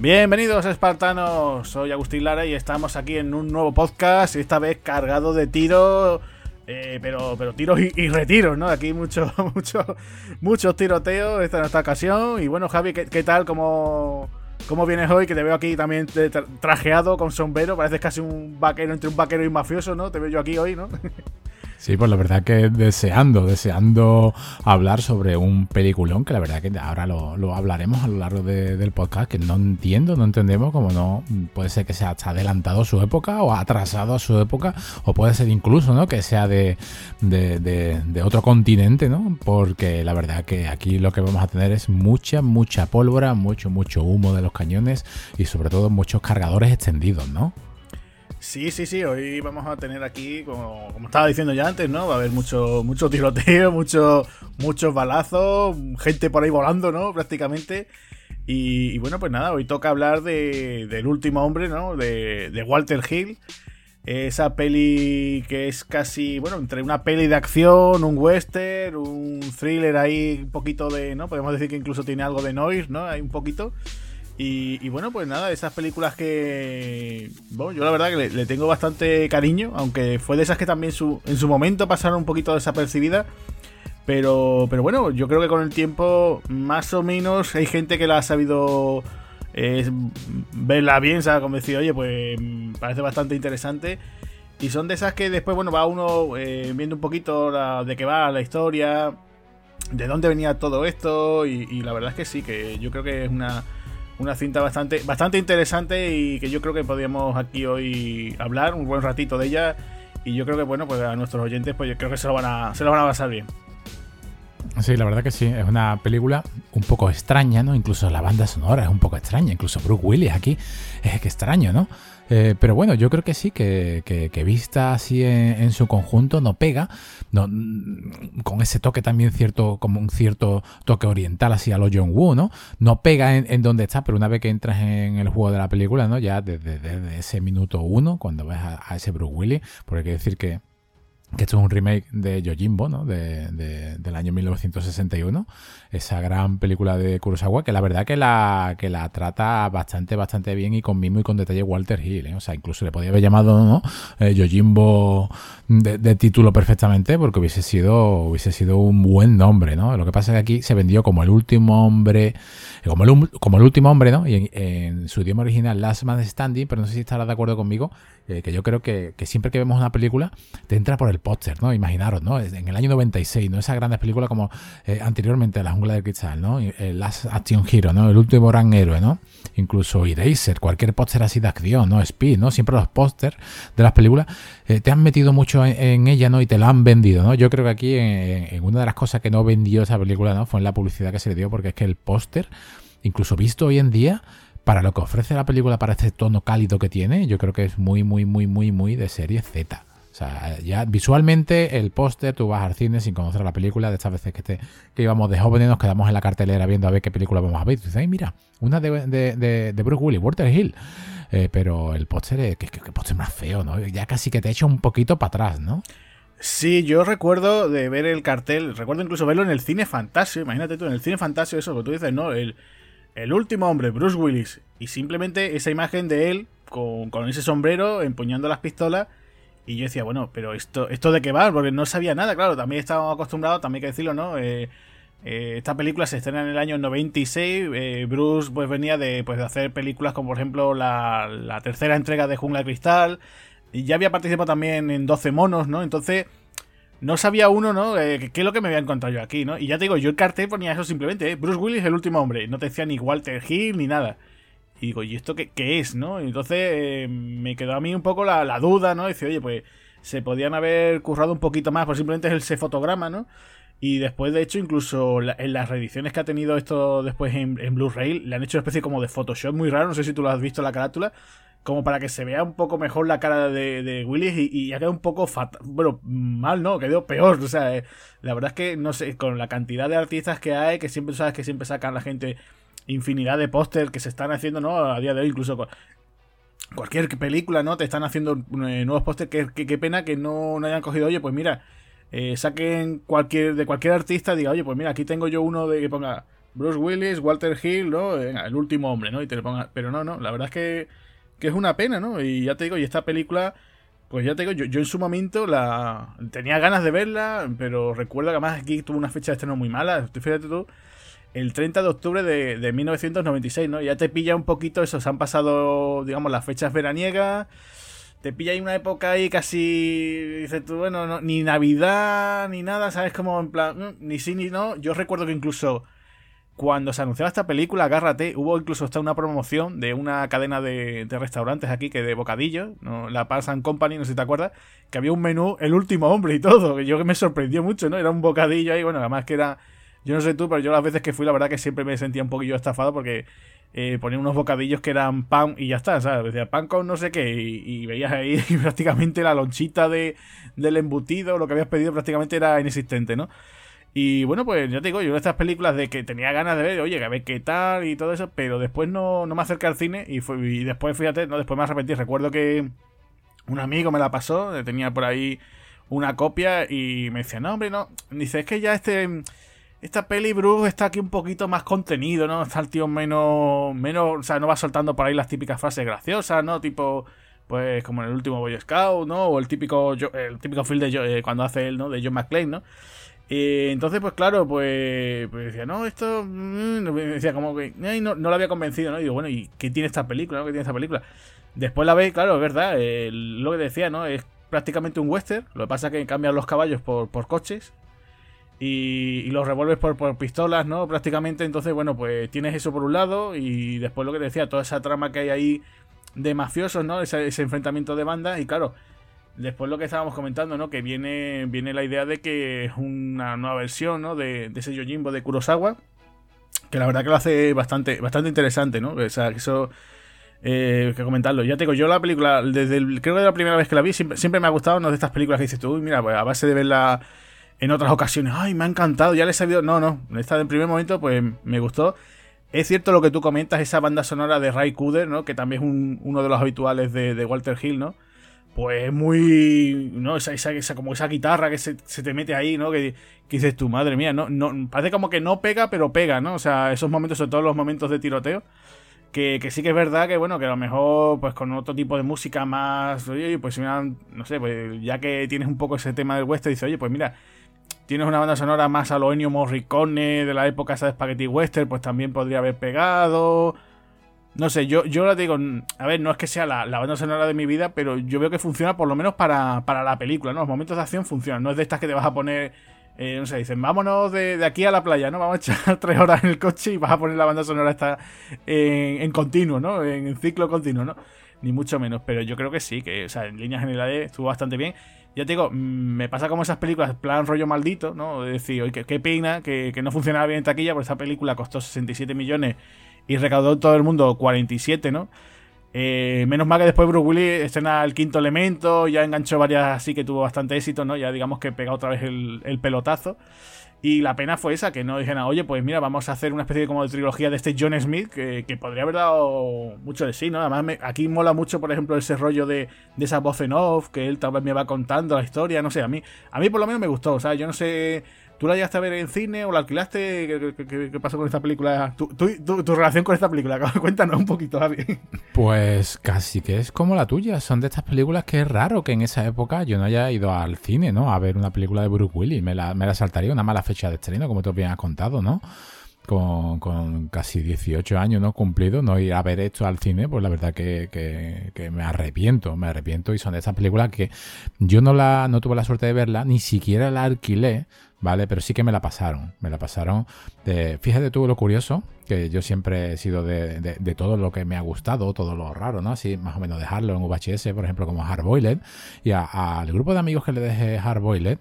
Bienvenidos espartanos, soy Agustín Lara y estamos aquí en un nuevo podcast, esta vez cargado de tiros, eh, pero, pero tiros y, retiros, ¿no? Aquí muchos mucho, muchos tiroteos esta, en esta ocasión. Y bueno, Javi, ¿qué, tal? ¿Cómo, ¿Cómo vienes hoy? Que te veo aquí también trajeado con sombrero, pareces casi un vaquero entre un vaquero y un mafioso, ¿no? Te veo yo aquí hoy, ¿no? Sí, pues la verdad que deseando, deseando hablar sobre un peliculón que la verdad que ahora lo, hablaremos a lo largo del podcast, que no entiendo, no entendemos cómo no puede ser que sea adelantado a su época o atrasado a su época, o puede ser incluso, ¿no? Que sea de, de otro continente, ¿no? Porque la verdad que aquí lo que vamos a tener es mucha, mucha pólvora, mucho, mucho humo de los cañones y sobre todo muchos cargadores extendidos, ¿no? Sí, sí, sí, hoy vamos a tener aquí, como, estaba diciendo ya antes, ¿no? Va a haber mucho, mucho tiroteo, mucho, muchos balazos, gente por ahí volando, ¿no? Prácticamente. Y, bueno, pues nada, hoy toca hablar de, del último hombre, ¿no? De, de, Walter Hill. Esa peli que es casi, bueno, entre una peli de acción, un western, un thriller ahí, un poquito de, ¿no? Podemos decir que incluso tiene algo de noise, ¿no? Hay un poquito. Y, bueno, pues nada, esas películas que. Bueno, yo la verdad que le, tengo bastante cariño, aunque fue de esas que también su, en su momento pasaron un poquito desapercibidas. Pero, pero bueno, yo creo que con el tiempo, más o menos, hay gente que la ha sabido eh, verla bien, se ha convencido, oye, pues parece bastante interesante. Y son de esas que después, bueno, va uno eh, viendo un poquito de qué va la historia, de dónde venía todo esto. y la verdad es que sí, que yo creo que es una una cinta bastante, bastante interesante y que yo creo que podríamos aquí hoy hablar un buen ratito de ella. Y yo creo que, bueno, pues a nuestros oyentes, pues yo creo que se lo van a, se lo van a pasar bien. Sí, la verdad que sí, es una película un poco extraña, ¿no? Incluso la banda sonora es un poco extraña, incluso Brooke Willis aquí es que extraño, ¿no? Eh, pero bueno, yo creo que sí, que, que, vista así en, su conjunto no pega, no, mm, con ese toque también cierto, como un cierto toque oriental así a lo John Woo, ¿no? No pega en, donde está, pero una vez que entras en el juego de la película, ¿no? Ya desde, ese minuto uno, cuando ves a, a ese Bruce Willis, porque hay que decir que que esto es un remake de Yojimbo, ¿no? De, del año 1961, esa gran película de Kurosawa, que la verdad que la, que la trata bastante, bastante bien y con mimo y con detalle Walter Hill, ¿eh? O sea, incluso le podía haber llamado, ¿no? Eh, Yojimbo de, título perfectamente, porque hubiese sido, hubiese sido un buen nombre, ¿no? Lo que pasa es que aquí se vendió como el último hombre, como el, como el último hombre, ¿no? Y en, su idioma original, Last Man Standing, pero no sé si estarás de acuerdo conmigo, eh, que yo creo que, que siempre que vemos una película, te entra por el póster, ¿no? Imaginaros, ¿no? En el año 96, ¿no? Esas grandes películas como eh, anteriormente La Jungla de Cristal, ¿no? El Last Action Hero, ¿no? El último gran héroe, ¿no? Incluso Eraser, cualquier póster así de acción, ¿no? Speed, ¿no? Siempre los pósters de las películas eh, te han metido mucho en, ella, ¿no? Y te la han vendido, ¿no? Yo creo que aquí en, una de las cosas que no vendió esa película, ¿no? Fue en la publicidad que se le dio, porque es que el póster, incluso visto hoy en día, para lo que ofrece la película, para este tono cálido que tiene, yo creo que es muy, muy, muy, muy, muy de serie Z sea, ya visualmente el póster, tú vas al cine sin conocer la película, de estas veces que, te, que íbamos de jóvenes, nos quedamos en la cartelera viendo a ver qué película vamos a ver. Y dices, ay, mira, una de, de, de, Bruce Willis, Walter Hill. Eh, pero el póster, es que, póster más feo, ¿no? Ya casi que te echa un poquito para atrás, ¿no? Sí, yo recuerdo de ver el cartel, recuerdo incluso verlo en el cine Fantasio, imagínate tú, en el cine Fantasio, eso que tú dices, ¿no? El, el último hombre, Bruce Willis, y simplemente esa imagen de él con, con ese sombrero empuñando las pistolas y yo decía, bueno, pero esto, esto de qué va, porque no sabía nada, claro, también estábamos acostumbrados, también hay que decirlo, ¿no? Eh, eh, esta película se estrena en el año 96. Eh, Bruce pues venía de, pues, de hacer películas como por ejemplo la, la tercera entrega de Jungla Cristal. Y ya había participado también en 12 monos, ¿no? Entonces, no sabía uno, ¿no? ¿Qué es lo que me había encontrado yo aquí, ¿no? Y ya te digo, yo el cartel ponía eso simplemente, Bruce Willis el último hombre. No te decía ni Walter Hill ni nada. Y digo, ¿y esto qué, es, no? Entonces eh, me quedó a mí un poco la, duda, ¿no? Dice, oye, pues se podían haber currado un poquito más, pues simplemente es ese fotograma, ¿no? Y después, de hecho, incluso en las reediciones que ha tenido esto después en, Blu-ray, le han hecho una especie como de Photoshop muy raro, no sé si tú lo has visto en la carátula, como para que se vea un poco mejor la cara de, de Willis y, y, ha quedado un poco fatal, bueno, mal, ¿no? Quedó peor, o sea, eh, la verdad es que, no sé, con la cantidad de artistas que hay, que siempre sabes que siempre sacan la gente infinidad de póster que se están haciendo, ¿no? A día de hoy, incluso cualquier película, ¿no? Te están haciendo eh, nuevos pósters. Qué, pena que no, no, hayan cogido, oye, pues mira, eh, saquen cualquier de cualquier artista, diga, oye, pues mira, aquí tengo yo uno de que ponga Bruce Willis, Walter Hill, ¿no? El último hombre, ¿no? Y te le pongas. Pero no, no, la verdad es que, que es una pena, ¿no? Y ya te digo, y esta película. Pues ya te digo, yo, yo en su momento la tenía ganas de verla, pero recuerdo que además aquí tuvo una fecha de estreno muy mala. Fíjate tú, el 30 de octubre de, de 1996, ¿no? Ya te pilla un poquito eso, se han pasado, digamos, las fechas veraniegas te pilla ahí una época ahí casi. Dices tú, bueno, ni Navidad ni nada, ¿sabes? Como en plan, mm, ni sí ni no. Yo recuerdo que incluso cuando se anunciaba esta película, agárrate, hubo incluso hasta una promoción de una cadena de, restaurantes aquí, que de bocadillos, ¿no? la Pass Company, no sé si te acuerdas, que había un menú, el último hombre y todo, que yo que me sorprendió mucho, ¿no? Era un bocadillo ahí, bueno, además que era. Yo no sé tú, pero yo las veces que fui, la verdad que siempre me sentía un poquillo estafado porque eh, ponía unos bocadillos que eran pan y ya está, ¿sabes? Decía pan con no sé qué y, veías ahí prácticamente la lonchita de, del embutido, lo que habías pedido prácticamente era inexistente, ¿no? Y bueno, pues ya te digo, yo estas películas de que tenía ganas de ver, oye, a ver qué tal y todo eso, pero después no, no me acerqué al cine y, fue, y después, fíjate, no, después me arrepentí. Recuerdo que un amigo me la pasó, tenía por ahí una copia y me decía, no, hombre, no. Dice, es que ya este esta peli Bruce está aquí un poquito más contenido, ¿no? Está el tío menos, menos, o sea, no va soltando por ahí las típicas frases graciosas, ¿no? Tipo, pues como en el último Boy Scout, ¿no? O el típico, el típico de eh, cuando hace él, ¿no? De John McClane, ¿no? Entonces, pues claro, pues, pues decía, no, esto, mm", decía como que, no, no lo había convencido, ¿no? Y digo, bueno, ¿y qué tiene esta película, ¿no? ¿Qué tiene esta película? Después la veis, claro, es verdad, lo que decía, ¿no? Es prácticamente un western, lo que pasa es que cambian los caballos por, por coches, y, los revuelves por, pistolas, ¿no? Prácticamente, entonces, bueno, pues tienes eso por un lado y después lo que te decía, toda esa trama que hay ahí de mafiosos, ¿no? Ese, enfrentamiento de bandas y claro, después lo que estábamos comentando, ¿no? Que viene, viene la idea de que es una nueva versión, ¿no? De, ese Yojimbo de Kurosawa, que la verdad que lo hace bastante, bastante interesante, ¿no? O sea, eso... Eh, que comentarlo. Ya tengo yo la película, desde el, creo que de la primera vez que la vi, siempre, siempre me ha gustado, ¿no? De estas películas que dices tú, mira, pues a base de verla en otras ocasiones, ay, me ha encantado, ya le he sabido. No, no, esta en primer momento, pues me gustó. Es cierto lo que tú comentas, esa banda sonora de Ray Cooder, ¿no? Que también es uno de los habituales de, Walter Hill, ¿no? Pues es muy. ¿no? Esa, esa, como esa guitarra que se, te mete ahí, ¿no? Que, dices tú, madre mía, no, no, parece como que no pega, pero pega, ¿no? O sea, esos momentos, sobre todo los momentos de tiroteo. Que, que, sí que es verdad que, bueno, que a lo mejor, pues con otro tipo de música más, oye, pues mira, no sé, pues ya que tienes un poco ese tema del western, dices, oye, pues mira, tienes una banda sonora más a lo Morricone de la época esa de Spaghetti Western, pues también podría haber pegado. No sé, yo, yo la digo, a ver, no es que sea la, banda sonora de mi vida, pero yo veo que funciona por lo menos para, la película, ¿no? Los momentos de acción funcionan, no es de estas que te vas a poner, eh, no sé, dicen, vámonos de, aquí a la playa, ¿no? Vamos a echar tres horas en el coche y vas a poner la banda sonora esta en, en continuo, ¿no? En ciclo continuo, ¿no? Ni mucho menos, pero yo creo que sí, que, o sea, en líneas generales estuvo bastante bien ya te digo, mm, me pasa como esas películas, plan rollo maldito, ¿no? Es decir, oye, qué, pena que, no funcionaba bien en taquilla, porque esa película costó 67 millones y recaudó todo el mundo 47, ¿no? Eh, menos mal que después Bruce Willis escena el quinto elemento, ya enganchó varias así que tuvo bastante éxito, ¿no? Ya digamos que pega otra vez el, el pelotazo. Y la pena fue esa, que no dijeron, oye, pues mira, vamos a hacer una especie de como de trilogía de este John Smith, que, podría haber dado mucho de sí, ¿no? Además, aquí mola mucho, por ejemplo, ese rollo de, de esa voz en off, que él tal vez me va contando la historia, no sé, a mí, a mí por lo menos me gustó, o sea, yo no sé ¿Tú la llegaste a ver en cine o la alquilaste? ¿Qué, pasó con esta película? ¿Tu, relación con esta película? Cuéntanos un poquito, Javi. Pues casi que es como la tuya. Son de estas películas que es raro que en esa época yo no haya ido al cine, ¿no? A ver una película de Bruce Willis. Me la, me la saltaría una mala fecha de estreno, como tú bien has contado, ¿no? Con, casi 18 años no cumplido, no ir a ver esto al cine, pues la verdad que, me arrepiento, me arrepiento y son de esas películas que yo no la no tuve la suerte de verla, ni siquiera la alquilé, ¿vale? Pero sí que me la pasaron, me la pasaron. De, fíjate tú lo curioso, que yo siempre he sido de, todo lo que me ha gustado, todo lo raro, ¿no? Así más o menos dejarlo en VHS, por ejemplo, como Hardboiled, y al grupo de amigos que le dejé Hardboiled,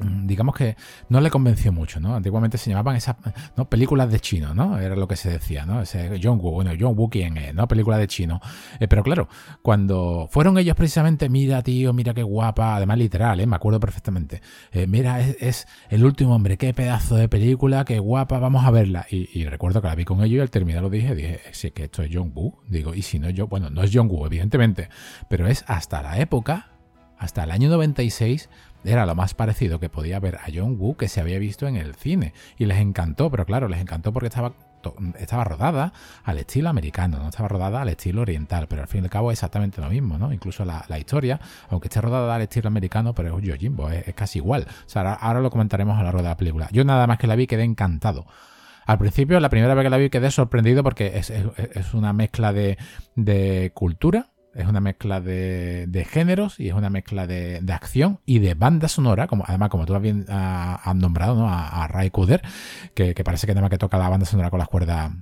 digamos que no le convenció mucho, ¿no? Antiguamente se llamaban esas ¿no? películas de chino, ¿no? Era lo que se decía, ¿no? Ese John Woo, bueno, John Woo quién es, ¿no? Película de chino. Eh, pero claro, cuando fueron ellos precisamente, mira, tío, mira qué guapa, además literal, ¿eh? Me acuerdo perfectamente. Eh, mira, es, el último hombre, qué pedazo de película, qué guapa, vamos a verla. Y, recuerdo que la vi con ellos y al terminar lo dije, dije, sí, que esto es John Woo. Digo, y si no yo, bueno, no es John Woo, evidentemente, pero es hasta la época, hasta el año 96, era lo más parecido que podía ver a John Woo que se había visto en el cine. Y les encantó, pero claro, les encantó porque estaba estaba rodada al estilo americano, no estaba rodada al estilo oriental, pero al fin y al cabo es exactamente lo mismo, ¿no? Incluso la, historia, aunque esté rodada al estilo americano, pero es Yojimbo, es, es casi igual. O sea, ahora, lo comentaremos a lo largo de la película. Yo nada más que la vi quedé encantado. Al principio, la primera vez que la vi quedé sorprendido porque es, una mezcla de, de cultura, es una mezcla de, géneros y es una mezcla de, acción y de banda sonora, como además como tú bien has nombrado, ¿no? A, Ray que, que, parece que nada más que toca la banda sonora con las cuerdas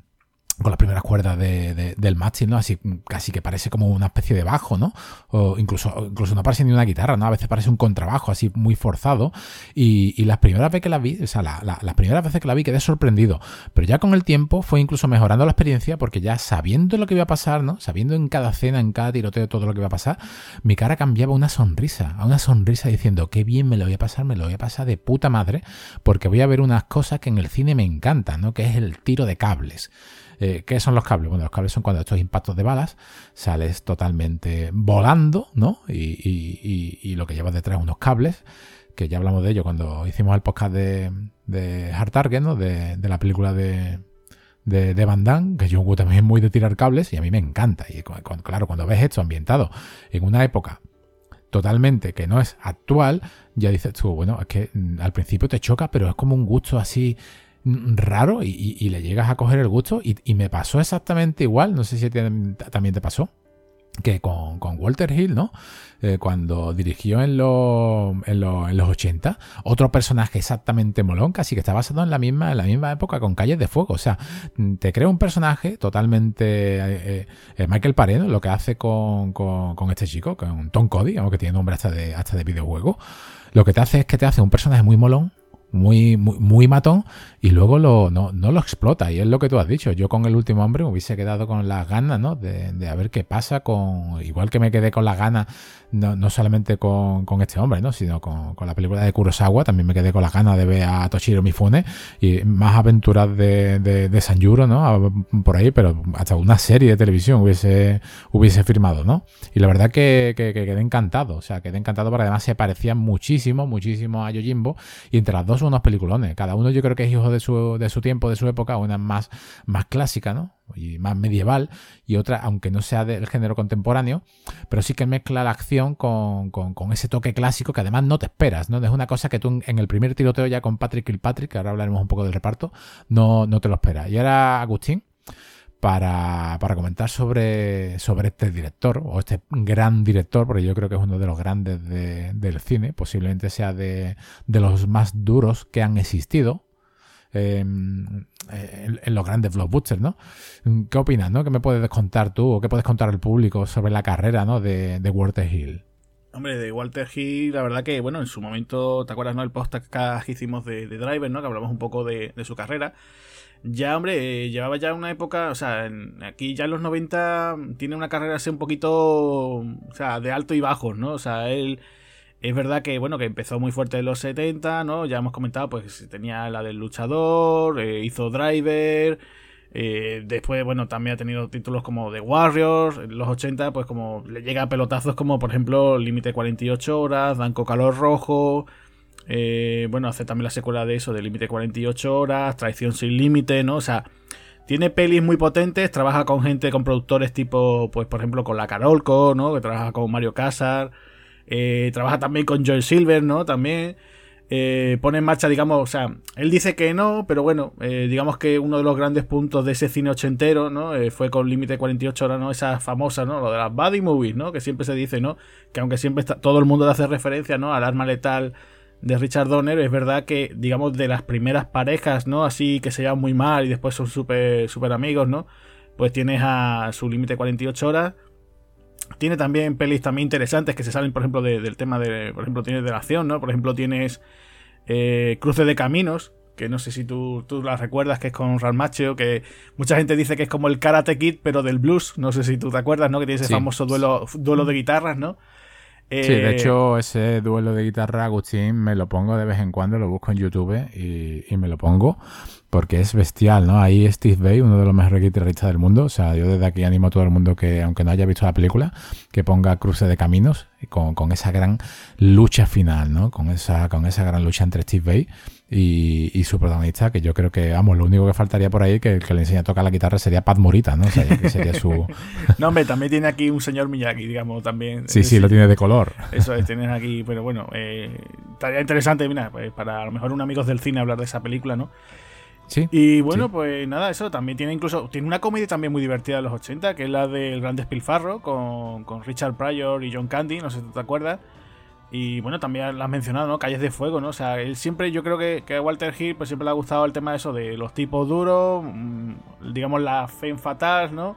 con las primeras cuerdas de, del mástil, ¿no? Así casi que parece como una especie de bajo, ¿no? O incluso, incluso no parece ni una guitarra, ¿no? A veces parece un contrabajo así muy forzado. Y, las primeras veces que la vi, o sea, las primeras veces que la vi quedé sorprendido. Pero ya con el tiempo fue incluso mejorando la experiencia porque ya sabiendo lo que iba a pasar, ¿no? Sabiendo en cada escena, en cada tiroteo todo lo que iba a pasar, mi cara cambiaba una sonrisa, a una sonrisa diciendo, qué bien me lo voy a pasar, me lo voy a pasar de puta madre, porque voy a ver unas cosas que en el cine me encantan, ¿no? Que es el tiro de cables. Eh, ¿Qué son los cables? Bueno, los cables son cuando estos impactos de balas sales totalmente volando, ¿no? Y, lo que llevas detrás unos cables, que ya hablamos de ello cuando hicimos el podcast de, de Hard Target, ¿no? De, la película de, de, Van Damme, que Woo también es muy de tirar cables y a mí me encanta. Y claro, cuando ves esto ambientado en una época totalmente que no es actual, ya dices tú, bueno, es que mm, al principio te choca, pero es como un gusto así raro y, le llegas a coger el gusto y, me pasó exactamente igual, no sé si también te pasó, que con, Walter Hill, ¿no? Eh, cuando dirigió en, en, los 80, otro personaje exactamente molón, casi que está basado en la misma, en la misma época con Calles de Fuego. O sea, te crea un personaje totalmente eh, eh, Michael Pareno, lo que hace con, con, este chico, con Tom Cody, aunque tiene nombre hasta de, hasta de videojuego. Lo que te hace es que te hace un personaje muy molón, muy, muy, matón y luego no, no, lo explota. Y es lo que tú has dicho. Yo con el último hombre me hubiese quedado con las ganas, ¿no? De, de ver qué pasa con. Igual que me quedé con las ganas, no, no solamente con, con, este hombre, ¿no? Sino con, con, la película de Kurosawa. También me quedé con las ganas de ver a Toshiro Mifune y más aventuras de, de, de ¿no? Por ahí, pero hasta una serie de televisión hubiese, hubiese firmado, ¿no? Y la verdad que, que, que quedé encantado. O sea, quedé encantado porque además se parecían muchísimo, muchísimo a Yojimbo. Y entre las dos unos peliculones. Cada uno yo creo que es hijo de de su, de su tiempo, de su época, una más, más clásica, ¿no? Y más medieval, y otra, aunque no sea del género contemporáneo, pero sí que mezcla la acción con, con, ese toque clásico que además no te esperas, ¿no? Es una cosa que tú en el primer tiroteo ya con Patrick Kilpatrick, que ahora hablaremos un poco del reparto, no, no te lo esperas. Y ahora, Agustín, para, para, comentar sobre, sobre este director, o este gran director, porque yo creo que es uno de los grandes del cine, posiblemente sea de, de, los más duros que han existido, Em, en, los grandes blockbusters, ¿no? ¿Qué opinas, no? ¿Qué me puedes contar tú o qué puedes contar al público sobre la carrera, ¿no? De, Walter Hill. Hombre, de Walter Hill, la verdad que, bueno, en su momento, ¿te acuerdas, no? El podcast que hicimos de, Driver, ¿no? Que hablamos un poco de, su carrera. Ya, hombre, eh, llevaba ya una época, o sea, aquí ya en los 90 tiene una carrera así un poquito, o sea, de alto y bajo, ¿no? O sea, él es verdad que, bueno, que empezó muy fuerte en los 70, ¿no? Ya hemos comentado, pues tenía la del luchador, eh, hizo Driver, eh, después, bueno, también ha tenido títulos como The Warriors, en los 80, pues como le llega a pelotazos como, por ejemplo, Límite 48 horas, Danco Calor Rojo, eh, bueno, hace también la secuela de eso, de Límite 48 horas, Traición sin Límite, ¿no? O sea, tiene pelis muy potentes, trabaja con gente, con productores tipo, pues por ejemplo, con la Carolco, ¿no? Que trabaja con Mario Casar. Eh, trabaja también con Joel Silver, ¿no? También. Eh, pone en marcha, digamos, o sea, él dice que no, pero bueno, eh, digamos que uno de los grandes puntos de ese cine ochentero, ¿no? fue con Límite 48 horas, ¿no? Esa famosa, ¿no? Lo de las body movies, ¿no? Que siempre se dice, ¿no? Que aunque siempre está, todo el mundo le hace referencia, ¿no? Al arma letal de Richard Donner, es verdad que, digamos, de las primeras parejas, ¿no? Así que se llevan muy mal y después son súper, súper amigos, ¿no? Pues tienes a su Límite 48 horas tiene también pelis también interesantes que se salen, por ejemplo, del tema de. Por ejemplo, tienes de la acción, ¿no? Por ejemplo, tienes eh, Cruce de Caminos, que no sé si tú, tú la recuerdas, que es con Ralph Macchio, que mucha gente dice que es como el Karate Kid, pero del blues. No sé si tú te acuerdas, ¿no? Que tiene ese famoso duelo, duelo de guitarras, ¿no? Sí, de eh, hecho, ese duelo de guitarra, Agustín, me lo pongo de vez en cuando, lo busco en YouTube y, y me lo pongo porque es bestial, ¿no? Ahí Steve Bay, uno de los mejores guitarristas del mundo, o sea, yo desde aquí animo a todo el mundo que, aunque no haya visto la película, que ponga Cruce de Caminos con, con esa gran lucha final, ¿no? Con esa, con esa gran lucha entre Steve Bay y, su protagonista, que yo creo que, vamos, lo único que faltaría por ahí que, que le enseña a tocar la guitarra sería Pat Morita, ¿no? O sea, que sería su... no, hombre, también tiene aquí un señor Miyagi, digamos, también. Sí, sí, lo tiene de color. Eso es, tienes aquí, pero bueno, eh, estaría interesante, mira, pues para a lo mejor un amigos del cine hablar de esa película, ¿no? Sí. Y bueno, pues nada, eso también tiene incluso. Tiene una comedia también muy divertida de los 80, que es la del Gran Despilfarro, con, con Richard Pryor y John Candy, no sé si te acuerdas. Y bueno, también lo has mencionado, ¿no? Calles de Fuego, ¿no? O sea, él siempre, yo creo que, que a Walter Hill pues siempre le ha gustado el tema de eso, de los tipos duros, mm, digamos la fe fatal, ¿no?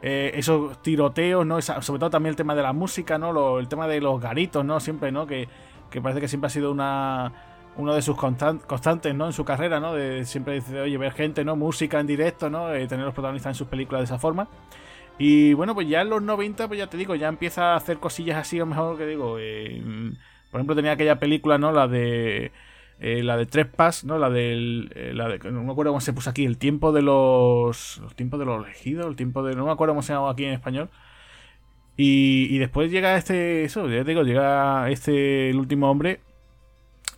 Eh, esos tiroteos, ¿no? sobre todo también el tema de la música, ¿no? el tema de los garitos, ¿no? Siempre, ¿no? Que, que parece que siempre ha sido una uno de sus constantes, ¿no? En su carrera, ¿no? De siempre dice, oye, ver gente, ¿no? Música en directo, ¿no? Eh, tener los protagonistas en sus películas de esa forma. Y bueno, pues ya en los 90, pues ya te digo, ya empieza a hacer cosillas así, o mejor que digo. Eh, por ejemplo, tenía aquella película, ¿no? La de. Eh, la de Trespass, ¿no? La del. Eh, la de, no me acuerdo cómo se puso aquí. El tiempo de los. Los tiempos de los elegidos. El tiempo de. No me acuerdo cómo se llama aquí en español. Y, y después llega este. Eso, ya te digo, llega este. El último hombre.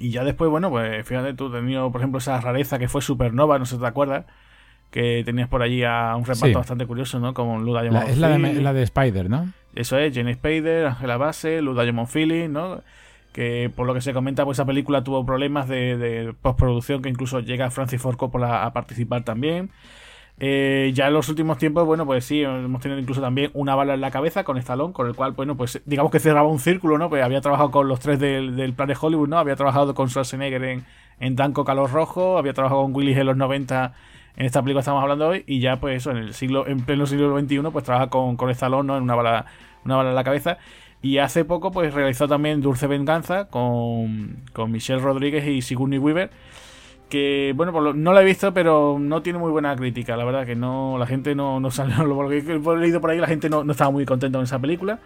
Y ya después, bueno, pues fíjate, tú tenido, por ejemplo, esa rareza que fue Supernova, no sé si te acuerdas que tenías por allí a un reparto bastante curioso, ¿no? Como Luda la, Es la de, la de, Spider, ¿no? Eso es, Jenny Spider, Angela Bassett, Luda Phillips, ¿no? Que por lo que se comenta, pues esa película tuvo problemas de, postproducción, que incluso llega Francis Ford Coppola a participar también. Eh, ya en los últimos tiempos, bueno, pues sí, hemos tenido incluso también una bala en la cabeza con Stallone, con el cual, bueno, pues digamos que cerraba un círculo, ¿no? Pues había trabajado con los tres del, del plan de Hollywood, ¿no? Había trabajado con Schwarzenegger en, en Danco Calor Rojo, había trabajado con Willis en los 90 en esta película estamos hablando hoy y ya pues eso en el siglo en pleno siglo XXI pues trabaja con, con Stallone ¿no? en una bala una bala en la cabeza y hace poco pues realizó también Dulce Venganza con, con Michelle Rodríguez y Sigourney Weaver que bueno pues no la he visto pero no tiene muy buena crítica la verdad que no la gente no, no salió lo que he leído por ahí la gente no, no estaba muy contenta con esa película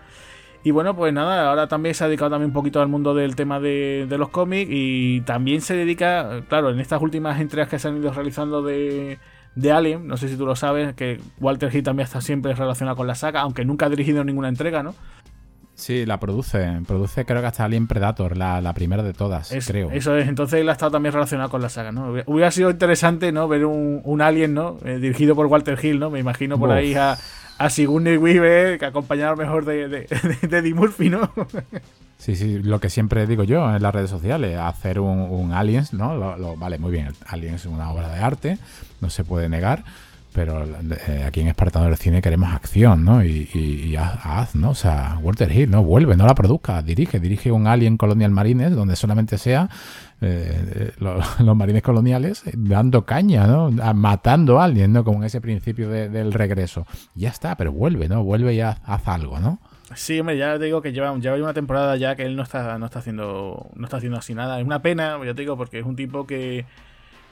y bueno, pues nada, ahora también se ha dedicado también un poquito al mundo del tema de, los cómics y también se dedica, claro, en estas últimas entregas que se han ido realizando de, de Alien, no sé si tú lo sabes, que Walter Hill también está siempre relacionado con la saga, aunque nunca ha dirigido ninguna entrega, ¿no? Sí, la produce. Produce creo que hasta Alien Predator, la, primera de todas, creo. Eso es, entonces él ha estado también relacionado con la saga, ¿no? Hubiera sido interesante, ¿no? Ver un, Alien, ¿no? Eh, dirigido por Walter Hill, ¿no? Me imagino por ahí a, a Sigourney Weaver, que acompañaba mejor de, de, de Eddie Murphy, ¿no? Sí, sí, lo que siempre digo yo en las redes sociales, hacer un, Aliens, ¿no? vale, muy bien, Aliens es una obra de arte, no se puede negar, pero eh, aquí en Espartano del Cine queremos acción, ¿no? Y, haz, ¿no? O sea, Walter Hill, ¿no? Vuelve, no la produzca, dirige, dirige un Alien Colonial Marines donde solamente sea eh, los, marines coloniales dando caña, ¿no? Matando a alguien, ¿no? Como en ese principio del regreso. Ya está, pero vuelve, ¿no? Vuelve y haz, algo, ¿no? Sí, hombre, ya te digo que lleva, lleva una temporada ya que él no está, no está haciendo, no está haciendo así nada. Es una pena, ya te digo, porque es un tipo que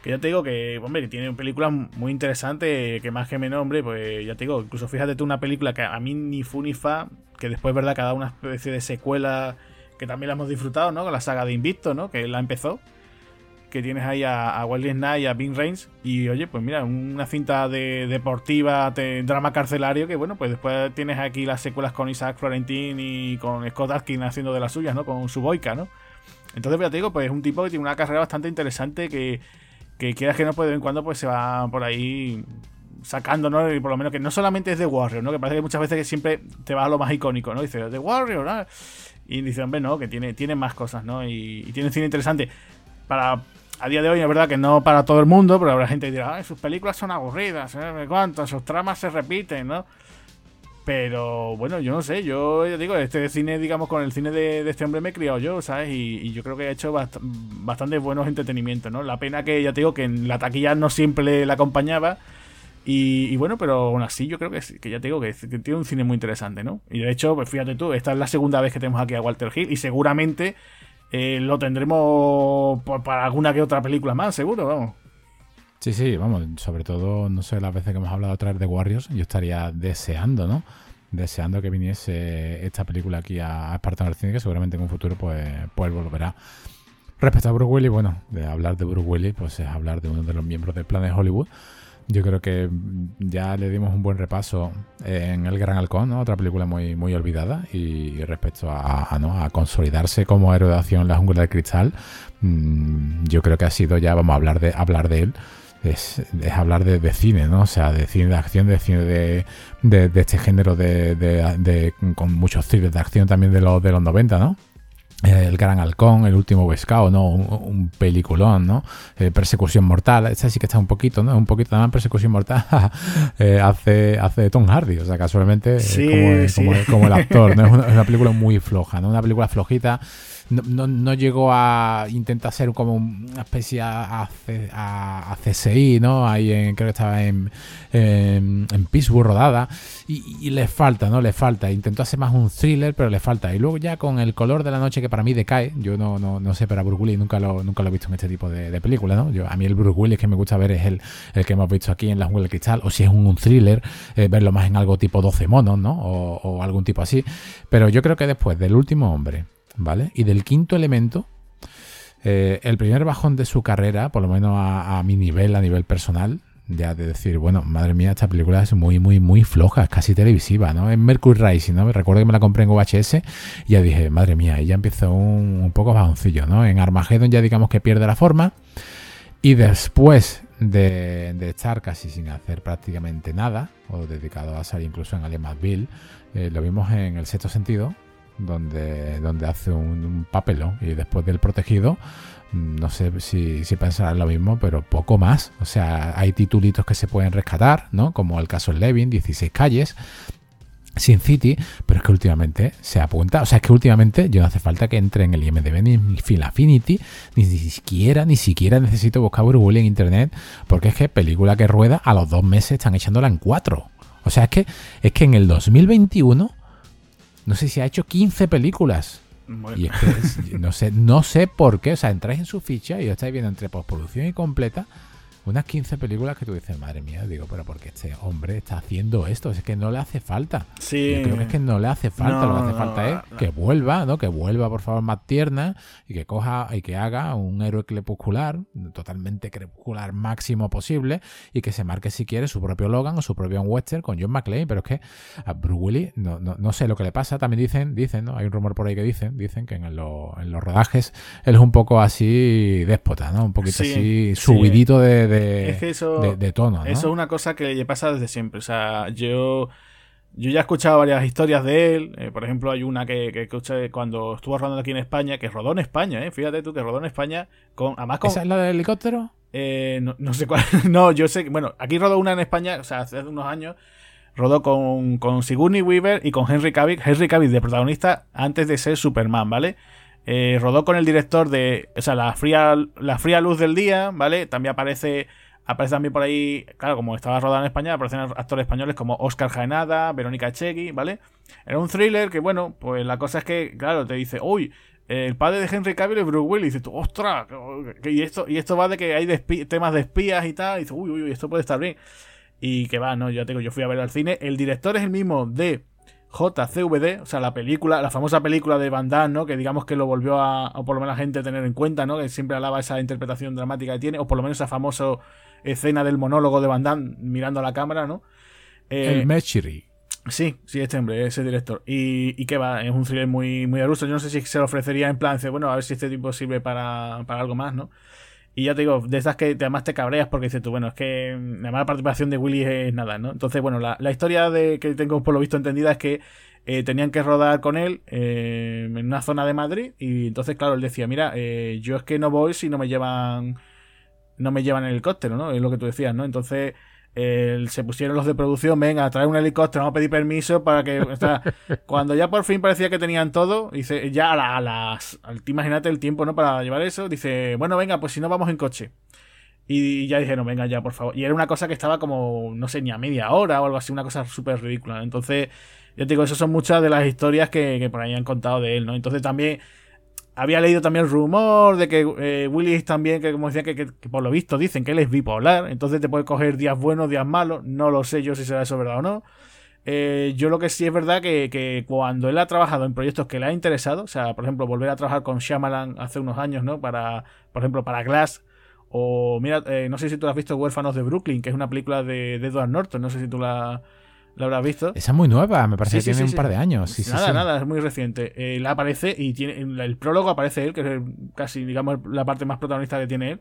que ya te digo que, hombre, tiene películas muy interesantes, que más que menos, hombre, pues ya te digo, incluso fíjate tú una película que a mí ni fu ni fa, que después, ¿verdad?, que dado una especie de secuela que también la hemos disfrutado, ¿no? Con la saga de Invicto, ¿no? Que la empezó. Que tienes ahí a, a Wesley Snipes y a Bing Reigns. Y oye, pues mira, una cinta de, deportiva, de, drama carcelario, que bueno, pues después tienes aquí las secuelas con Isaac Florentin y con Scott Atkin haciendo de las suyas, ¿no? Con su boica, ¿no? Entonces, ya te digo, pues es un tipo que tiene una carrera bastante interesante que que quieras que no, pues de vez en cuando pues se va por ahí sacando, ¿no? Y por lo menos que no solamente es de Warrior, ¿no? Que parece que muchas veces que siempre te va a lo más icónico, ¿no? Dice, de Warrior, ¿no? Y dice, hombre, no, que tiene, tiene más cosas, ¿no? Y, tiene un cine interesante. Para, a día de hoy es verdad que no para todo el mundo, pero habrá gente que dirá, sus películas son aburridas, ¿eh? ¿Cuánto? Sus tramas se repiten, ¿no? Pero bueno, yo no sé, yo ya digo, este cine, digamos, con el cine de, este hombre me he criado yo, ¿sabes? Y, yo creo que ha hecho bastante buenos entretenimientos, ¿no? La pena que ya te digo que en la taquilla no siempre le acompañaba. Y, bueno, pero aún así yo creo que, que ya te digo que, tiene un cine muy interesante, ¿no? Y de hecho, pues fíjate tú, esta es la segunda vez que tenemos aquí a Walter Hill y seguramente eh, lo tendremos para alguna que otra película más, seguro, vamos. Sí, sí, vamos, sobre todo, no sé, las veces que hemos hablado otra vez de Warriors, yo estaría deseando, ¿no? Deseando que viniese esta película aquí a, Espartano del Cine, que seguramente en un futuro pues, pues volverá. Respecto a Bruce Willis, bueno, de hablar de Bruce Willis, pues es hablar de uno de los miembros del plan de Hollywood. Yo creo que ya le dimos un buen repaso en El Gran Halcón, ¿no? otra película muy, muy olvidada. Y respecto a, ¿no? a consolidarse como héroe de acción en la jungla del cristal, mm, yo creo que ha sido ya, vamos a hablar de, hablar de él. Es, hablar de, cine, ¿no? O sea, de cine de acción, de cine de, de este género de, con muchos thrillers de acción también de los, de los 90, ¿no? El Gran Halcón, El último pescado, ¿no? Un, peliculón, ¿no? Eh, persecución Mortal, esta sí que está un poquito, ¿no? Un poquito más Persecución Mortal eh, hace, hace Tom Hardy, o sea, casualmente como, como, el actor, ¿no? Es una, película muy floja, ¿no? Una película flojita no, llegó a intentar ser como una especie a, a, CSI, ¿no? Ahí en, creo que estaba en, en, Pittsburgh rodada. Y, le falta, ¿no? Le falta. Intentó hacer más un thriller, pero le falta. Y luego ya con el color de la noche que para mí decae, yo no, no, no sé, para Bruce nunca lo, nunca lo he visto en este tipo de, de películas, ¿no? Yo, a mí el Bruce Willis que me gusta ver es el, el que hemos visto aquí en La Jungla del Cristal, o si es un, thriller, eh, verlo más en algo tipo 12 monos, ¿no? O, o algún tipo así. Pero yo creo que después del último hombre, ¿vale? Y del quinto elemento, eh, el primer bajón de su carrera, por lo menos a, mi nivel, a nivel personal, ya de decir, bueno, madre mía, esta película es muy, muy, muy floja, es casi televisiva, ¿no? En Mercury Rising, ¿no? Recuerdo que me la compré en VHS y ya dije, madre mía, y ya empezó un, poco bajoncillo, ¿no? En Armageddon ya digamos que pierde la forma y después de, estar casi sin hacer prácticamente nada, o dedicado a salir incluso en Alemasville, eh, lo vimos en el sexto sentido, donde, donde hace un, papelón y después del protegido mm, no sé si, si pensarán lo mismo, pero poco más. O sea, hay titulitos que se pueden rescatar, ¿no? Como el caso Levin, 16 calles, Sin City, pero es que últimamente se apunta, o sea, es que últimamente yo no hace falta que entre en el IMDB ni en Film Affinity, ni, siquiera, ni siquiera necesito buscar Google en internet, porque es que película que rueda a los dos meses están echándola en cuatro. O sea, es que, es que en el 2021 no sé si ha hecho 15 películas. Y es que no sé, no sé por qué. O sea, entráis en su ficha y lo estáis viendo entre postproducción y completa unas 15 películas que tú dices, madre mía, digo, pero porque este hombre está haciendo esto? Es que no le hace falta. Sí. Yo creo que es que no le hace falta, lo que hace falta es que vuelva, ¿no? Que vuelva, por favor, más tierna y que coja y que haga un héroe crepuscular, totalmente crepuscular máximo posible y que se marque si quiere su propio Logan o su propio western con John McClane, pero es que a Bruce Willis no, no, sé lo que le pasa, también dicen, dicen, ¿no? Hay un rumor por ahí que dicen, dicen que en, los rodajes él es un poco así déspota, ¿no? Un poquito así subidito de de, eso, de, tono. Eso es una cosa que le pasa desde siempre. O sea, yo, yo ya he escuchado varias historias de él. Eh, por ejemplo, hay una que, que, escuché cuando estuvo rodando aquí en España, que rodó en España, ¿eh? Fíjate tú que rodó en España. Con, además con, ¿Esa es la del helicóptero? Eh, no, sé cuál. no, yo sé que. Bueno, aquí rodó una en España, o sea, hace unos años. Rodó con, con Sigourney Weaver y con Henry Cavill. Henry Cavill de protagonista antes de ser Superman, ¿vale? Eh, rodó con el director de. O sea, la fría, la fría luz del día, ¿vale? También aparece. Aparece también por ahí, claro, como estaba rodada en España, aparecen actores españoles como Oscar Jaenada, Verónica Echegui, ¿vale? Era un thriller que, bueno, pues la cosa es que, claro, te dice, uy, el padre de Henry Cavill es Bruce Willis. Y dices tú, ostras, y esto, y esto va de que hay temas de espías y tal. Y dices, uy, uy, esto puede estar bien. Y que va, no, ya te digo, yo fui a ver al cine. El director es el mismo de JCVD, o sea, la película, la famosa película de Van Damme, ¿no? Que digamos que lo volvió a, o por lo menos la gente tener en cuenta, ¿no? Que siempre alaba esa interpretación dramática que tiene, o por lo menos esa famosa escena del monólogo de Van Damme mirando a la cámara, ¿no? Eh, el Mechiri. Sí, sí, este hombre, ese director. Y, y que va, es un thriller muy, muy aruso. Yo no sé si se lo ofrecería en plan, bueno, a ver si este tipo sirve para, para algo más, ¿no? Y ya te digo, de esas que además te cabreas porque dices tú, bueno, es que la mala participación de Willy es nada, ¿no? Entonces, bueno, la, historia de que tengo por lo visto entendida es que eh, tenían que rodar con él eh, en una zona de Madrid y entonces, claro, él decía, mira, eh, yo es que no voy si no me llevan no me llevan el helicóptero, ¿no? Es lo que tú decías, ¿no? Entonces se pusieron los de producción, venga, a traer un helicóptero, vamos a pedir permiso para que. O sea, cuando ya por fin parecía que tenían todo, dice, ya a, las. imagínate el tiempo, ¿no? Para llevar eso, dice, bueno, venga, pues si no vamos en coche. Y ya dijeron, venga ya, por favor. Y era una cosa que estaba como, no sé, ni a media hora o algo así, una cosa súper ridícula. Entonces, yo te digo, esas son muchas de las historias que, que por ahí han contado de él, ¿no? Entonces también había leído también rumor de que eh, Willis también, que como decía, que, por lo visto dicen que él es bipolar, entonces te puede coger días buenos, días malos, no lo sé yo si será eso verdad o no. Eh, yo lo que sí es verdad que, que, cuando él ha trabajado en proyectos que le ha interesado, o sea, por ejemplo, volver a trabajar con Shyamalan hace unos años, ¿no? Para, por ejemplo, para Glass, o mira, eh, no sé si tú has visto Huérfanos de Brooklyn, que es una película de, de Edward Norton, no sé si tú la, la habrás visto. Esa es muy nueva, me parece que tiene un par de años. nada, nada, es muy reciente. Él aparece y tiene el prólogo aparece él, que es casi, digamos, la parte más protagonista que tiene él.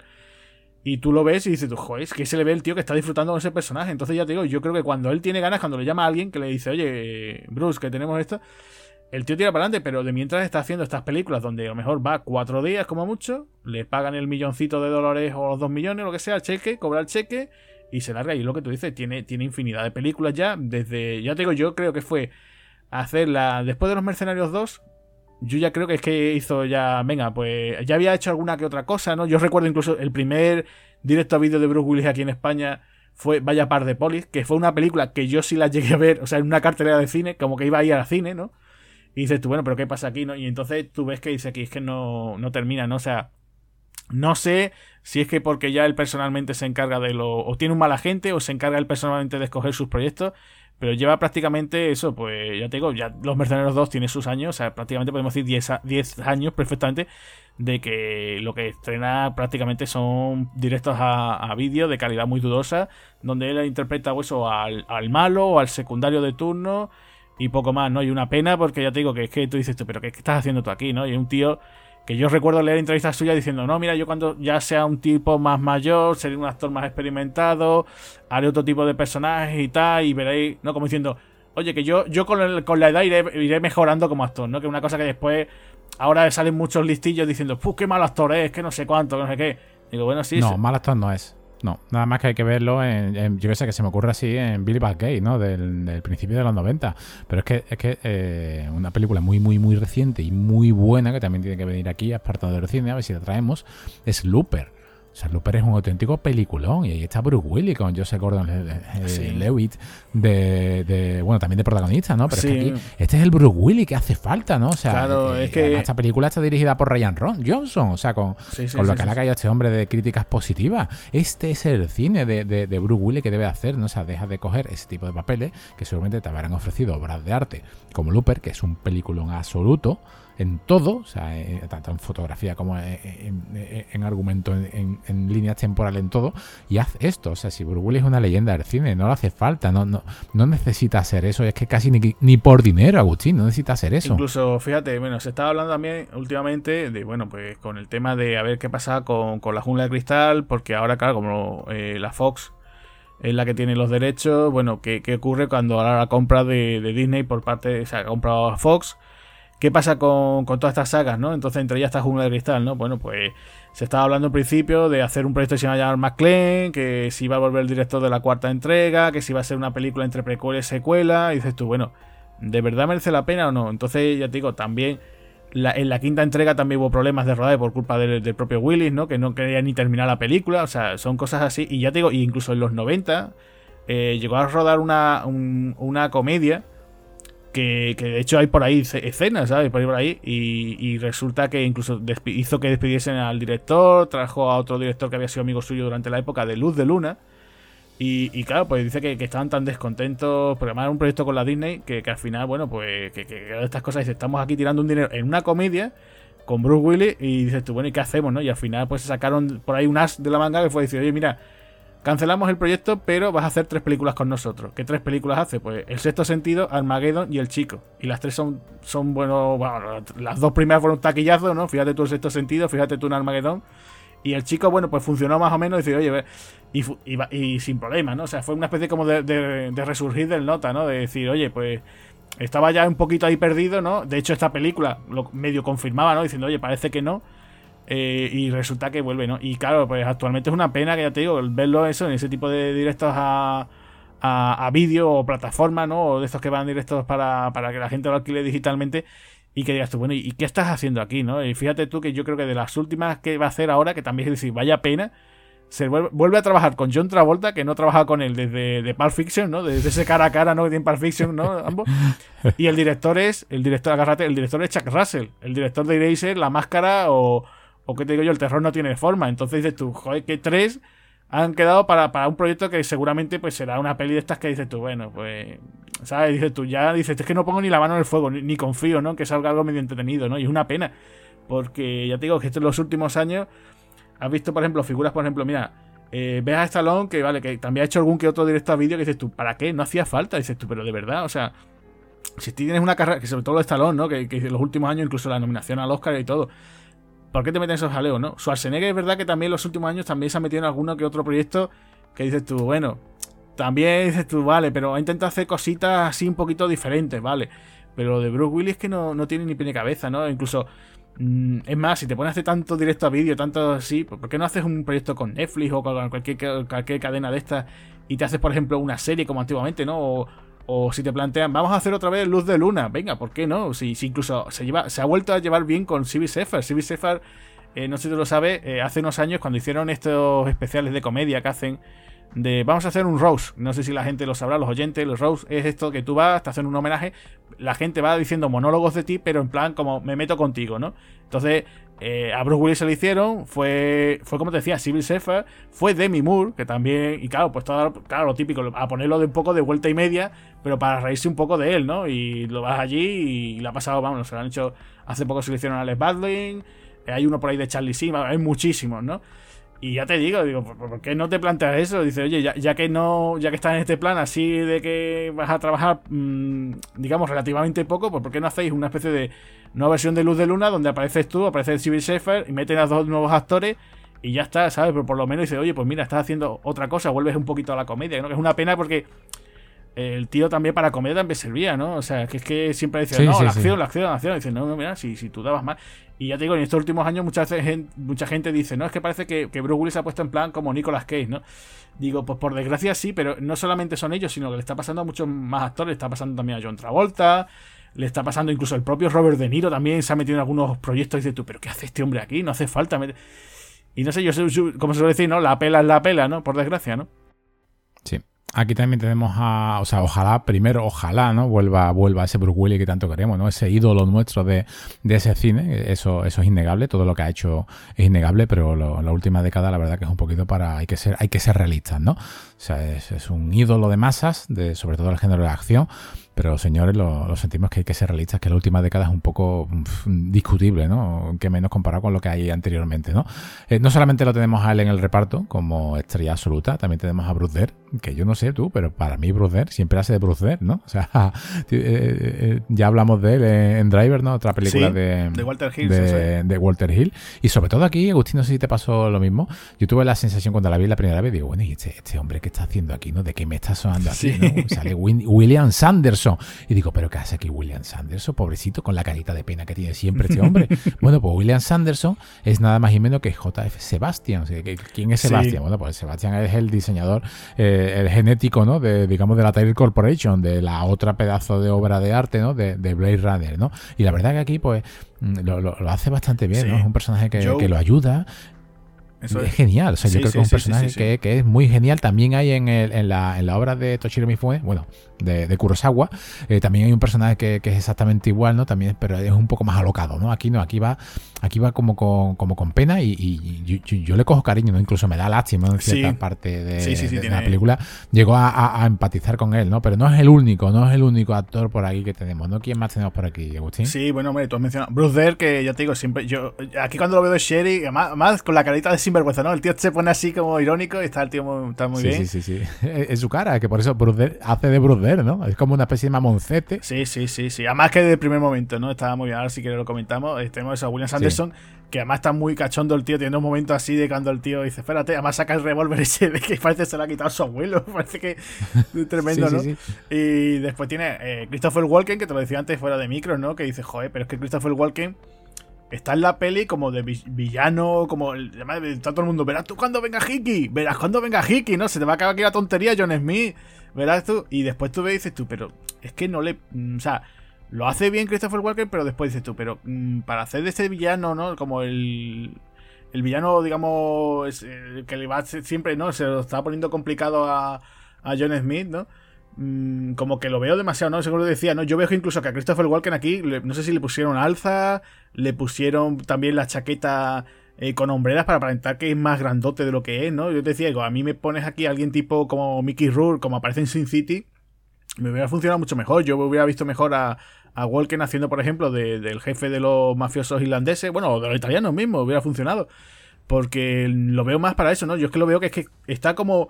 Y tú lo ves y dices, joder, es que se le ve el tío que está disfrutando con ese personaje. Entonces ya te digo, yo creo que cuando él tiene ganas, cuando le llama a alguien que le dice, oye, Bruce, que tenemos esto, el tío tira para adelante, pero de mientras está haciendo estas películas donde a lo mejor va cuatro días como mucho, le pagan el milloncito de dólares o los dos millones, lo que sea, el cheque, cobra el cheque y se larga. Y lo que tú dices, tiene, tiene infinidad de películas ya. Desde, ya te digo, yo creo que fue hacerla después de los Mercenarios 2. Yo ya creo que es que hizo ya, venga, pues ya había hecho alguna que otra cosa, ¿no? Yo recuerdo incluso el primer directo a vídeo de Bruce Willis aquí en España fue Vaya Par de Polis, que fue una película que yo sí la llegué a ver, o sea, en una cartelera de cine, como que iba a ir al cine, ¿no? Y dices tú, bueno, pero ¿qué pasa aquí, no? Y entonces tú ves que dice aquí, es que no, no termina, ¿no? O sea, no sé si es que porque ya él personalmente se encarga de lo. o tiene un mal agente o se encarga él personalmente de escoger sus proyectos. Pero lleva prácticamente eso, pues ya te digo, ya Los Mercenarios 2 tiene sus años, o sea, prácticamente podemos decir 10, años perfectamente de que lo que estrena prácticamente son directos a, vídeo de calidad muy dudosa, donde él interpreta eso al, al malo o al secundario de turno y poco más, ¿no? Y una pena porque ya te digo que es que tú dices, pero ¿qué estás haciendo tú aquí, no? Y un tío que yo recuerdo leer entrevistas suyas diciendo, no, mira, yo cuando ya sea un tipo más mayor, seré un actor más experimentado, haré otro tipo de personajes y tal, y veréis, ¿no? Como diciendo, oye, que yo, yo con, con la edad iré, mejorando como actor, ¿no? Que una cosa que después, ahora salen muchos listillos diciendo, ¡puf, qué mal actor es! Que no sé cuánto, que no sé qué. Digo, bueno, sí. No, mal actor no es. No, nada más que hay que verlo en, yo que sé, que se me ocurre así en Billy Gay, ¿no? Del, principio de los 90. Pero es que es que eh, una película muy, muy, muy reciente y muy buena, que también tiene que venir aquí a Espartano del Cine, a ver si la traemos, es Looper. O sea, Looper es un auténtico peliculón. Y ahí está Bruce Willis con Joseph Gordon Lewitt, de, bueno, también de protagonista, ¿no? Pero es que aquí, este es el Bruce Willis que hace falta, ¿no? O sea, claro, eh, es que... esta película está dirigida por Ryan Ron Johnson, o sea, con, con lo que le ha caído a este hombre de críticas positivas. Este es el cine de, de, Bruce Willis que debe hacer, ¿no? O sea, deja de coger ese tipo de papeles que seguramente te habrán ofrecido obras de arte como Looper, que es un peliculón absoluto en todo, o sea, eh, tanto en fotografía como en, argumento, en, líneas temporales, en todo, y haz esto. O sea, si Bruce es una leyenda del cine, no le hace falta, no, no, no necesita hacer eso. Es que casi ni, ni por dinero, Agustín, no necesita hacer eso. Incluso, fíjate, bueno, se estaba hablando también últimamente de, bueno, pues con el tema de a ver qué pasa con, la jungla de cristal, porque ahora, claro, como eh, la Fox es la que tiene los derechos, bueno, ¿qué, qué ocurre cuando ahora la compra de, de Disney por parte, o sea, ha comprado a Fox? ¿Qué pasa con, todas estas sagas, no? Entonces, entre ellas está Jungla de Cristal, ¿no? Bueno, pues se estaba hablando al principio de hacer un proyecto que se llama llamar McLean, que si iba a volver el director de la cuarta entrega, que si iba a ser una película entre precuela y secuela. Y dices tú, bueno, ¿de verdad merece la pena o no? Entonces, ya te digo, también en la quinta entrega también hubo problemas de rodaje por culpa del, propio Willis, ¿no? Que no quería ni terminar la película. O sea, son cosas así. Y ya te digo, incluso en los 90 eh, llegó a rodar una, una comedia que, de hecho hay por ahí escenas, ¿sabes? Por ahí, por ahí y, resulta que incluso hizo que despidiesen al director, trajo a otro director que había sido amigo suyo durante la época de Luz de Luna. Y, claro, pues dice que, estaban tan descontentos porque además un proyecto con la Disney que, al final, bueno, pues que, estas cosas, dice, estamos aquí tirando un dinero en una comedia con Bruce Willis y dices tú, bueno, ¿y qué hacemos, no? Y al final pues se sacaron por ahí un as de la manga que fue decir, oye, mira, Cancelamos el proyecto, pero vas a hacer tres películas con nosotros. ¿Qué tres películas hace? Pues El Sexto Sentido, Armageddon y El Chico. Y las tres son, son bueno, bueno, las dos primeras fueron un taquillazo, ¿no? Fíjate tú El Sexto Sentido, fíjate tú en Armageddon. Y El Chico, bueno, pues funcionó más o menos. Y dice, oye, y, y, sin problema, ¿no? O sea, fue una especie como de, de, resurgir del nota, ¿no? De decir, oye, pues estaba ya un poquito ahí perdido, ¿no? De hecho, esta película lo medio confirmaba, ¿no? Diciendo, oye, parece que no. Eh, y resulta que vuelve, ¿no? Y claro, pues actualmente es una pena que ya te digo, verlo eso en ese tipo de directos a, a, vídeo o plataforma, ¿no? O de estos que van directos para, para que la gente lo alquile digitalmente y que digas tú, bueno, ¿y qué estás haciendo aquí, no? Y fíjate tú que yo creo que de las últimas que va a hacer ahora, que también es decir, vaya pena, se vuelve, a trabajar con John Travolta, que no trabaja con él desde de Pulp Fiction, ¿no? Desde ese cara a cara, ¿no? Que tiene Pulp Fiction, ¿no? Ambos. Y el director es, el director, agárrate, el director es Chuck Russell, el director de Eraser, La Máscara o o te digo yo, el terror no tiene forma. Entonces dices tú, joder, que tres han quedado para, un proyecto que seguramente pues será una peli de estas que dices tú, bueno, pues ¿sabes? Dices tú, ya dices, es que no pongo ni la mano en el fuego, ni, confío, ¿no? Que salga algo medio entretenido, ¿no? Y es una pena, porque ya te digo que en los últimos años has visto, por ejemplo, figuras, por ejemplo, mira, eh, ves a Stallone, que vale, que también ha hecho algún que otro directo a vídeo, que dices tú, ¿para qué? No hacía falta, dices tú, pero de verdad, o sea, si tienes una carrera, que sobre todo lo de Stallone, ¿no? Que, los últimos años, incluso la nominación al Oscar y todo, ¿por qué te meten esos jaleos, no? Schwarzenegger es verdad que también en los últimos años también se ha metido en alguno que otro proyecto que dices tú, bueno, también dices tú, vale, pero ha intentado hacer cositas así un poquito diferentes, vale. Pero de Bruce Willis que no, no tiene ni pie cabeza, ¿no? Incluso, mm, es más, si te pones a hacer tanto directo a vídeo, tanto así, ¿por qué no haces un proyecto con Netflix o con cualquier, cualquier cadena de estas y te haces, por ejemplo, una serie como antiguamente, ¿no? O, o si te plantean, vamos a hacer otra vez Luz de Luna, venga, ¿por qué no? Si, incluso se, lleva, se ha vuelto a llevar bien con Civi Sefar. Civi Sefar, eh, no sé si tú lo sabes, eh, hace unos años cuando hicieron estos especiales de comedia que hacen de vamos a hacer un roast. No sé si la gente lo sabrá, los oyentes, los roast es esto que tú vas, te hacen un homenaje, la gente va diciendo monólogos de ti, pero en plan como me meto contigo, ¿no? Entonces, eh, a Bruce Willis se lo hicieron, fue, fue como te decía, Civil Sefer, fue Demi Moore, que también, y claro, pues todo, claro, lo típico, a ponerlo de un poco de vuelta y media, pero para reírse un poco de él, ¿no? Y lo vas allí y le ha pasado, vamos, se lo han hecho, hace poco se lo hicieron a Alex Badlin, hay uno por ahí de Charlie Sim, hay muchísimos, ¿no? Y ya te digo, digo, ¿por qué no te planteas eso? Dice, oye, ya, que no, ya que estás en este plan así de que vas a trabajar, mm, digamos, relativamente poco, pues ¿por qué no hacéis una especie de nueva versión de Luz de Luna donde apareces tú, aparece el Civil Safer y meten a dos nuevos actores y ya está, ¿sabes? Pero por lo menos dice, oye, pues mira, estás haciendo otra cosa, vuelves un poquito a la comedia, ¿no? Que es una pena porque el tío también para comedia también servía, ¿no? O sea, que es que siempre decía, no, la, acción, la acción, la acción, Dice, no, no, mira, si, si tú dabas más. Y ya te digo, en estos últimos años mucha gente, mucha gente dice, no, es que parece que, que Bruce Willis se ha puesto en plan como Nicolas Cage, ¿no? Digo, pues por desgracia sí, pero no solamente son ellos, sino que le está pasando a muchos más actores, le está pasando también a John Travolta, le está pasando incluso el propio Robert De Niro también se ha metido en algunos proyectos y dice tú, pero ¿qué hace este hombre aquí? No hace falta. Y no sé, yo sé, como se suele decir, ¿no? La pela es la pela, ¿no? Por desgracia, ¿no? Sí. Aquí también tenemos a, o sea, ojalá, primero, ojalá, ¿no? Vuelva, vuelva ese Bruce Willis que tanto queremos, ¿no? Ese ídolo nuestro de, ese cine, eso, eso es innegable, todo lo que ha hecho es innegable, pero la última década la verdad que es un poquito para, hay que ser, hay que ser realistas, ¿no? O sea, es, es un ídolo de masas, de, sobre todo el género de acción, pero señores, lo, sentimos que hay que ser realistas, que la última década es un poco discutible, ¿no? Que menos comparado con lo que hay anteriormente, ¿no? Eh, no solamente lo tenemos a él en el reparto como estrella absoluta, también tenemos a Bruce que yo no sé tú, pero para mí Bruce siempre hace de Bruce ¿no? O sea, eh, eh, ya hablamos de él en Driver, ¿no? Otra película de, de, Walter Hill. De, Walter Hill. Y sobre todo aquí, Agustín, no sé si te pasó lo mismo. Yo tuve la sensación cuando la vi la primera vez, digo, bueno, ¿y este, este hombre qué está haciendo aquí, no? ¿De qué me está sonando aquí, ¿no? Sale William Sanderson y digo, ¿pero qué hace aquí William Sanderson? Pobrecito, con la carita de pena que tiene siempre este hombre. bueno, pues William Sanderson es nada más y menos que JF Sebastian. ¿Quién es Sebastian? Bueno, pues Sebastian es el diseñador, eh, el genético, ¿no? De, digamos, de la Tyler Corporation, de la otra pedazo de obra de arte, ¿no? De, Blade Runner, ¿no? Y la verdad que aquí, pues, mm, lo, hace bastante bien, ¿no? Es un personaje que, que lo ayuda, es, genial. O sea, yo creo que es un personaje que, es muy genial. También hay en, el, en, la, en la obra de Toshiro Mifune, bueno, de, de Kurosawa, eh, también hay un personaje que, es exactamente igual, ¿no? También, pero es un poco más alocado, ¿no? Aquí no, aquí va, aquí va como con, como con pena y, yo, le cojo cariño, ¿no? Incluso me da lástima en cierta parte de, la película. Llegó a, empatizar con él, ¿no? Pero no es el único, no es el único actor por aquí que tenemos, ¿no? ¿Quién más tenemos por aquí, Agustín? Sí, bueno, hombre, tú has mencionado Bruce Dare, que ya te digo, siempre, yo, aquí cuando lo veo de Sherry, más, con la carita de sinvergüenza, ¿no? El tío se pone así como irónico y está el tío muy, está muy bien. Sí, sí, sí. Es su cara, que por eso hace de Bruce ¿no? Es como una especie de mamoncete. Sí, sí, sí, sí. Además que de primer momento, ¿no? Estaba muy bien. Ahora si que lo comentamos. Tenemos eso a William Sanderson, que además está muy cachondo el tío, tiene un momento así de cuando el tío dice, espérate, además saca el revólver ese de que parece que se lo ha quitado su abuelo. parece que es tremendo, ¿no? Y después tiene eh, Christopher Walken, que te lo decía antes fuera de micro, ¿no? Que dice, joder, pero es que Christopher Walken está en la peli como de villano, como el, está todo el mundo, verás tú cuando venga Hiki, verás cuando venga Hiki, ¿no? Se te va a acabar aquí la tontería, John Smith, verás tú, y después tú ves y dices tú, pero es que no le, mm, o sea, lo hace bien Christopher Walker, pero después dices tú, pero mm, para hacer de ese villano, ¿no? Como el, el villano, digamos, que le va siempre, ¿no? Se lo está poniendo complicado a, a John Smith, ¿no? Mm, como que lo veo demasiado, ¿no? Seguro decía, ¿no? Yo veo incluso que a Christopher Walken aquí, no sé si le pusieron alza, le pusieron también la chaqueta eh, con hombreras para aparentar que es más grandote de lo que es, ¿no? Yo te decía, digo, a mí me pones aquí a alguien tipo como Mickey Rourke, como aparece en Sin City, me hubiera funcionado mucho mejor. Yo hubiera visto mejor a, a Walken haciendo, por ejemplo, del jefe de los mafiosos irlandeses, bueno, de los italianos mismos, hubiera funcionado. Porque lo veo más para eso, ¿no? Yo es que lo veo que es que está como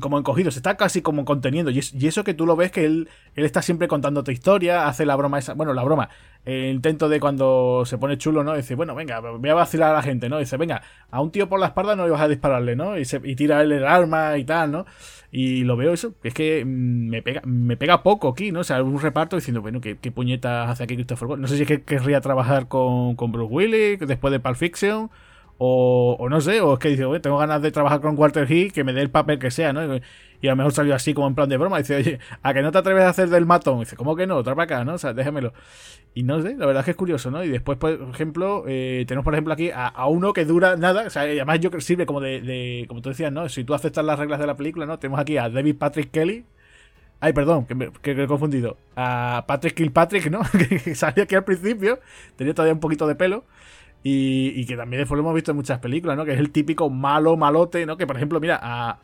como encogido, se está casi como conteniendo. Y, eso que tú lo ves que él, él está siempre contándote historia, hace la broma esa, bueno, la broma, el intento de cuando se pone chulo, ¿no? Dice, bueno, venga, voy a vacilar a la gente, ¿no? Dice, venga, a un tío por la espalda no ibas a dispararle, ¿no? Y, se, y tira él el arma y tal, ¿no? Y lo veo eso, es que mm, me pega, me pega poco aquí, ¿no? O sea, un reparto diciendo, bueno, ¿qué, qué puñetas hace aquí Christopher No sé si es que querría trabajar con, con Bruce Willis después de Pulp Fiction o, no sé, o es que dice, oye, tengo ganas de trabajar con Walter Hill, que me dé el papel que sea, ¿no? Y a lo mejor salió así como en plan de broma. Dice, oye, ¿a que no te atreves a hacer del matón? dice, ¿cómo que no? Otra para acá, ¿no? O sea, déjamelo. Y no sé, la verdad es que es curioso, ¿no? Y después, por ejemplo, eh, tenemos por ejemplo aquí a, uno que dura nada, o sea, además yo sirve como de, como tú decías, ¿no? Si tú aceptas las reglas de la película, ¿no? Tenemos aquí a David Patrick Kelly. Ay, perdón, que me, que he confundido. A Patrick Kilpatrick, ¿no? que salía aquí al principio. Tenía todavía un poquito de pelo. Y, que también después lo hemos visto en muchas películas, ¿no? Que es el típico malo, malote, ¿no? Que por ejemplo, mira, a,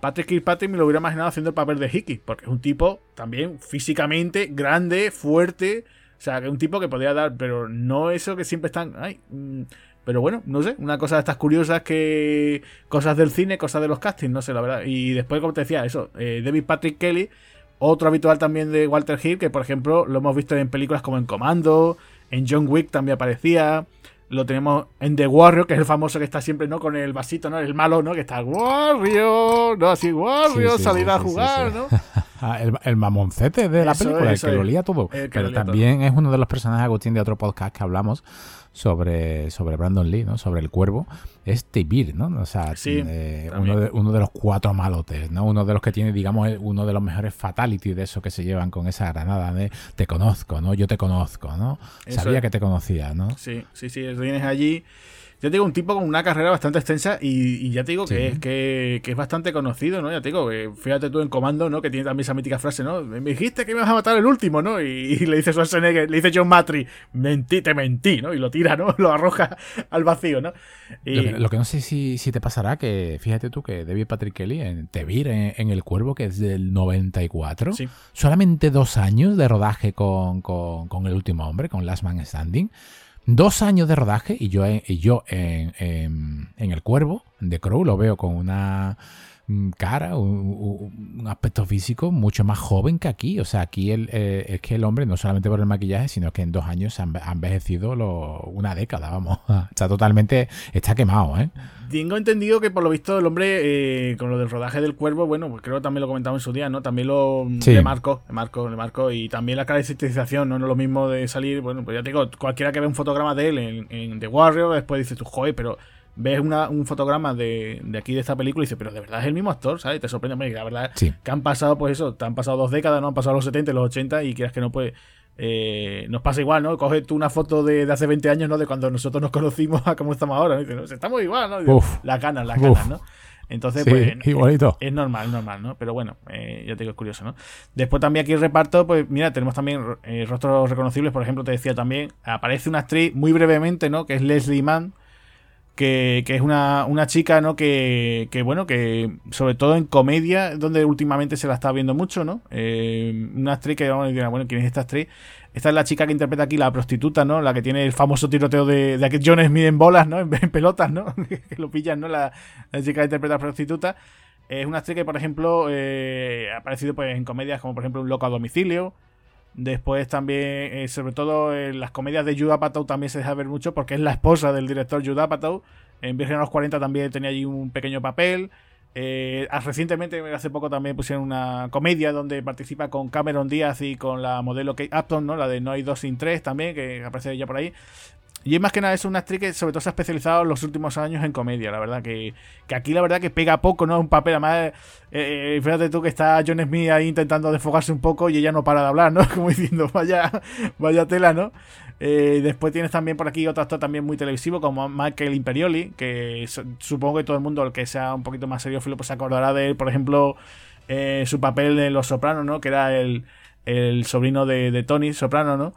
Patrick Kilpatrick me lo hubiera imaginado haciendo el papel de Hickey, porque es un tipo también físicamente grande, fuerte, o sea, que un tipo que podría dar, pero no eso que siempre están, ay, mm, pero bueno, no sé, una cosa de estas curiosas que cosas del cine, cosas de los castings, no sé, la verdad. Y después, como te decía, eso, eh, David Patrick Kelly, otro habitual también de Walter Hill, que por ejemplo lo hemos visto en películas como En Comando, en John Wick también aparecía. Lo tenemos en The Warrior, que es el famoso que está siempre, ¿no? Con el vasito, ¿no? El malo, ¿no? Que está Warrior, ¿no? Así, Warrior, salir a jugar, ¿no? Ah, el, mamoncete de la película, el que lo lía todo. Pero también es uno de los personajes, Agustín, de otro podcast que hablamos, sobre, sobre Brandon Lee, ¿no? Sobre el cuervo, es Tibir, ¿no? O sea, eh, uno, de, uno, de, los cuatro malotes, ¿no? Uno de los que tiene, digamos, uno de los mejores fatalities de eso que se llevan con esa granada de te conozco, ¿no? Yo te conozco, ¿no? Sabía que te conocía, ¿no? Sí, sí, sí, vienes allí ya te digo, un tipo con una carrera bastante extensa y, ya te digo que, es, que, es bastante conocido, ¿no? Ya te digo, que fíjate tú en Comando, ¿no? Que tiene también esa mítica frase, ¿no? Me dijiste que me ibas a matar el último, ¿no? Y, le dice Schwarzenegger, le dice John Matry, mentí, te mentí, ¿no? Y lo tira, ¿no? Lo arroja al vacío, ¿no? Lo, que, no sé si, si, te pasará, que fíjate tú que David Patrick Kelly en Te en, El Cuervo, que es del 94, solamente dos años de rodaje con, con, con El Último Hombre, con Last Man Standing. Dos años de rodaje y yo, y yo en, en, El Cuervo, de Crow, lo veo con una cara, un, aspecto físico mucho más joven que aquí. O sea, aquí el, eh, es que el hombre, no solamente por el maquillaje, sino que en dos años ha envejecido lo, una década, vamos. Está totalmente, está quemado, ¿eh? tengo entendido que por lo visto el hombre, eh, con lo del rodaje del cuervo, bueno, pues creo que también lo comentamos en su día, ¿no? También lo le marcó, le marcó, le marcó. Y también la caracterización, ¿no? No es lo mismo de salir, bueno, pues ya te digo, cualquiera que ve un fotograma de él en, The Warrior, después dice tú, joder, pero ves una, un fotograma de, de, aquí de esta película y dices, pero de verdad es el mismo actor, ¿sabes? Te sorprende, la verdad que han pasado, pues eso, te han pasado dos décadas, ¿no? Han pasado los 70 y los 80 y quieras que no, pues eh, nos pasa igual, ¿no? Coge tú una foto de, hace 20 años, ¿no? De cuando nosotros nos conocimos a cómo estamos ahora. ¿no? estamos igual, ¿no? las ganas, las ganas, ¿no? Entonces, pues, igualito. Es, normal, normal, ¿no? Pero bueno, eh, ya te digo, es curioso, ¿no? Después también aquí el reparto, pues mira, tenemos también eh, rostros reconocibles, por ejemplo, te decía también, aparece una actriz muy brevemente, ¿no? Que es Leslie Mann, que, que, es una, una chica, ¿no? Que, que, bueno, que sobre todo en comedia, donde últimamente se la está viendo mucho, ¿no? Eh, una actriz que, bueno, ¿quién es esta actriz? Esta es la chica que interpreta aquí la prostituta, ¿no? La que tiene el famoso tiroteo de, de John Smith en bolas, ¿no? En, pelotas, ¿no? que lo pillan, ¿no? La, chica que interpreta a la prostituta. Es una actriz que, por ejemplo, eh, ha aparecido pues, en comedias como, por ejemplo, Un loco a domicilio. Después también, eh, sobre todo en las comedias de Judah Apatow también se deja ver mucho porque es la esposa del director Judah Apatow. En Virgen a los 40 también tenía allí un pequeño papel. Eh, recientemente, hace poco también pusieron una comedia donde participa con Cameron Díaz y con la modelo Kate Upton, ¿no? La de No hay dos sin tres también, que aparece ya por ahí. Y es más que nada es una actriz que sobre todo se ha especializado en los últimos años en comedia, la verdad, que, que aquí la verdad que pega poco, ¿no? Un papel, además, eh, eh, fíjate tú que está John Smith ahí intentando desfogarse un poco y ella no para de hablar, ¿no? Como diciendo, vaya, vaya tela, ¿no? Eh, después tienes también por aquí otro actor también muy televisivo como Michael Imperioli, que supongo que todo el mundo, el que sea un poquito más serio, pues se acordará de él, por ejemplo, su papel en Los Sopranos, ¿no? Que era el, el sobrino de Tony Soprano, ¿no?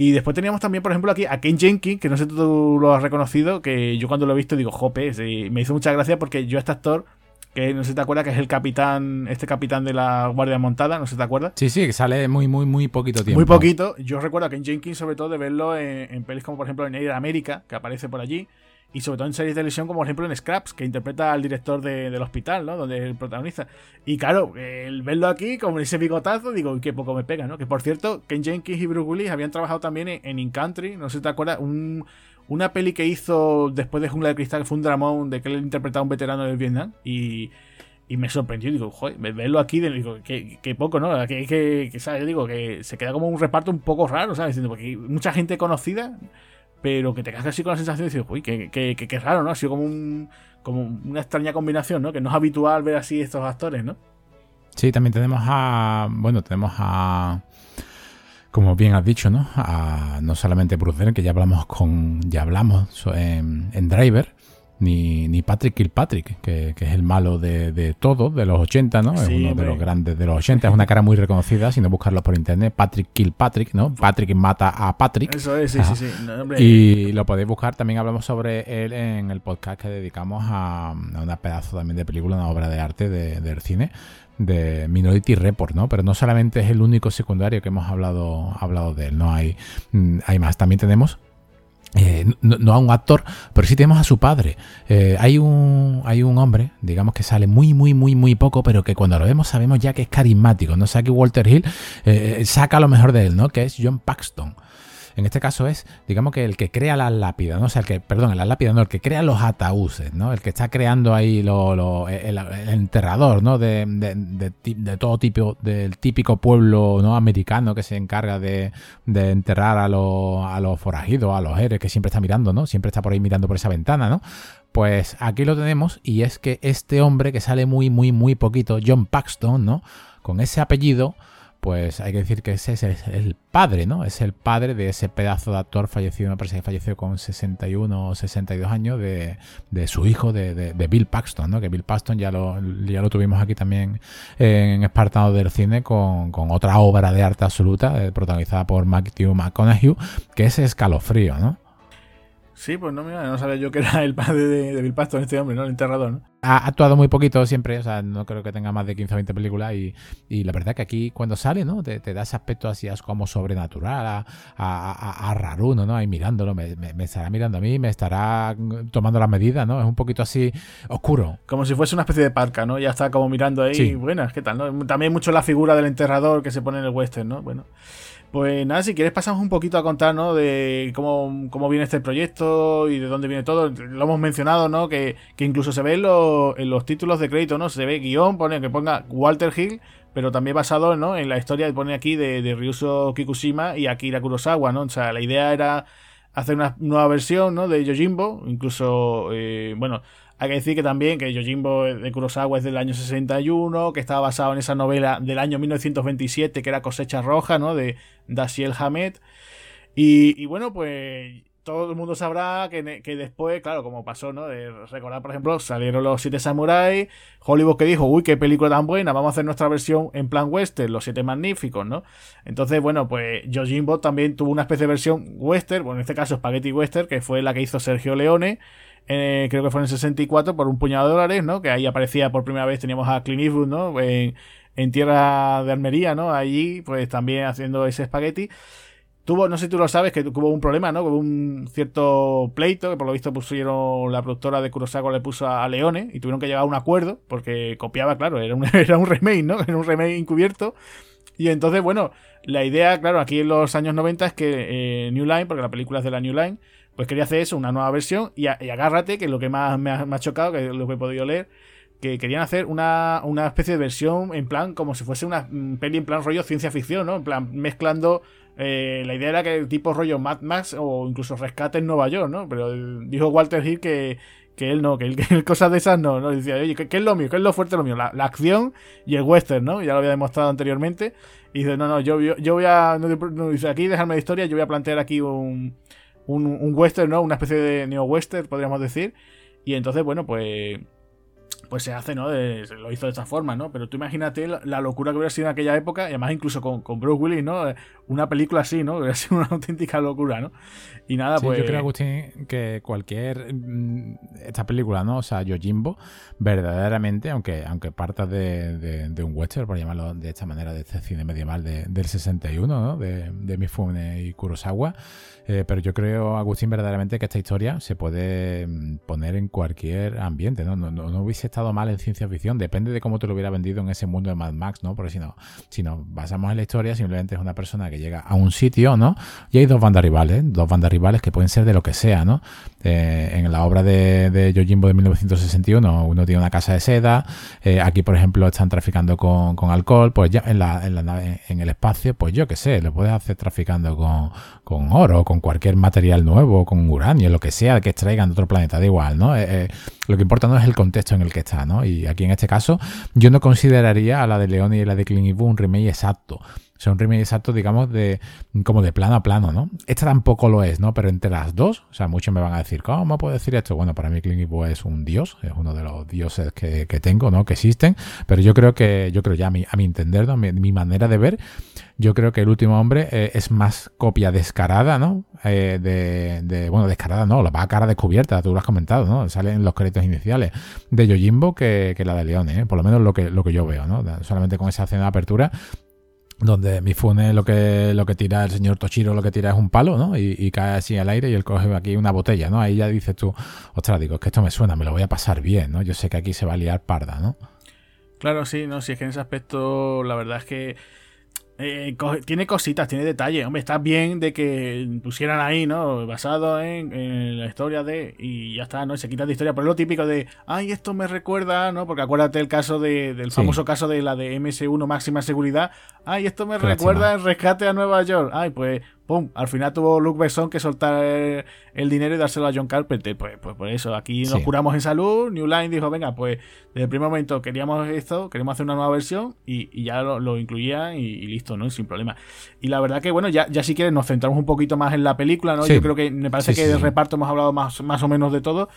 Y después teníamos también, por ejemplo, aquí a Ken Jenkins, que no sé si tú lo has reconocido, que yo cuando lo he visto digo, jope, me hizo mucha gracia porque yo a este actor que no sé si te acuerdas que es el capitán, este capitán de la Guardia Montada, no sé si te acuerdas. Sí, sí, que sale muy, muy, muy poquito tiempo. Muy poquito. Yo recuerdo a Ken Jenkins, sobre todo, de verlo en, en pelis como por ejemplo en Air America, que aparece por allí y sobre todo en series de televisión como por ejemplo en Scraps, que interpreta al director del hospital, ¿no? Donde es el protagonista. Y claro, el verlo aquí, como ese bigotazo, digo, qué poco me pega, ¿no? Que por cierto, Ken Jenkins y Bruce Willis habían trabajado también en, In Country, no sé si te acuerdas, una peli que hizo después de Jungla de Cristal, que fue un dramón de que él interpretaba a un veterano del Vietnam. Y, y me sorprendió, digo, joder, verlo aquí, digo, que, poco, ¿no? Que, que, ¿sabes? Yo digo, que se queda como un reparto un poco raro, ¿sabes? Porque mucha gente conocida pero que te quedas así con la sensación de decir, uy, que, raro, ¿no? Ha sido como, un, como una extraña combinación, ¿no? Que no es habitual ver así estos actores, ¿no? Sí, también tenemos a, bueno, tenemos a, como bien has dicho, ¿no? A, no solamente Bruce que ya hablamos con, ya hablamos en, en Driver, ni, ni Patrick Kilpatrick, que, que es el malo de, de todo, de los 80, ¿no? es uno de los grandes de los 80, es una cara muy reconocida, si no buscarlo por internet, Patrick Kilpatrick, ¿no? Patrick mata a Patrick. Eso es, sí, sí, sí. y lo podéis buscar, también hablamos sobre él en el podcast que dedicamos a, a una pedazo también de película, una obra de arte de, del cine de Minority Report, ¿no? Pero no solamente es el único secundario que hemos hablado, hablado de él, no hay, mm, hay más. También tenemos eh, no, a un actor, pero sí tenemos a su padre. Eh, hay, un, hay un hombre, digamos que sale muy, muy, muy, muy poco, pero que cuando lo vemos sabemos ya que es carismático. No sé, que Walter Hill eh, saca lo mejor de él, ¿no? Que es John Paxton. En este caso es, digamos que el que crea las lápidas, ¿no? O sea, el que, perdón, las lápidas, no, el que crea los ataúdes, ¿no? El que está creando ahí el, enterrador, ¿no? De, de, todo tipo, del típico pueblo ¿no? americano que se encarga de, enterrar a, los, a los forajidos, a los héroes, que siempre está mirando, ¿no? Siempre está por ahí mirando por esa ventana, ¿no? Pues aquí lo tenemos y es que este hombre que sale muy, muy, muy poquito, John Paxton, ¿no? Con ese apellido, pues hay que decir que ese es el padre, ¿no? Es el padre de ese pedazo de actor fallecido, me parece que falleció con 61 o 62 años, de, su hijo, de, Bill Paxton, ¿no? Que Bill Paxton ya lo, ya lo tuvimos aquí también en Espartano del Cine con, otra obra de arte absoluta, eh, protagonizada por Matthew McConaughey, que es Escalofrío, ¿no? Sí, pues no, mira, no sabía yo que era el padre de, Bill Paxton, este hombre, ¿no? El enterrador, ¿no? Ha actuado muy poquito siempre, o sea, no creo que tenga más de 15 o 20 películas y, y la verdad que aquí cuando sale, ¿no? Te, da ese aspecto así como sobrenatural, a, a, a, raruno, ¿no? Ahí mirándolo, me, me, estará mirando a mí, me estará tomando las medidas, ¿no? Es un poquito así oscuro. Como si fuese una especie de parca, ¿no? Ya está como mirando ahí, sí. buenas, ¿qué tal? ¿no? También mucho la figura del enterrador que se pone en el western, ¿no? Bueno. Pues nada, si quieres pasamos un poquito a contar, ¿no? De cómo, cómo viene este proyecto y de dónde viene todo. Lo hemos mencionado, ¿no? Que, que incluso se ve en los, en los, títulos de crédito, ¿no? Se ve guion, pone que ponga Walter Hill, pero también basado, ¿no? En la historia que pone aquí de, de Ryuso Kikushima y Akira Kurosawa, ¿no? O sea, la idea era hacer una nueva versión, ¿no? De Yojimbo, incluso, eh, bueno, hay que decir que también que Yojimbo de Kurosawa es del año 61, que estaba basado en esa novela del año 1927 que era Cosecha Roja, ¿no? De Dashiell Hamed. Y, bueno, pues todo el mundo sabrá que, después, claro, como pasó, ¿no? De recordar, por ejemplo, salieron los Siete Samuráis, Hollywood que dijo, uy, qué película tan buena, vamos a hacer nuestra versión en plan western, Los Siete Magníficos, ¿no? Entonces, bueno, pues Yojimbo también tuvo una especie de versión western, bueno, en este caso Spaghetti Western, que fue la que hizo Sergio Leone, eh, creo que fue en el 64, por un puñado de dólares, ¿no? Que ahí aparecía por primera vez, teníamos a Clint Eastwood, ¿no? En, tierra de Almería, ¿no? Allí, pues también haciendo ese espagueti. Tuvo, no sé si tú lo sabes, que tuvo un problema, ¿no? Hubo un cierto pleito, que por lo visto pusieron, la productora de Kurosawa le puso a, Leone y tuvieron que llegar a un acuerdo, porque copiaba, claro, era un, era un remake, ¿no? Era un remake encubierto. Y entonces, bueno, la idea, claro, aquí en los años 90 es que eh, New Line, porque la película es de la New Line, pues quería hacer eso, una nueva versión. Y, agárrate, que es lo que más me ha, chocado, que lo que he podido leer, que querían hacer una, especie de versión en plan, como si fuese una peli en plan rollo ciencia ficción, ¿no? En plan, mezclando. Eh, la idea era que el tipo rollo Mad Max o incluso Rescate en Nueva York, ¿no? Pero dijo Walter Hill que, que él no, que, él, cosas de esas no, ¿no? Decía, oye, ¿qué, es lo mío? ¿Qué es lo fuerte lo mío? La, acción y el western, ¿no? Ya lo había demostrado anteriormente. Y dice, no, no, yo, yo, voy a. dice, aquí dejarme de historia, yo voy a plantear aquí un un, western, ¿no? Una especie de neo-western, podríamos decir. Y entonces, bueno, pues pues se hace, ¿no? se lo hizo de esta forma, ¿no? Pero tú imagínate la, locura que hubiera sido en aquella época, y además incluso con, con Bruce Willis, ¿no? Una película así, ¿no? Hubiera sido una auténtica locura, ¿no? Y nada, pues... Yo creo, Agustín, que cualquier... Mm, esta película, ¿no? O sea, Yojimbo, verdaderamente, aunque, aunque parta de, de, un western, por llamarlo de esta manera, de este cine medieval del 61, ¿no? De, de Mifune y Kurosawa, eh, pero yo creo, Agustín, verdaderamente que esta historia se puede mm, poner en cualquier ambiente, ¿no? No, no, hubiese estado mal en ciencia ficción, depende de cómo te lo hubiera vendido en ese mundo de Mad Max, ¿no? Porque si no, si nos basamos en la historia, simplemente es una persona que llega a un sitio, ¿no? Y hay dos bandas rivales, dos bandas rivales que pueden ser de lo que sea, ¿no? Eh, en la obra de, de Yojimbo de 1961, uno tiene una casa de seda, eh, aquí, por ejemplo, están traficando con, alcohol, pues ya en, la, en, la, en el espacio, pues yo qué sé, lo puedes hacer traficando con, oro, con cualquier material nuevo, con uranio, lo que sea que extraigan de otro planeta, da igual, ¿no? Eh, eh, lo que importa no es el contexto en el que está, ¿no? Y aquí en este caso, yo no consideraría a la de León y la de Clint Eastwood un remake exacto. Sea, un remake exacto, digamos, de como de plano a plano, ¿no? Esta tampoco lo es, ¿no? Pero entre las dos, o sea, muchos me van a decir, ¿cómo puedo decir esto? Bueno, para mí Clint Eastwood es un dios, es uno de los dioses que, tengo, ¿no? Que existen, pero yo creo que, yo creo ya a mi, a mi entender, ¿no? mi manera de ver, yo creo que el último hombre eh, es más copia descarada, ¿no? Eh, de, bueno, descarada no, la va a cara descubierta, tú lo has comentado, ¿no? Salen los créditos iniciales de Yojimbo que, que la de Leone, ¿eh? por lo menos lo que, lo que yo veo, ¿no? Solamente con esa escena de apertura donde Mifune lo que, lo que tira el señor Toshiro lo que tira es un palo, ¿no? Y, cae así al aire y él coge aquí una botella, ¿no? Ahí ya dices tú, ostras, digo, es que esto me suena, me lo voy a pasar bien, ¿no? Yo sé que aquí se va a liar parda, ¿no? Claro, sí, no, si es que en ese aspecto la verdad es que eh, tiene cositas, tiene detalles. Hombre, está bien de que pusieran ahí, ¿no? Basado en, la historia de. Y ya está, ¿no? se quita de historia. Pero es lo típico de. Ay, esto me recuerda, ¿no? Porque acuérdate el caso de, del famoso caso de la de MS1 máxima seguridad. Ay, esto me recuerda el rescate a Nueva York. Ay, pues al final tuvo Luke Besson que soltar el, dinero y dárselo a John Carpenter. Pues, pues por eso, aquí nos curamos en salud. New Line dijo, venga, pues desde el primer momento queríamos esto, queremos hacer una nueva versión y, ya lo, incluía y, listo, ¿no? Sin problema. Y la verdad que, bueno, ya, ya si quieres nos centramos un poquito más en la película, ¿no? Yo creo que me parece que de reparto hemos hablado más, más o menos de todo.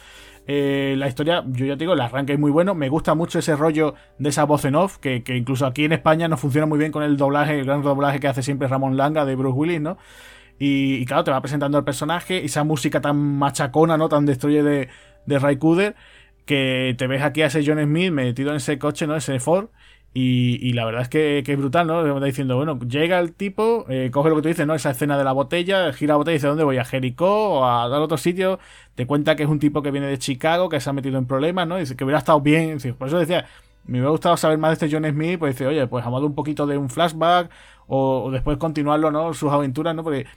Eh, la historia, yo ya te digo, el arranque es muy bueno. Me gusta mucho ese rollo de esa voz en off, que, incluso aquí en España nos funciona muy bien con el doblaje, el gran doblaje que hace siempre Ramón Langa de Bruce Willis, ¿no? Y, claro, te va presentando el personaje, esa música tan machacona, ¿no? Tan destruye de, de Ray Cooder, que te ves aquí a ese John Smith metido en ese coche, ¿no? Ese Ford. Y, la verdad es que, es brutal, ¿no? Está diciendo, bueno, llega el tipo, eh, coge lo que tú dices, ¿no? Esa escena de la botella, gira la botella y dice, ¿dónde voy? ¿A Jericó o a dar otro sitio? Te cuenta que es un tipo que viene de Chicago, que se ha metido en problemas, ¿no? Dice que hubiera estado bien. Por eso decía, me hubiera gustado saber más de este John Smith, pues dice, oye, pues dado un poquito de un flashback o, o después continuarlo, ¿no? Sus aventuras, ¿no? Porque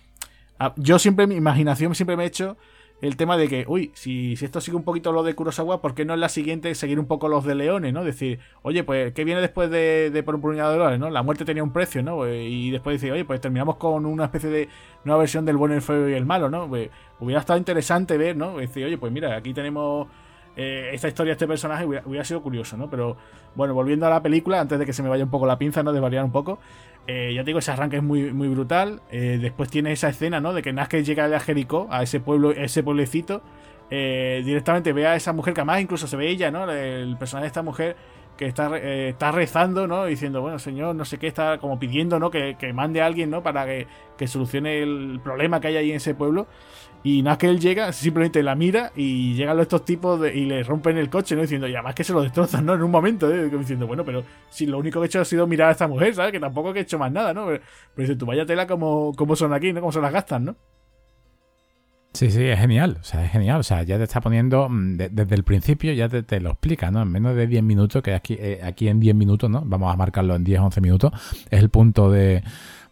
yo siempre, mi imaginación siempre me he hecho el tema de que, uy, si, si esto sigue un poquito lo de Kurosawa, ¿por qué no en la siguiente seguir un poco los de Leones, ¿no? Decir, oye, pues, ¿qué viene después de, por un puñado de dólares, ¿no? La muerte tenía un precio, ¿no? Y después decir, oye, pues terminamos con una especie de nueva versión del bueno, el feo y el malo, ¿no? Pues, hubiera estado interesante ver, ¿no? Decir, oye, pues mira, aquí tenemos eh, esta historia, este personaje, hubiera, sido curioso, ¿no? Pero bueno, volviendo a la película, antes de que se me vaya un poco la pinza, ¿no? De variar un poco. Eh, ya te digo, ese arranque es muy, muy brutal. Eh, después tiene esa escena, ¿no? De que Nazca llega a Jericó, a ese pueblo, ese pueblecito. directamente ve a esa mujer que además incluso se ve ella, ¿no? El personaje de esta mujer que está, está rezando, ¿no? Diciendo, bueno, señor, no sé qué, está como pidiendo, ¿no? Que, que mande a alguien, ¿no? Para que, que, solucione el problema que hay ahí en ese pueblo. Y nada llega, simplemente la mira y llegan estos tipos y le rompen el coche, ¿no? Diciendo, y además que se lo destrozan, ¿no? En un momento, ¿eh? Diciendo, bueno, pero si lo único que he hecho ha sido mirar a esta mujer, ¿sabes? Que tampoco he hecho más nada, ¿no? Pero, dice, tú vaya tela como, como son aquí, ¿no? Como se las gastan, ¿no? Sí, sí, es genial, o sea, es genial, o sea, ya te está poniendo, mm, desde el principio ya te, lo explica, ¿no? En menos de 10 minutos, que aquí, eh, aquí en 10 minutos, ¿no? Vamos a marcarlo en 10, 11 minutos, es el punto de,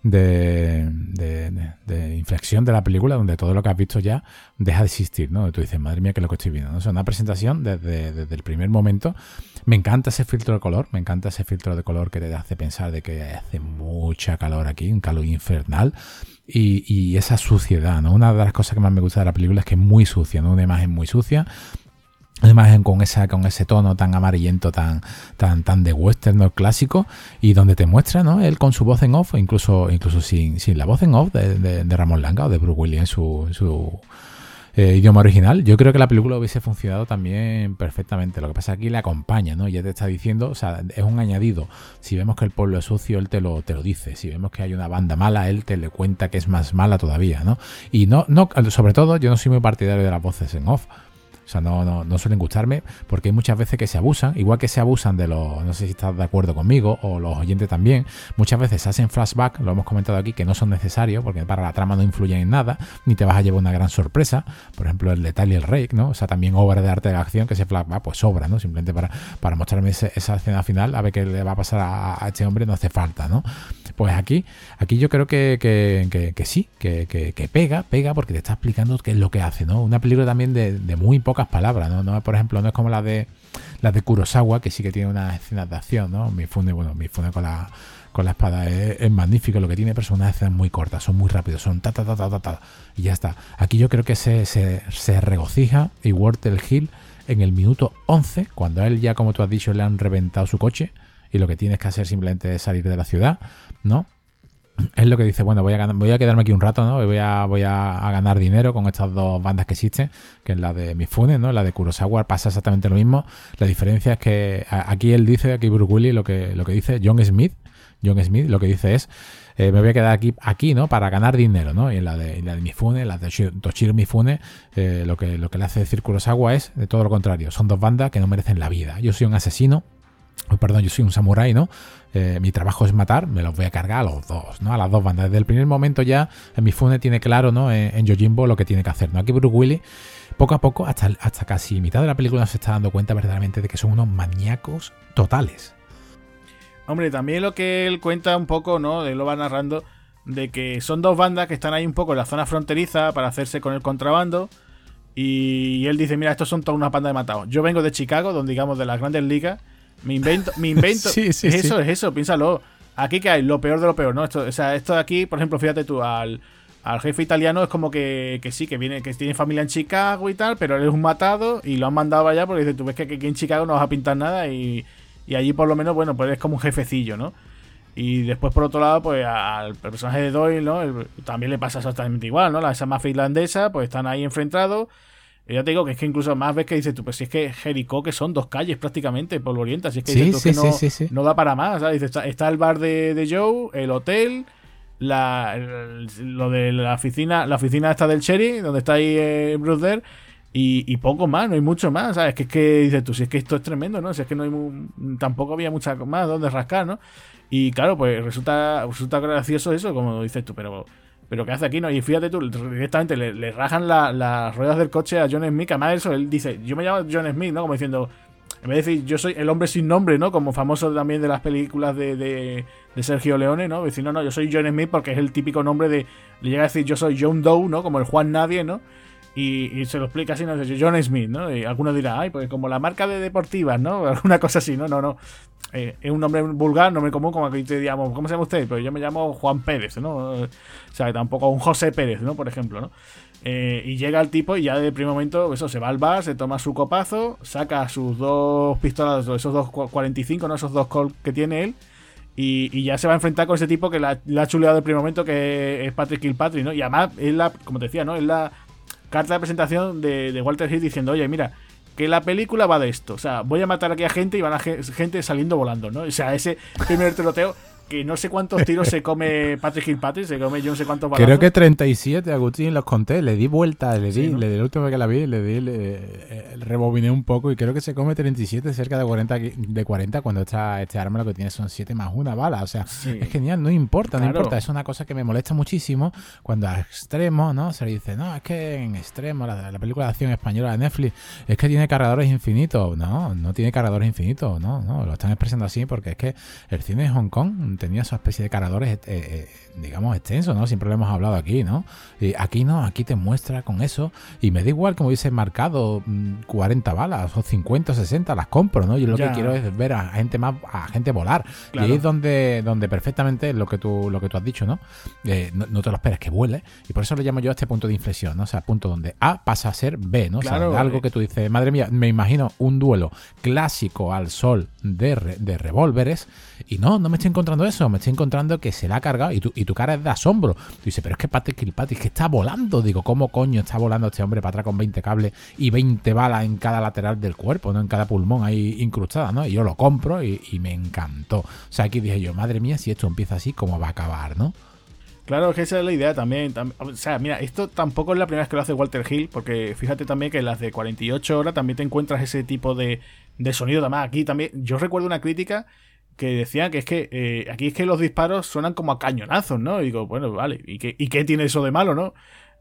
de, inflexión de la película donde todo lo que has visto ya deja de existir, ¿no? Tú dices, madre mía, que es lo que estoy viendo, ¿no? O sea, una presentación desde, desde, el primer momento. Me encanta ese filtro de color, me encanta ese filtro de color que te hace pensar de que hace mucha calor aquí, un calor infernal. Y, y esa suciedad, ¿no? Una de las cosas que más me gusta de la película es que es muy sucia, ¿no? Una imagen muy sucia imagen con esa con ese tono tan amarillento tan tan tan de western clásico y donde te muestra no él con su voz en off incluso incluso sin, sin la voz en off de, de, Ramón Langa o de Bruce Williams su, su eh, idioma original, yo creo que la película hubiese funcionado también perfectamente. Lo que pasa aquí le acompaña, ¿no? Ya te está diciendo, o sea, es un añadido. Si vemos que el pueblo es sucio, él te lo, te lo dice. Si vemos que hay una banda mala, él te le cuenta que es más mala todavía, ¿no? Y no, no, sobre todo, yo no soy muy partidario de las voces en off. O sea, no, no, no, suelen gustarme porque hay muchas veces que se abusan, igual que se abusan de los, no sé si estás de acuerdo conmigo o los oyentes también, muchas veces hacen flashback, lo hemos comentado aquí, que no son necesarios porque para la trama no influyen en nada, ni te vas a llevar una gran sorpresa, por ejemplo el de y el Rake, ¿no? O sea, también obra de arte de acción que ese flashback pues sobra, ¿no? Simplemente para, para mostrarme esa escena final, a ver qué le va a pasar a, este hombre no hace falta, ¿no? Pues aquí, aquí yo creo que, que, sí, que, pega, pega porque te está explicando qué es lo que hace, ¿no? Una película también de, de muy pocas palabras, ¿no? ¿no? Por ejemplo, no es como la de la de Kurosawa, que sí que tiene una escena de acción, ¿no? Mi funde, bueno, mi funde con la, con la espada es, magnífico, lo que tiene, pero son unas escenas muy cortas, son muy rápidos, son ta ta ta ta ta ta, y ya está. Aquí yo creo que se, se, se regocija y el Hill en el minuto 11, cuando a él ya, como tú has dicho, le han reventado su coche y lo que tienes que hacer simplemente es salir de la ciudad, ¿no? Es lo que dice, bueno, voy a, voy a quedarme aquí un rato, ¿no? Voy a, ganar dinero con estas dos bandas que existen, que es la de Mifune, ¿no? La de Kurosawa pasa exactamente lo mismo. La diferencia es que aquí él dice, aquí Bruce Willis lo que, lo que dice, John Smith, John Smith lo que dice es, eh, me voy a quedar aquí, aquí, ¿no? Para ganar dinero, ¿no? Y en la de, la de Mifune, la de Toshiro Mifune, eh, lo, que, lo que le hace decir Kurosawa es de todo lo contrario. Son dos bandas que no merecen la vida. Yo soy un asesino, perdón, yo soy un samurái, ¿no? Eh, mi trabajo es matar, me los voy a cargar a los dos, ¿no? A las dos bandas. Desde el primer momento ya en mi Fune tiene claro, ¿no? En, Yojimbo lo que tiene que hacer, ¿no? Aquí Bruce Willis, poco a poco, hasta, hasta casi mitad de la película se está dando cuenta verdaderamente de que son unos maníacos totales. Hombre, también lo que él cuenta un poco, ¿no? Él lo va narrando, de que son dos bandas que están ahí un poco en la zona fronteriza para hacerse con el contrabando. Y él dice, mira, estos son todas una banda de matados. Yo vengo de Chicago, donde digamos de las grandes ligas, me invento, me invento. sí, sí, es eso, es eso, piénsalo. Aquí que hay lo peor de lo peor, ¿no? Esto, o sea, esto de aquí, por ejemplo, fíjate tú, al, jefe italiano es como que, que, sí, que viene, que tiene familia en Chicago y tal, pero él es un matado y lo han mandado allá porque dice, tú ves que aquí en Chicago no vas a pintar nada y, y allí por lo menos, bueno, pues es como un jefecillo, ¿no? Y después, por otro lado, pues al personaje de Doyle, ¿no? también le pasa exactamente igual, ¿no? La, esa mafia irlandesa, pues están ahí enfrentados ya te digo que es que incluso más ves que dices tú, pues si es que Jericó, que son dos calles prácticamente, polvorientas, si es que, no, da para más, está, el bar de, Joe, el hotel, la, lo de la oficina, la oficina esta del Cherry, donde está ahí eh, Bruce y, poco más, no hay mucho más, ¿sabes? Que es que dices tú, si es que esto es tremendo, ¿no? Si es que no hay tampoco había mucha más donde rascar, ¿no? Y claro, pues resulta, resulta gracioso eso, como dices tú, pero pero ¿qué hace aquí? No, y fíjate tú, directamente le, rajan las ruedas del coche a John Smith. Además, eso, él dice, yo me llamo John Smith, ¿no? Como diciendo, en vez de decir, yo soy el hombre sin nombre, ¿no? Como famoso también de las películas de, de, Sergio Leone, ¿no? Decir, no, no, yo soy John Smith porque es el típico nombre de. Le llega a decir, yo soy John Doe, ¿no? Como el Juan Nadie, ¿no? Y, se lo explica así, no sé, John Smith, ¿no? Y alguno dirá, ay, pues como la marca de deportivas, ¿no? Alguna cosa así, no, no, no. Eh, es un nombre vulgar, nombre común, como aquí te digamos, ¿cómo se llama usted? Pues yo me llamo Juan Pérez, ¿no? O sea, tampoco un José Pérez, ¿no? Por ejemplo, ¿no? Eh, y llega el tipo y ya de primer momento, eso, se va al bar, se toma su copazo, saca sus dos pistolas, esos dos 45, ¿no? Esos dos Colt que tiene él. Y, ya se va a enfrentar con ese tipo que la, ha chuleado de primer momento, que es Patrick Kilpatrick, ¿no? Y además es la, como te decía, ¿no? Es la carta de presentación de, de Walter Hill diciendo, oye, mira, que la película va de esto. O sea, voy a matar aquí a gente y van a gente saliendo volando, ¿no? O sea, ese primer tiroteo que no sé cuántos tiros se come Patrick Kilpatrick, se come yo no sé cuántos balazos. Creo que 37, Agustín, los conté, le di vuelta, le di, le di la última vez que la vi, le di, le, eh, rebobiné un poco y creo que se come 37 cerca de 40, de 40 cuando está este arma lo que tiene son 7 más una bala, o sea, es genial, no importa, no importa, es una cosa que me molesta muchísimo cuando a extremo, ¿no? Se le dice, no, es que en extremo, la, la película de acción española de Netflix, es que tiene cargadores infinitos, no, no tiene cargadores infinitos, no, no, lo están expresando así porque es que el cine de Hong Kong tenía esa especie de cargadores, eh, eh, digamos, extensos, ¿no? Siempre lo hemos hablado aquí, ¿no? Y aquí no, aquí te muestra con eso y me da igual como hubiese marcado 40 mm, balas o 50 o 60, las compro, ¿no? Yo lo que quiero es ver a gente más, a gente volar. Y ahí es donde, donde perfectamente lo que tú, lo que tú has dicho, ¿no? Eh, no, te lo esperas que vuele. Y por eso lo llamo yo a este punto de inflexión, ¿no? O sea, punto donde A pasa a ser B, ¿no? o sea, algo que tú dices, madre mía, me imagino un duelo clásico al sol de, de revólveres y no, no me estoy encontrando eso, me estoy encontrando que se la ha cargado y tu, y tu cara es de asombro. Tú dices, pero es que Patrick Kilpatrick, que está volando. Digo, ¿cómo coño está volando este hombre para atrás con 20 cables y 20 balas en cada lateral del cuerpo, ¿no? En cada pulmón ahí incrustada, ¿no? Y yo lo compro y, me encantó. O sea, aquí dije yo, madre mía, si esto empieza así, ¿cómo va a acabar, no? Claro, que esa es la idea también. O sea, mira, esto tampoco es la primera vez que lo hace Walter Hill, porque fíjate también que en las de 48 horas también te encuentras ese tipo de, de sonido. Además, aquí también, yo recuerdo una crítica que decía que es que eh, aquí es que los disparos suenan como a cañonazos, ¿no? Y digo, bueno, vale, ¿y qué, ¿y qué tiene eso de malo, no?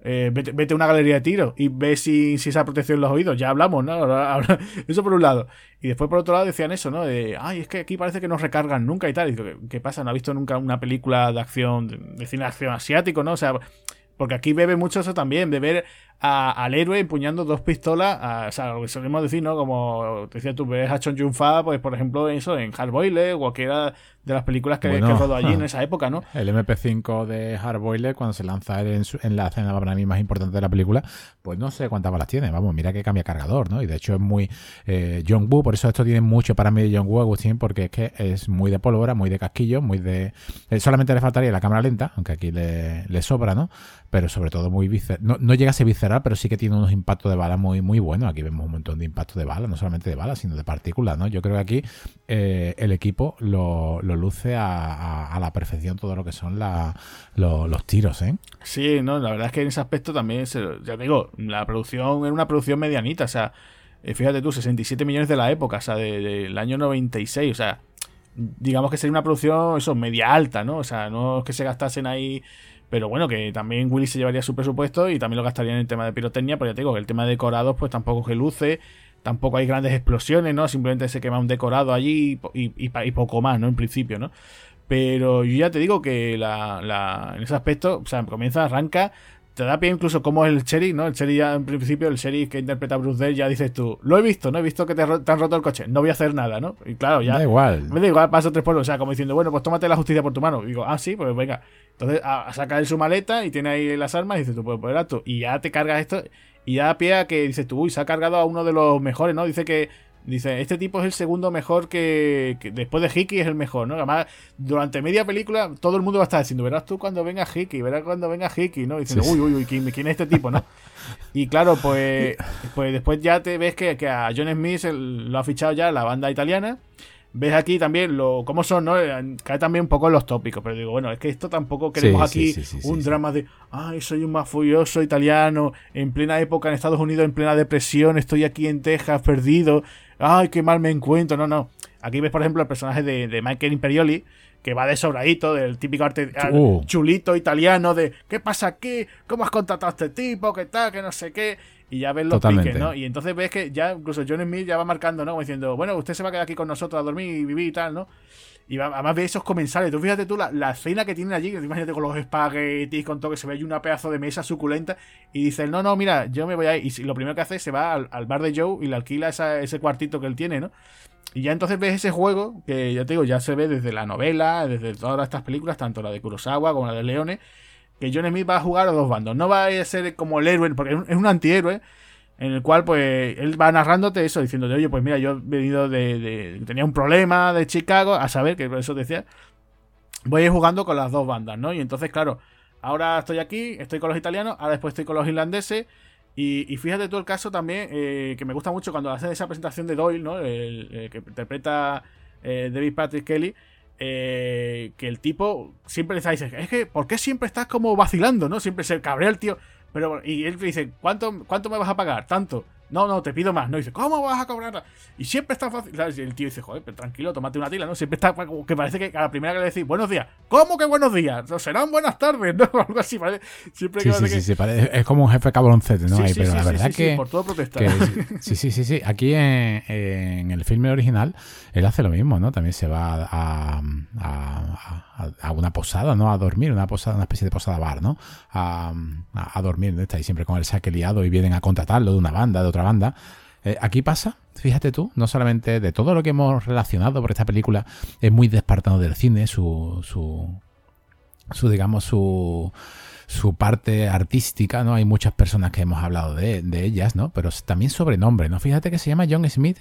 Eh, vete, a una galería de tiro y ve si, si esa protección en los oídos. Ya hablamos, ¿no? eso por un lado. Y después por otro lado decían eso, ¿no? De, ay, es que aquí parece que no recargan nunca y tal. Y digo, ¿qué, pasa? ¿No ha visto nunca una película de acción, de, cine de acción asiático, ¿no? O sea, porque aquí bebe mucho eso también, de ver al héroe empuñando dos pistolas, o sea, lo que solemos decir, ¿no? Como te decía tú, ves a Chon Yun Fa, pues por ejemplo, eso en Hardboiled o cualquiera de las películas que, bueno, rodó allí en esa época, ¿no? El MP5 de Hardboiled, cuando se lanza en, en la escena para mí más importante de la película, pues no sé cuántas balas tiene, vamos, mira que cambia cargador, ¿no? Y de hecho es muy eh, John Woo, por eso esto tiene mucho para mí de John Woo, Agustín, porque es que es muy de pólvora, muy de casquillo, muy de... Eh, solamente le faltaría la cámara lenta, aunque aquí le, le sobra, ¿no? Pero sobre todo muy visceral, no, no llega a ser pero sí que tiene unos impactos de bala muy, muy buenos. Aquí vemos un montón de impactos de bala, no solamente de bala, sino de partículas, ¿no? Yo creo que aquí eh, el equipo lo, lo luce a, la perfección todo lo que son los tiros, ¿eh? Sí, no, la verdad es que en ese aspecto también, ya te digo, la producción era una producción medianita, o sea, eh, fíjate tú, 67 millones de la época, o sea, del año 96, o sea, digamos que sería una producción, eso, media alta, ¿no? O sea, no es que se gastasen ahí pero bueno, que también Willy se llevaría su presupuesto y también lo gastaría en el tema de pirotecnia, porque ya te digo que el tema de decorados, pues tampoco que luce, tampoco hay grandes explosiones, ¿no? Simplemente se quema un decorado allí y, poco más, ¿no? En principio, ¿no? Pero yo ya te digo que la, en ese aspecto, o sea, comienza, arranca, te da pie incluso como el Cherry, ¿no? El Cherry ya en principio, el Cherry que interpreta a Bruce Dale, ya dices tú, lo he visto, ¿no? He visto que te, han roto el coche, no voy a hacer nada, ¿no? Y claro, ya... Da igual. Me da igual, paso tres pueblos, o sea, como diciendo, bueno, pues tómate la justicia por tu mano. Y digo, ah, sí, pues venga. Entonces a, saca él su maleta y tiene ahí las armas y dices tú, pues poner pues, esto. Y ya te cargas esto y ya da pie a que dices tú, uy, se ha cargado a uno de los mejores, ¿no? Dice que Dice, este tipo es el segundo mejor que, después de Hiki es el mejor, ¿no? Además, durante media película todo el mundo va a estar diciendo, verás tú cuando venga Hiki, verás cuando venga Hiki, ¿no? Diciendo, uy, uy, uy, ¿quién, es este tipo, no? y claro, pues, pues después ya te ves que, que a John Smith lo ha fichado ya la banda italiana ves aquí también lo cómo son, ¿no? Cae también un poco en los tópicos, pero digo, bueno, es que esto tampoco queremos aquí un drama de, ay, soy un mafioso italiano en plena época en Estados Unidos, en plena depresión, estoy aquí en Texas perdido, ay, qué mal me encuentro, no, no. Aquí ves, por ejemplo, el personaje de, de Michael Imperioli, que va de sobradito, del típico arte uh. chulito italiano de ¿qué pasa aquí? ¿Cómo has contratado a este tipo? ¿Qué tal? Que no sé qué y ya ves los piques, ¿no? Y entonces ves que ya incluso John Smith ya va marcando, ¿no? Como diciendo, bueno, usted se va a quedar aquí con nosotros a dormir y vivir y tal, ¿no? Y además ves esos comensales. Tú fíjate tú la, la cena que tienen allí, imagínate con los espaguetis, con todo, que se ve ahí una pedazo de mesa suculenta. Y dice, no, no, mira, yo me voy a ir. Y lo primero que hace es se va al, bar de Joe y le alquila ese cuartito que él tiene, ¿no? Y ya entonces ves ese juego, que ya te digo, ya se ve desde la novela, desde todas estas películas, tanto la de Kurosawa como la de Leone, que John Smith va a jugar a dos bandos. No va a ser como el héroe, porque es un antihéroe en el cual pues él va narrándote eso, diciéndote, oye, pues mira, yo he venido de, tenía un problema de Chicago, a saber, que por eso decía, voy a ir jugando con las dos bandas, ¿no? Y entonces, claro, ahora estoy aquí, estoy con los italianos, ahora después estoy con los irlandeses, y, fíjate tú el caso también, eh, que me gusta mucho cuando hacen esa presentación de Doyle, ¿no? El, que interpreta eh, David Patrick Kelly, eh, que el tipo siempre le diciendo, es que, ¿por qué siempre estás como vacilando, no? Siempre se cabrea el tío. Pero, y él dice, ¿cuánto, ¿cuánto me vas a pagar? Tanto. No, no, te pido más. No dice, ¿cómo vas a cobrar? Y siempre está fácil. Y el tío dice, joder, pero tranquilo, tómate una tila, ¿no? Siempre está como que parece que a la primera que le decís, buenos días. ¿Cómo que buenos días? serán buenas tardes, ¿no? Algo así, parece. Siempre sí, sí, sí, sí, es como un jefe cabroncete, ¿no? Sí, pero la verdad que. por todo protestar. sí, sí, sí, sí. Aquí en, en, el filme original, él hace lo mismo, ¿no? También se va a, a, a, una posada, ¿no? A dormir, una posada, una especie de posada bar, ¿no? A, a, dormir, ¿no? Está ahí siempre con el saque liado y vienen a contratarlo de una banda, de otra banda. Eh, aquí pasa, fíjate tú, no solamente de todo lo que hemos relacionado por esta película, es muy despartado del cine, su, su, su digamos, su, su parte artística, ¿no? Hay muchas personas que hemos hablado de, ellas, ¿no? Pero también sobre nombre, ¿no? Fíjate que se llama John Smith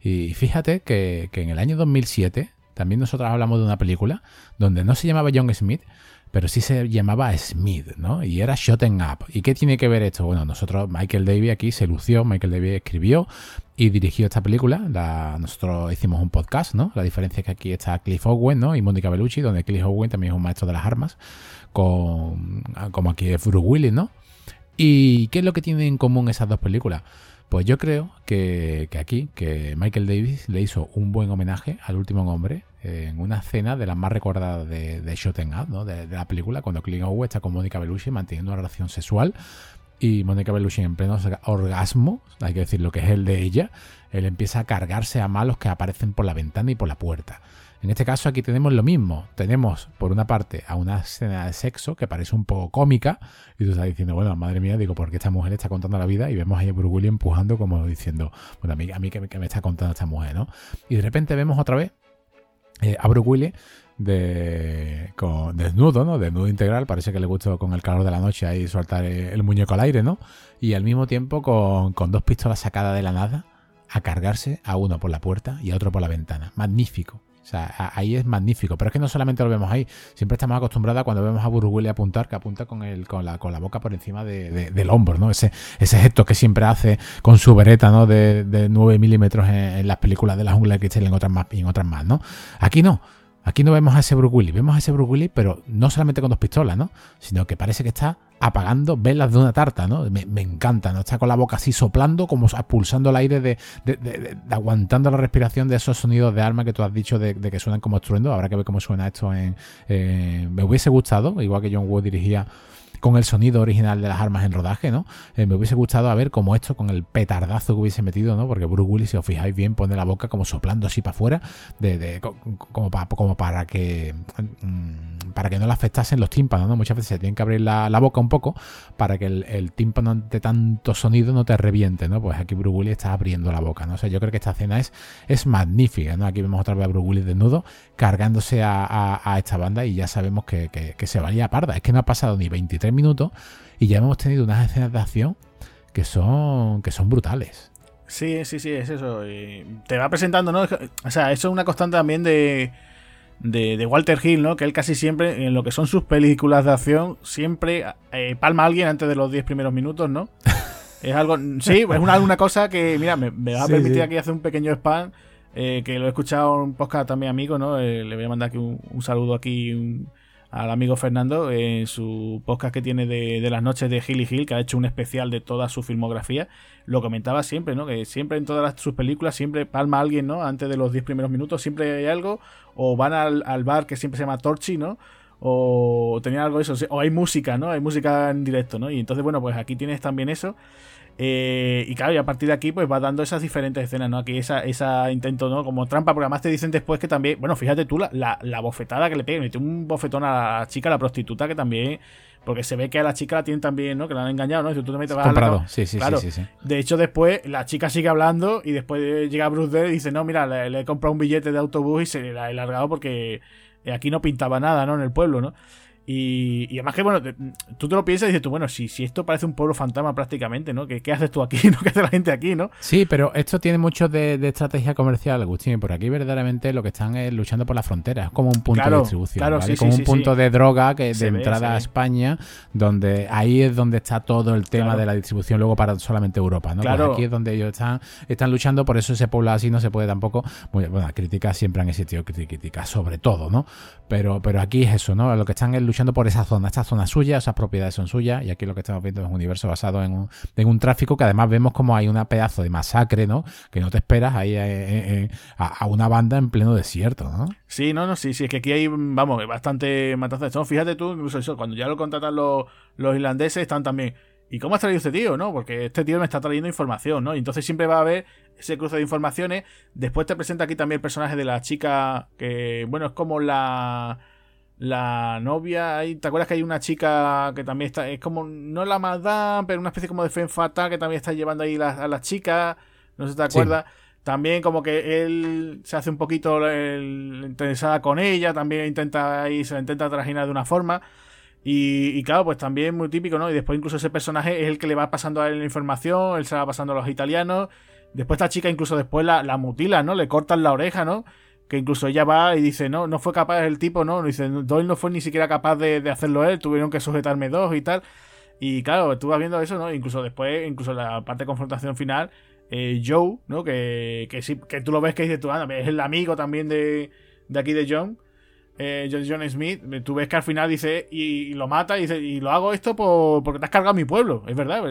y fíjate que, que en el año 2007 también nosotros hablamos de una película donde no se llamaba John Smith, pero sí se llamaba Smith, ¿no? Y era Shotting Up. ¿Y qué tiene que ver esto? Bueno, nosotros, Michael David aquí se lució, Michael David escribió y dirigió esta película. nosotros hicimos un podcast, ¿no? La diferencia es que aquí está Cliff Owen, ¿no? Y Mónica Bellucci, donde Cliff Owen también es un maestro de las armas, con, como aquí es Bruce Willis, ¿no? ¿Y qué es lo que tienen en común esas dos películas? Pues yo creo que, aquí, que Michael Davis le hizo un buen homenaje al último hombre en una escena de las más recordadas de, de Shooting Up, ¿no? de, la película, cuando Clint Owen está con Mónica Bellucci manteniendo una relación sexual y Mónica Bellucci en pleno orgasmo, hay que decir lo que es el de ella, él empieza a cargarse a malos que aparecen por la ventana y por la puerta. En este caso aquí tenemos lo mismo. Tenemos, por una parte, a una escena de sexo que parece un poco cómica. Y tú estás diciendo, bueno, madre mía, digo, ¿por qué esta mujer está contando la vida? Y vemos ahí a Bruce empujando como diciendo, bueno, a mí, a mí que, me está contando esta mujer, ¿no? Y de repente vemos otra vez eh, a Bruce Willis con, desnudo, ¿no? Desnudo integral, parece que le gustó con el calor de la noche ahí soltar el, muñeco al aire, ¿no? Y al mismo tiempo con dos pistolas sacadas de la nada a cargarse a uno por la puerta y a otro por la ventana. Magnífico. O sea, ahí es magnífico. Pero es que no solamente lo vemos ahí. Siempre estamos acostumbrados cuando vemos a Bruce apuntar, que apunta con, el, con, la, con la boca por encima del hombro, ¿no? Ese, ese gesto que siempre hace con su bereta, ¿no? De, de 9 milímetros en, las películas de la jungla que en otras más y en otras más, ¿no? Aquí no. Aquí no vemos a ese Bruce Willis, vemos a ese Bruce Willis, pero no solamente con dos pistolas, ¿no? Sino que parece que está apagando velas de una tarta, ¿no? Me, encanta, ¿no? Está con la boca así soplando, como expulsando el aire, de, aguantando la respiración de esos sonidos de arma que tú has dicho de, que suenan como estruendo. Habrá que ver cómo suena esto en... me hubiese gustado, igual que John Woo dirigía con el sonido original de las armas en rodaje, ¿no? Eh, me hubiese gustado a ver cómo esto, con el petardazo que hubiese metido, ¿no? Porque Bruce Willis, si os fijáis bien, pone la boca como soplando así para afuera, como, para, que mm, para que no le afectasen los tímpanos, ¿no? Muchas veces se tienen que abrir la, boca un poco para que el, tímpano de tanto sonido no te reviente, ¿no? Pues aquí Bruce Willis está abriendo la boca, ¿no? O sea, yo creo que esta escena es, magnífica, ¿no? Aquí vemos otra vez a Bruce Willis desnudo cargándose a, esta banda y ya sabemos que, que, se valía parda. Es que no ha pasado ni 23 minutos y ya hemos tenido unas escenas de acción que son, que son brutales. Sí, sí, sí, es eso. te va presentando, ¿no? O sea, eso es una constante también de, de, Walter Hill, ¿no? Que él casi siempre, en lo que son sus películas de acción, siempre eh, palma a alguien antes de los 10 primeros minutos, ¿no? es algo, sí, es una, una cosa que, mira, me, va a permitir aquí hacer un pequeño spam, eh, que lo he escuchado en un podcast también amigo, ¿no? Eh, le voy a mandar aquí un, un saludo aquí, un, al amigo Fernando en su podcast que tiene de, las noches de Hill y Hill, que ha hecho un especial de toda su filmografía, lo comentaba siempre, ¿no? Que siempre en todas sus películas, siempre palma alguien, ¿no? Antes de los 10 primeros minutos, siempre hay algo, o van al, bar que siempre se llama Torchi, ¿no? O tenía algo de eso, o hay música, ¿no? Hay música en directo, ¿no? Y entonces, bueno, pues aquí tienes también eso. Eh, y claro, y a partir de aquí, pues va dando esas diferentes escenas, ¿no? Aquí esa, esa intento, ¿no? Como trampa, porque además te dicen después que también, bueno, fíjate tú la, la, bofetada que le pega, mete un bofetón a la chica, la prostituta, que también, porque se ve que a la chica la tienen también, ¿no? Que la han engañado, ¿no? Si tú te metes Comprado, sí, sí, sí, sí, De hecho, después la chica sigue hablando y después llega Bruce Dell y dice, no, mira, le, he comprado un billete de autobús y se la he largado porque aquí no pintaba nada, ¿no? En el pueblo, ¿no? Y, y, además que, bueno, tú te lo piensas y dices tú, bueno, si, si esto parece un pueblo fantasma prácticamente, ¿no? ¿Qué, qué haces tú aquí? ¿no? ¿Qué hace la gente aquí, no? Sí, pero esto tiene mucho de, estrategia comercial, Agustín. Por aquí verdaderamente lo que están es luchando por la frontera. Es como un punto de distribución, claro, ¿vale? como un punto de droga que de entrada a España, donde ahí es donde está todo el tema de la distribución luego para solamente Europa, ¿no? Pues claro. aquí es donde ellos están, están luchando, por eso ese pueblo así no se puede tampoco... bueno, críticas siempre han existido, críticas sobre todo, ¿no? Pero, pero aquí es eso, ¿no? Lo que están es luchando por esa zona. Esta zona es suya, esas propiedades son suyas. Y aquí lo que estamos viendo es un universo basado en un, en un tráfico que además vemos como hay una pedazo de masacre, ¿no? Que no te esperas ahí eh, eh, eh, a, una banda en pleno desierto, ¿no? Sí, no, no, sí, sí. Es que aquí hay, vamos, bastante matanzas. fíjate tú, incluso eso, cuando ya lo contratan los, los irlandeses, están también. ¿Y cómo has traído este tío, no? Porque este tío me está trayendo información, ¿no? Y entonces siempre va a haber ese cruce de informaciones. Después te presenta aquí también el personaje de la chica que, bueno, es como la la novia, ¿te acuerdas que hay una chica que también está, es como, no la maldad, pero una especie como de fe fatal que también está llevando ahí a las chicas, no sé si te acuerdas. También como que él se hace un poquito interesada con ella, también intenta ahí, se la intenta trajinar de una forma. Y, claro, pues también muy típico, ¿no? Y después incluso ese personaje es el que le va pasando a él la información, él se la va pasando a los italianos. Después esta chica incluso después la, la mutila, ¿no? Le cortan la oreja, ¿no? Que incluso ella va y dice, no, no fue capaz el tipo, no, dice, Doyle no fue ni siquiera capaz de, de hacerlo él, tuvieron que sujetarme dos y tal. Y claro, tú viendo eso, ¿no? Incluso después, incluso la parte de confrontación final, eh, Joe, ¿no? Que, que, sí, que tú lo ves que dice tú, anda, es el amigo también de, de aquí de John. Eh, John Smith, tú ves que al final dice y, lo mata y dice y lo hago esto por, porque te has cargado mi pueblo, es verdad,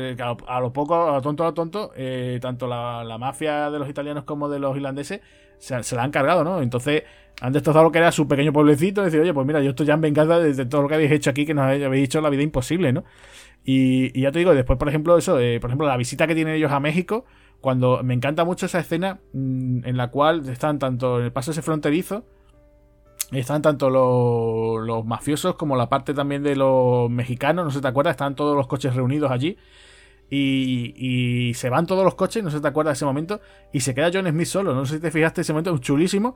a, lo, poco, a lo tonto, a lo tonto, eh, tanto la, mafia de los italianos como de los irlandeses se, la han cargado, ¿no? Entonces han destrozado lo que era su pequeño pueblecito y decir, oye, pues mira, yo estoy ya en venganza de, todo lo que habéis hecho aquí, que nos habéis hecho la vida imposible, ¿no? Y, ya te digo, después, por ejemplo, eso, eh, por ejemplo, la visita que tienen ellos a México, cuando me encanta mucho esa escena mm, en la cual están tanto en el paso ese fronterizo, están tanto los, mafiosos como la parte también de los mexicanos, no sé te acuerdas, están todos los coches reunidos allí. Y, y, se van todos los coches, no sé si te acuerdas de ese momento, y se queda John Smith solo. No sé si te fijaste ese momento, es chulísimo.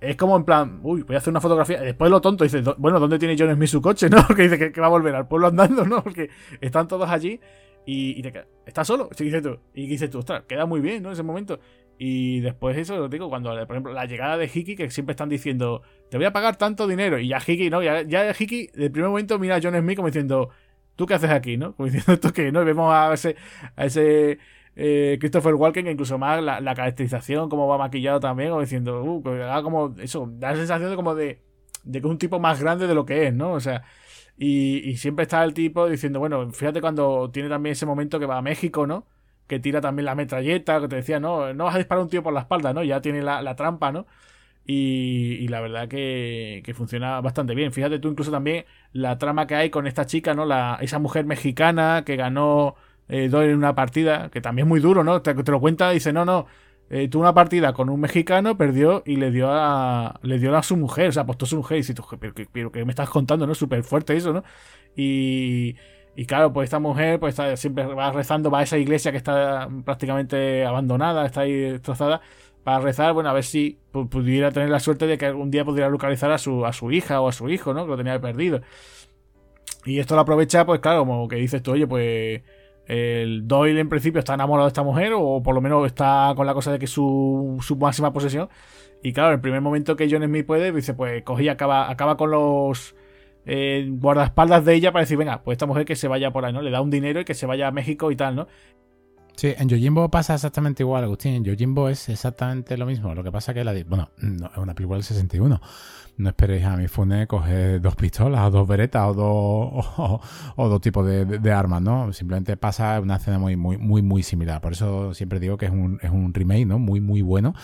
Es como en plan, uy, voy a hacer una fotografía. Después lo tonto dice, bueno, ¿dónde tiene John Smith su coche? ¿No? Porque dice que, va a volver al pueblo andando, ¿no? Porque están todos allí y, y te, está solo. Sí, dices tú. Y dices tú, ostras, queda muy bien, ¿no? Ese momento. Y después eso, lo digo, cuando, por ejemplo, la llegada de Hiki, que siempre están diciendo, te voy a pagar tanto dinero. Y ya Hiki, ¿no? Ya, ya Hiki, el primer momento mira a John Smith como diciendo, ¿tú qué haces aquí, no? Como diciendo esto que, ¿no? Vemos a ese, a ese eh, Christopher Walken, que incluso más la, caracterización, como va maquillado también, o diciendo, uh, como, eso, da la sensación de como de, de que es un tipo más grande de lo que es, ¿no? O sea, y, y siempre está el tipo diciendo, bueno, fíjate cuando tiene también ese momento que va a México, ¿no? que tira también la metralleta, que te decía, no, no vas a disparar a un tío por la espalda, ¿no? Ya tiene la, trampa, ¿no? Y, la verdad que, funciona bastante bien. Fíjate tú incluso también la trama que hay con esta chica, ¿no? La, esa mujer mexicana que ganó eh, en una partida, que también es muy duro, ¿no? Te, lo cuenta y dice, no, no, eh, tuvo una partida con un mexicano, perdió y le dio a, le dio a su mujer, o sea, apostó a su mujer y dice, pero, pero, que me estás contando, ¿no? Súper fuerte eso, ¿no? Y, y claro, pues esta mujer pues siempre va rezando, va a esa iglesia que está prácticamente abandonada, está ahí destrozada, para rezar, bueno, a ver si pudiera tener la suerte de que algún día pudiera localizar a su, a su hija o a su hijo, ¿no? Que lo tenía perdido. Y esto lo aprovecha, pues claro, como que dices tú, oye, pues el Doyle en principio está enamorado de esta mujer, o por lo menos está con la cosa de que es su, su máxima posesión. Y claro, el primer momento que John Smith puede, dice, pues coge y acaba, acaba con los eh, guardaespaldas de ella para decir, venga, pues esta mujer que se vaya por ahí, ¿no? Le da un dinero y que se vaya a México y tal, ¿no? Sí, en Yojimbo pasa exactamente igual, Agustín. En Yojimbo es exactamente lo mismo. Lo que pasa que la. Bueno, no, es una película del 61 no esperéis a mi Fune coger dos pistolas o dos veretas o dos, o, dos tipos de, armas, ¿no? Simplemente pasa una escena muy, muy, muy, muy similar. Por eso siempre digo que es un, es un remake, ¿no? Muy, muy bueno.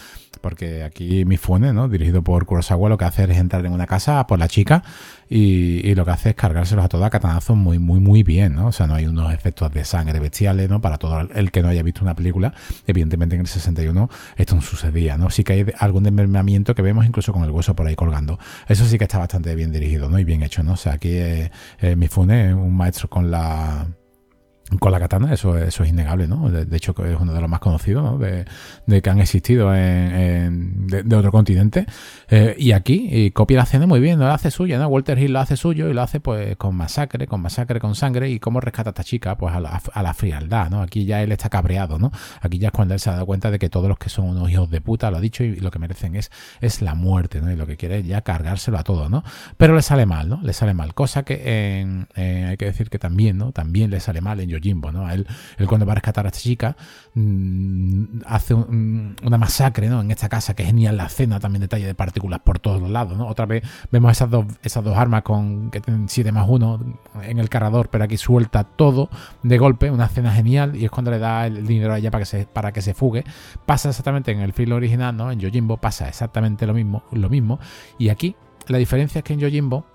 Porque aquí mi Fune, ¿no? Dirigido por Kurosawa, lo que hace es entrar en una casa por la chica y, lo que hace es cargárselos a todos a catanazos muy, muy, muy bien, ¿no? O sea, no hay unos efectos de sangre bestiales, ¿no? Para todo el que no haya visto una película. Evidentemente en el 61 esto no sucedía, ¿no? Sí que hay algún desmembramiento que vemos incluso con el hueso por ahí colgando. Eso sí que está bastante bien dirigido, ¿no? Y bien hecho, ¿no? O sea, aquí eh, eh Mifune, un maestro con la con la katana, eso, es innegable, ¿no? De, hecho, es uno de los más conocidos, ¿no? De, que han existido de, otro continente. Eh, y aquí y copia la escena muy bien. La hace suya, ¿no? Walter Hill lo hace suyo y lo hace pues con masacre, con masacre, con sangre. ¿Y cómo rescata a esta chica? Pues a la, a la frialdad, ¿no? Aquí ya él está cabreado, ¿no? Aquí ya es cuando él se ha dado cuenta de que todos los que son unos hijos de puta, lo ha dicho, y, lo que merecen es, la muerte, ¿no? Y lo que quiere es ya cargárselo a todo, ¿no? Pero le sale mal, ¿no? Le sale mal. Cosa que hay que decir que también, ¿no? También le sale mal en Jimbo, ¿no? Él, él, cuando va a rescatar a esta chica mm, hace una masacre, ¿no? En esta casa, que genial la escena, también detalle de partículas por todos los lados, ¿no? Otra vez vemos esas dos, esas dos armas con que tienen 7 más 1 en el cargador, pero aquí suelta todo de golpe, una escena genial, y es cuando le da el dinero a ella para que se, para que se fugue. Pasa exactamente en el film original, ¿no? En Yojimbo pasa exactamente lo mismo, lo mismo. Y aquí la diferencia es que en Yojimbo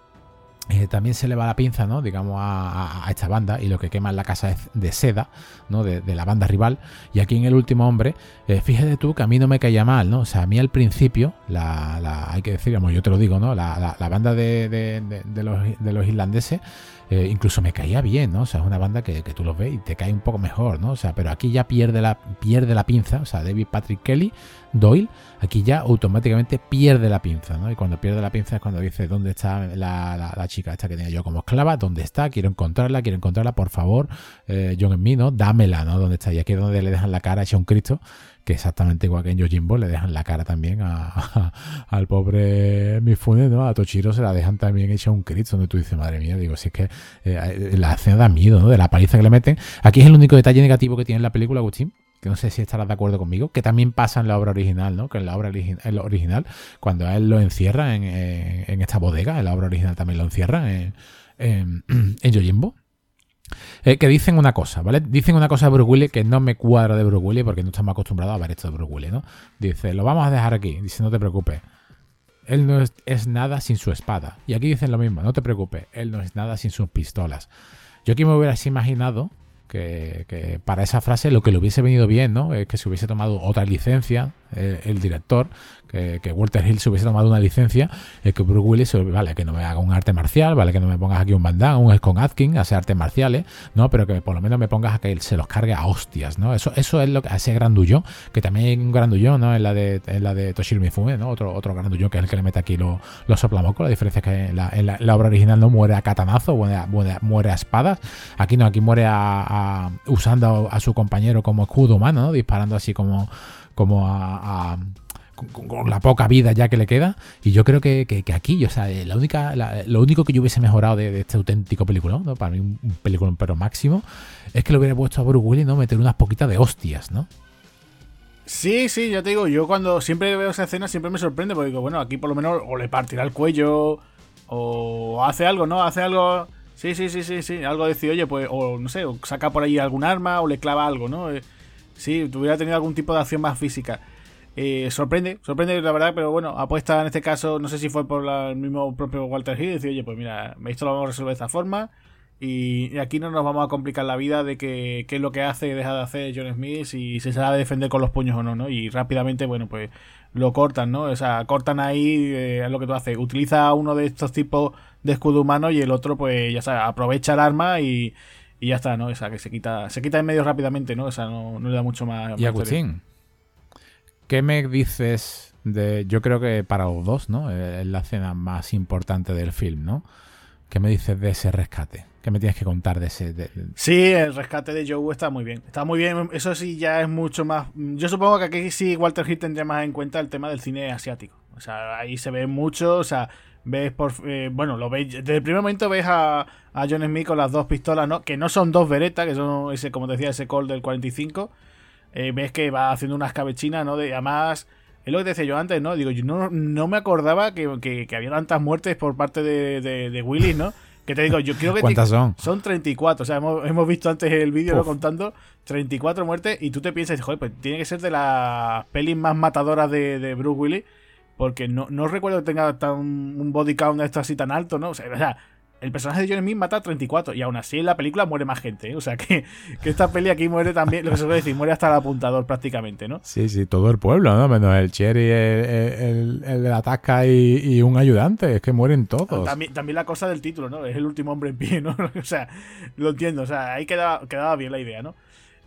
eh, también se le va la pinza, ¿no? Digamos, a, esta banda y lo que quema en la casa es de seda, ¿no? De, la banda rival. Y aquí en El Último Hombre, eh, fíjate tú que a mí no me caía mal, ¿no? O sea, a mí al principio, la, hay que decir, digamos, yo te lo digo, ¿no? La, banda de, los, de irlandeses eh, incluso me caía bien, ¿no? O sea, es una banda que, tú los ves y te cae un poco mejor, ¿no? O sea, pero aquí ya pierde la, pierde la pinza, o sea, David Patrick Kelly, Doyle, aquí ya automáticamente pierde la pinza, ¿no? Y cuando pierde la pinza es cuando dice, ¿dónde está la, chica esta que tenía yo como esclava? ¿Dónde está? Quiero encontrarla, quiero encontrarla, por favor, eh, John en mí, ¿no? Dámela, ¿no? ¿Dónde está? Y aquí es donde le dejan la cara hecha un Cristo que exactamente igual que en Yojimbo le dejan la cara también al pobre Mifune, ¿no? A Tochiro se la dejan también hecha un Cristo, donde tú dices, madre mía, digo, si es que eh, la escena da miedo, ¿no? De la paliza que le meten. Aquí es el único detalle negativo que tiene la película, Agustín, que no sé si estarás de acuerdo conmigo, que también pasa en la obra original, ¿no? Que en la obra original, cuando él lo encierra en, esta bodega, en la obra original también lo encierra en, en, en Yojimbo. Eh, que dicen una cosa, ¿vale? Dicen una cosa de Bruce que no me cuadra de Bruce porque no estamos acostumbrados a ver esto de Bruce ¿no? Dice, lo vamos a dejar aquí. Dice, no te preocupes. Él no es, nada sin su espada. Y aquí dicen lo mismo, no te preocupes. Él no es nada sin sus pistolas. Yo aquí me hubieras imaginado que, para esa frase lo que le hubiese venido bien, ¿no? Es que se hubiese tomado otra licencia, eh, el director, que, Walter Hill se hubiese tomado una licencia, es que Bruce Willis, vale, que no me haga un arte marcial, vale, que no me pongas aquí un bandán, un con Atkin, hacer artes marciales, ¿no? Pero que por lo menos me pongas a que él se los cargue a hostias, ¿no? Eso, eso es lo que, ese grandullón, que también hay un grandullón, ¿no? En la de, en la de Toshiro Mifune, ¿no? Otro, otro grandullón que es el que le mete aquí los lo soplamocos, la diferencia es que en la, obra original no muere a catanazo, muere, a espadas, aquí no, aquí muere a, usando a, su compañero como escudo humano, Disparando así como, como a con, la poca vida ya que le queda. Y yo creo que, aquí, o sea, la única, lo único que yo hubiese mejorado de, este auténtico película, ¿no? para mí un, película pero máximo, es que lo hubiera puesto a Bruce Willis, ¿no? Meter unas poquitas de hostias, ¿no? Sí, sí, ya te digo, yo cuando siempre veo esa escena siempre me sorprende porque digo, bueno, aquí por lo menos o le partirá el cuello o hace algo, ¿no? Hace algo... Sí, sí, sí, sí, sí, algo decir, oye, pues, o no sé, o saca por ahí algún arma o le clava algo, ¿no? Eh, sí, tuviera tenido algún tipo de acción más física. Eh, sorprende, sorprende la verdad, pero bueno, apuesta en este caso, no sé si fue por el mismo propio Walter Hill, decir, oye, pues mira, esto lo vamos a resolver de esta forma y aquí no nos vamos a complicar la vida de que qué es lo que hace y deja de hacer John Smith y si se sabe defender con los puños o no, ¿no? Y rápidamente, bueno, pues lo cortan, ¿no? O sea, cortan ahí eh, lo que tú haces. Utiliza uno de estos tipos de escudo humano y el otro, pues ya sabes, aprovecha el arma y, y ya está, ¿no? O sea, que se quita, se quita en medio rápidamente, ¿no? O sea, no, no le da mucho más. Y Agustín, ¿Qué me dices de.? Yo creo que para los dos, ¿no? Es la escena más importante del film, ¿no? ¿Qué me dices de ese rescate? ¿Qué me tienes que contar de ese? Sí, el rescate de Joe está muy bien. Está muy bien. Eso sí, ya es mucho más. Yo supongo que aquí sí Walter Hill tendría más en cuenta el tema del cine asiático. O sea, ahí se ve mucho. O sea, ves por. Eh, bueno, lo veis. Desde el primer momento ves a, a John Smith con las dos pistolas, ¿no? Que no son dos veretas, que son ese, como decía, ese call del 45 eh, ves que va haciendo unas cabechinas, ¿no? De, además, es lo que te decía yo antes, ¿no? Digo, yo no, no me acordaba que, que, había tantas muertes por parte de, de, Willis, ¿no? Que te digo, yo creo que ¿Cuántas son? son 34. O sea, hemos, hemos visto antes el vídeo ¿no? contando 34 muertes y tú te piensas, joder, pues tiene que ser de las pelis más matadoras de, de Bruce Willis. Porque no, no recuerdo que tenga tan, un body count de esto así tan alto, ¿no? O sea, o sea el personaje de Johnny Smith mata a 34 y aún así en la película muere más gente. ¿eh? O sea que, esta peli aquí muere también, lo que se puede decir, muere hasta el apuntador prácticamente, ¿no? Sí, sí, todo el pueblo, ¿no? Menos el Cherry, el, el, de la tasca y, un ayudante, es que mueren todos. También, también la cosa del título, ¿no? Es el último hombre en pie, ¿no? o sea, lo entiendo, o sea, ahí quedaba, quedaba bien la idea, ¿no?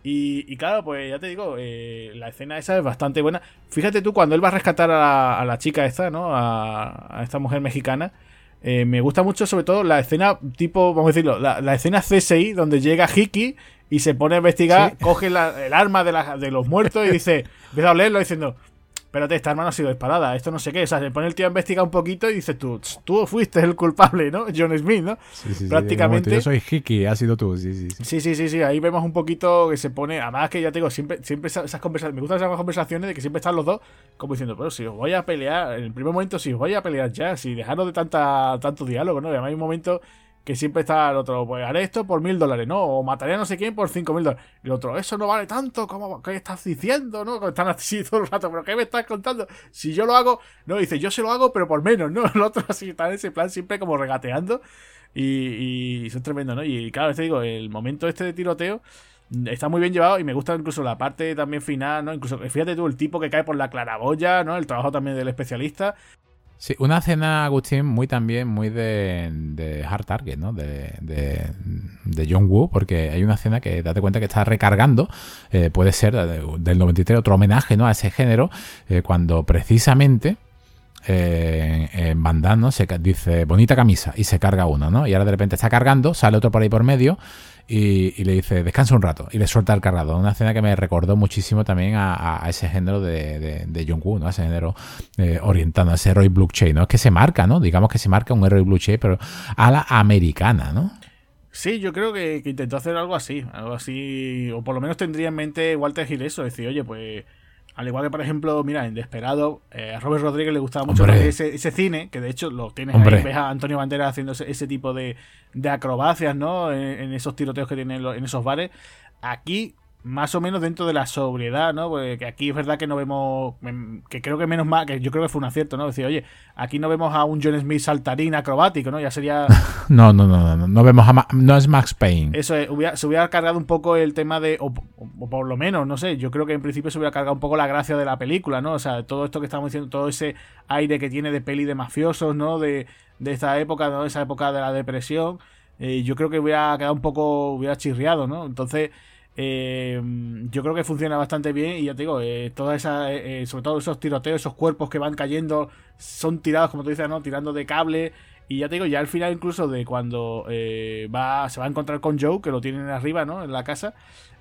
Y, claro, pues ya te digo, eh, la escena esa es bastante buena. Fíjate tú, cuando él va a rescatar a la, chica esta, ¿no? a esta mujer mexicana eh, me gusta mucho, sobre todo, la escena tipo, vamos a decirlo, la, escena CSI, donde llega Hiki y se pone a investigar, coge el arma de, de, los muertos y dice, empieza a leerlo diciendo, espérate, esta arma no ha sido disparada, esto no sé qué. O sea, se pone el tío a investigar un poquito y dice tú, tú fuiste el culpable, ¿no? John Smith, ¿no? Sí, sí, Prácticamente. yo soy Hiki, ha sido tú, sí, sí. Sí, sí, sí, sí. Ahí vemos un poquito que se pone. Además, que ya te digo, siempre, siempre esas conversaciones. Me gustan esas conversaciones de que siempre están los dos como diciendo, pero si os voy a pelear, en el primer momento, si os voy a pelear ya, si dejaros de tanta, tanto diálogo, ¿no? Y además hay un momento que siempre está el otro, pues haré esto por mil dólares, ¿no? O mataré a no sé quién por cinco mil dólares. El otro, eso no vale tanto, como ¿qué estás diciendo? ¿No? Están así todo el rato, pero ¿qué me estás contando? Si yo lo hago, no, dice, yo se lo hago, pero por menos, ¿no? El otro así está en ese plan siempre como regateando. Y, y son tremendos, ¿no? Y claro, te digo, el momento este de tiroteo está muy bien llevado y me gusta incluso la parte también final, ¿no? Incluso, fíjate tú, el tipo que cae por la claraboya, ¿no? El trabajo también del especialista. Sí, una escena, Agustín, muy también, muy de, de Hard Target, ¿no? De, de, John Woo, porque hay una escena que date cuenta que está recargando, eh, puede ser del 93, otro homenaje, ¿no? A ese género, eh, cuando precisamente eh, en Van ¿no? Se dice bonita camisa y se carga uno, ¿no? Y ahora de repente está cargando, sale otro por ahí por medio y, le dice descansa un rato y le suelta el cargador. Una escena que me recordó muchísimo también a, ese género de, de, Jung-Woo, ¿no? ese género eh, orientado, a ese héroe blockchain, ¿no? Es que se marca, ¿no? Digamos que se marca un héroe blockchain, pero a la americana, ¿no? Sí, yo creo que, intentó hacer algo así, algo así, o por lo menos tendría en mente Walter Hill eso, decir, oye, pues al igual que, por ejemplo, mira, en Desperado, eh, a Robert Rodríguez le gustaba mucho ese, cine, que de hecho lo tienes ahí, ves a Antonio Banderas haciendo ese, tipo de, acrobacias, ¿no? En, esos tiroteos que tienen en esos bares. Aquí más o menos dentro de la sobriedad, ¿no? Porque aquí es verdad que no vemos, em, que creo que menos mal, que yo creo que fue un acierto, ¿no? Decir, oye, aquí no vemos a un John Smith saltarín acrobático, ¿no? Ya sería... no, no, no, no, no vemos a, no es Max Payne. Eso es, se hubiera cargado un poco el tema de, o, por lo menos, no sé, yo creo que en principio se hubiera cargado un poco la gracia de la película, ¿no? O sea, todo esto que estamos diciendo, todo ese aire que tiene de peli de mafiosos, ¿no? De, de esta época, ¿no? Esa época de la depresión, eh, yo creo que hubiera quedado un poco, hubiera chirriado, ¿no? Entonces... Eh, yo creo que funciona bastante bien y ya te digo, eh, toda esa, eh, sobre todo esos tiroteos, esos cuerpos que van cayendo, son tirados, como tú dices, ¿no? Tirando de cable. Y ya te digo, ya al final incluso de cuando va, se va a encontrar con Joe, que lo tienen arriba, ¿no? En la casa.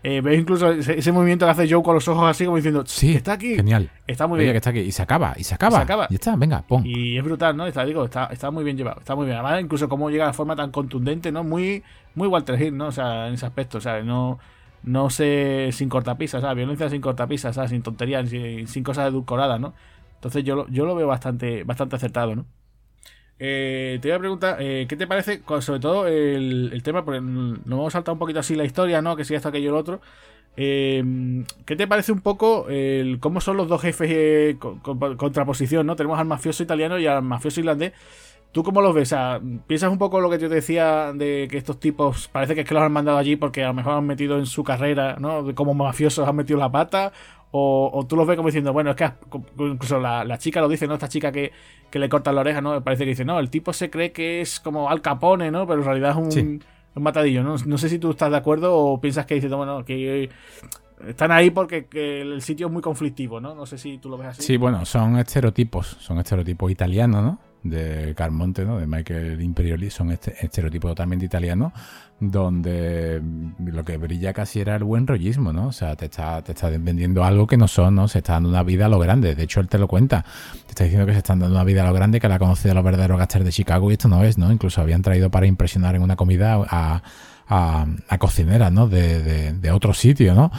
ves incluso ese, movimiento que hace Joe con los ojos así como diciendo, sí, está aquí. Genial. Está muy bien. Que está aquí. Y se acaba, y se acaba. Y se acaba. Y está, venga, pon. Y es brutal, ¿no? Está, digo, está, está muy bien llevado. Está muy bien. Además, incluso cómo llega de forma tan contundente, ¿no? Muy, muy Walter Hill, ¿no? O sea, en ese aspecto. O sea, no no sé, sin cortapisas, ¿sabes? Violencia sin cortapisas, ¿sabes? Sin tonterías, sin, cosas edulcoradas, ¿no? Entonces yo, yo lo veo bastante, bastante acertado, ¿no? Eh, te voy a preguntar, eh, ¿qué te parece, sobre todo el, tema, porque nos hemos saltado un poquito así la historia, ¿no? Que si esto, aquello, el otro. Eh, ¿Qué te parece un poco el cómo son los dos jefes con, contraposición, ¿no? Tenemos al mafioso italiano y al mafioso irlandés. ¿Tú cómo los ves? ¿Piensas un poco lo que yo te decía de que estos tipos parece que es que los han mandado allí porque a lo mejor han metido en su carrera, ¿no? Como mafiosos han metido la pata. O, tú los ves como diciendo, bueno, es que incluso la, chica lo dice, ¿no? Esta chica que, le corta la oreja, ¿no? Parece que dice, no, el tipo se cree que es como Al Capone, ¿no? Pero en realidad es un, matadillo, ¿no? No sé si tú estás de acuerdo o piensas que dice, bueno, que están ahí porque el sitio es muy conflictivo, ¿no? No sé si tú lo ves así. Sí, bueno, son estereotipos, son estereotipos italianos, ¿no? De Carmonte, ¿no? de Michael Imperioli, son este estereotipos totalmente italianos, donde lo que brilla casi era el buen rollismo, ¿no? O sea, te está, te está vendiendo algo que no son, ¿no? Se está dando una vida a lo grande. De hecho, él te lo cuenta. Te está diciendo que se están dando una vida a lo grande, que la conoce de los verdaderos gasters de Chicago y esto no es, ¿no? Incluso habían traído para impresionar en una comida a a, a cocineras ¿no? de, de, de, otro sitio, ¿no?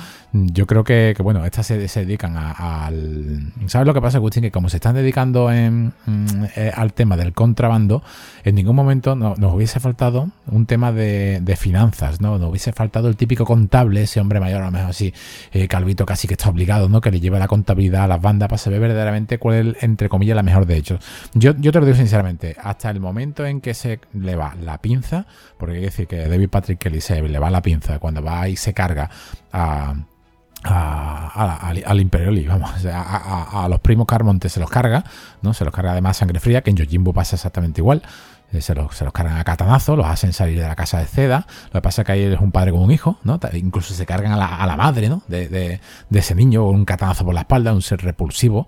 Yo creo que, bueno, estas se, dedican al... ¿Sabes lo que pasa, Agustín? Que como se están dedicando mm, eh, al tema del contrabando, en ningún momento nos hubiese faltado un tema de, finanzas, ¿no? Nos hubiese faltado el típico contable, ese hombre mayor, a lo mejor así, eh, calvito casi que está obligado, ¿no? Que le lleva la contabilidad a las bandas para saber verdaderamente cuál es, entre comillas, la mejor de hecho. Yo, yo te lo digo sinceramente, hasta el momento en que se le va la pinza, porque hay que decir que David Patrick Kelly se le va la pinza cuando va y se carga a al Imperioli, vamos, a, los primos Carmonte se los carga, ¿no? Se los carga además sangre fría, que en Yojimbo pasa exactamente igual. Eh, se los, se los cargan a catanazo, los hacen salir de la casa de seda. Lo que pasa es que ahí es un padre con un hijo, ¿no? Incluso se cargan a la, a la madre, ¿no? De, de, de, ese niño, un catanazo por la espalda, un ser repulsivo.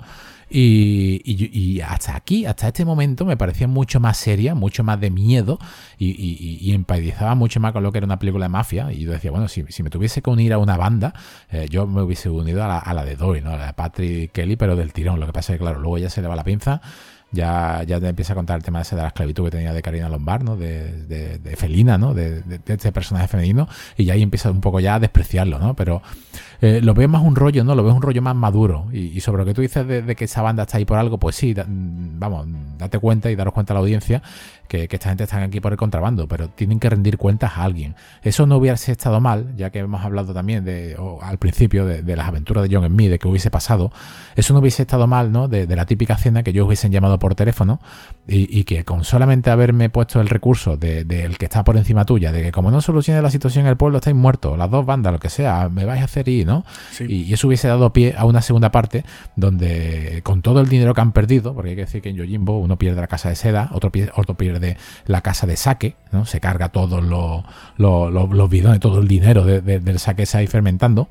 Y, hasta aquí, hasta este momento, me parecía mucho más seria, mucho más de miedo y, empatizaba mucho más con lo que era una película de mafia. Y yo decía, bueno, si, me tuviese que unir a una banda, eh, yo me hubiese unido a la, de Doy, ¿no? A la de Patrick Kelly, pero del tirón. Lo que pasa es que, claro, luego ya se le va la pinza ya, ya te empieza a contar el tema ese de la esclavitud que tenía de Karina Lombard, ¿no? De, de, Felina, ¿no? De, este personaje femenino, y ya ahí empieza un poco ya a despreciarlo, ¿no? Pero eh, lo veo más un rollo, ¿no? Lo veo un rollo más maduro. Y, sobre lo que tú dices de, que esa banda está ahí por algo, pues sí, vamos, date cuenta y daros cuenta a la audiencia que, esta gente está aquí por el contrabando, pero tienen que rendir cuentas a alguien. Eso no hubiese estado mal, ya que hemos hablado también de, al principio de, las aventuras de John Smith, de que hubiese pasado. Eso no hubiese estado mal, ¿no? De, la típica cena que ellos hubiesen llamado por teléfono y, que con solamente haberme puesto el recurso del que está por encima tuya, de que como no solucione la situación en el pueblo estáis muertos, las dos bandas, lo que sea, me vais a hacer ir, ¿no? Y, eso hubiese dado pie a una segunda parte donde con todo el dinero que han perdido, porque hay que decir que en Yojimbo uno pierde la casa de seda, otro pierde, otro pierde de la casa de saque, ¿no? Se carga todos los, los, bidones, todo el dinero del saque se ahí fermentando.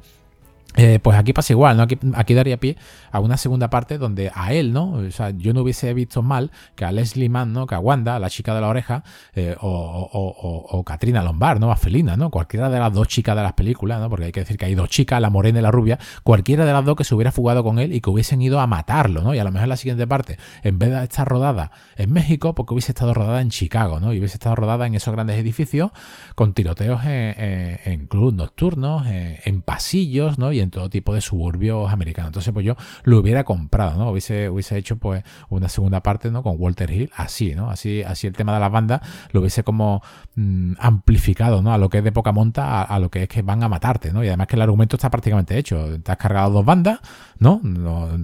Eh, pues aquí pasa igual, ¿no? Aquí, daría pie a una segunda parte donde a él, ¿no? O sea, yo no hubiese visto mal que a Leslie Mann, ¿no? Que a Wanda, la chica de la oreja, eh, o, o, Katrina Lombard, ¿no? A Felina, ¿no? Cualquiera de las dos chicas de las películas, ¿no? Porque hay que decir que hay dos chicas, la morena y la rubia, cualquiera de las dos que se hubiera fugado con él y que hubiesen ido a matarlo, ¿no? Y a lo mejor la siguiente parte, en vez de estar rodada en México, porque hubiese estado rodada en Chicago, ¿no? Y hubiese estado rodada en esos grandes edificios con tiroteos en, en, nocturnos, en, pasillos, ¿no? En todo tipo de suburbios americanos. Entonces, pues yo lo hubiera comprado, ¿no? Hubiese, hubiese hecho pues una segunda parte, ¿no? Con Walter Hill, así, ¿no? Así, así el tema de las bandas lo hubiese como mm, amplificado, ¿no? A lo que es de poca monta, a, lo que es que van a matarte, ¿no? Y además que el argumento está prácticamente hecho. Te has cargado dos bandas, ¿no?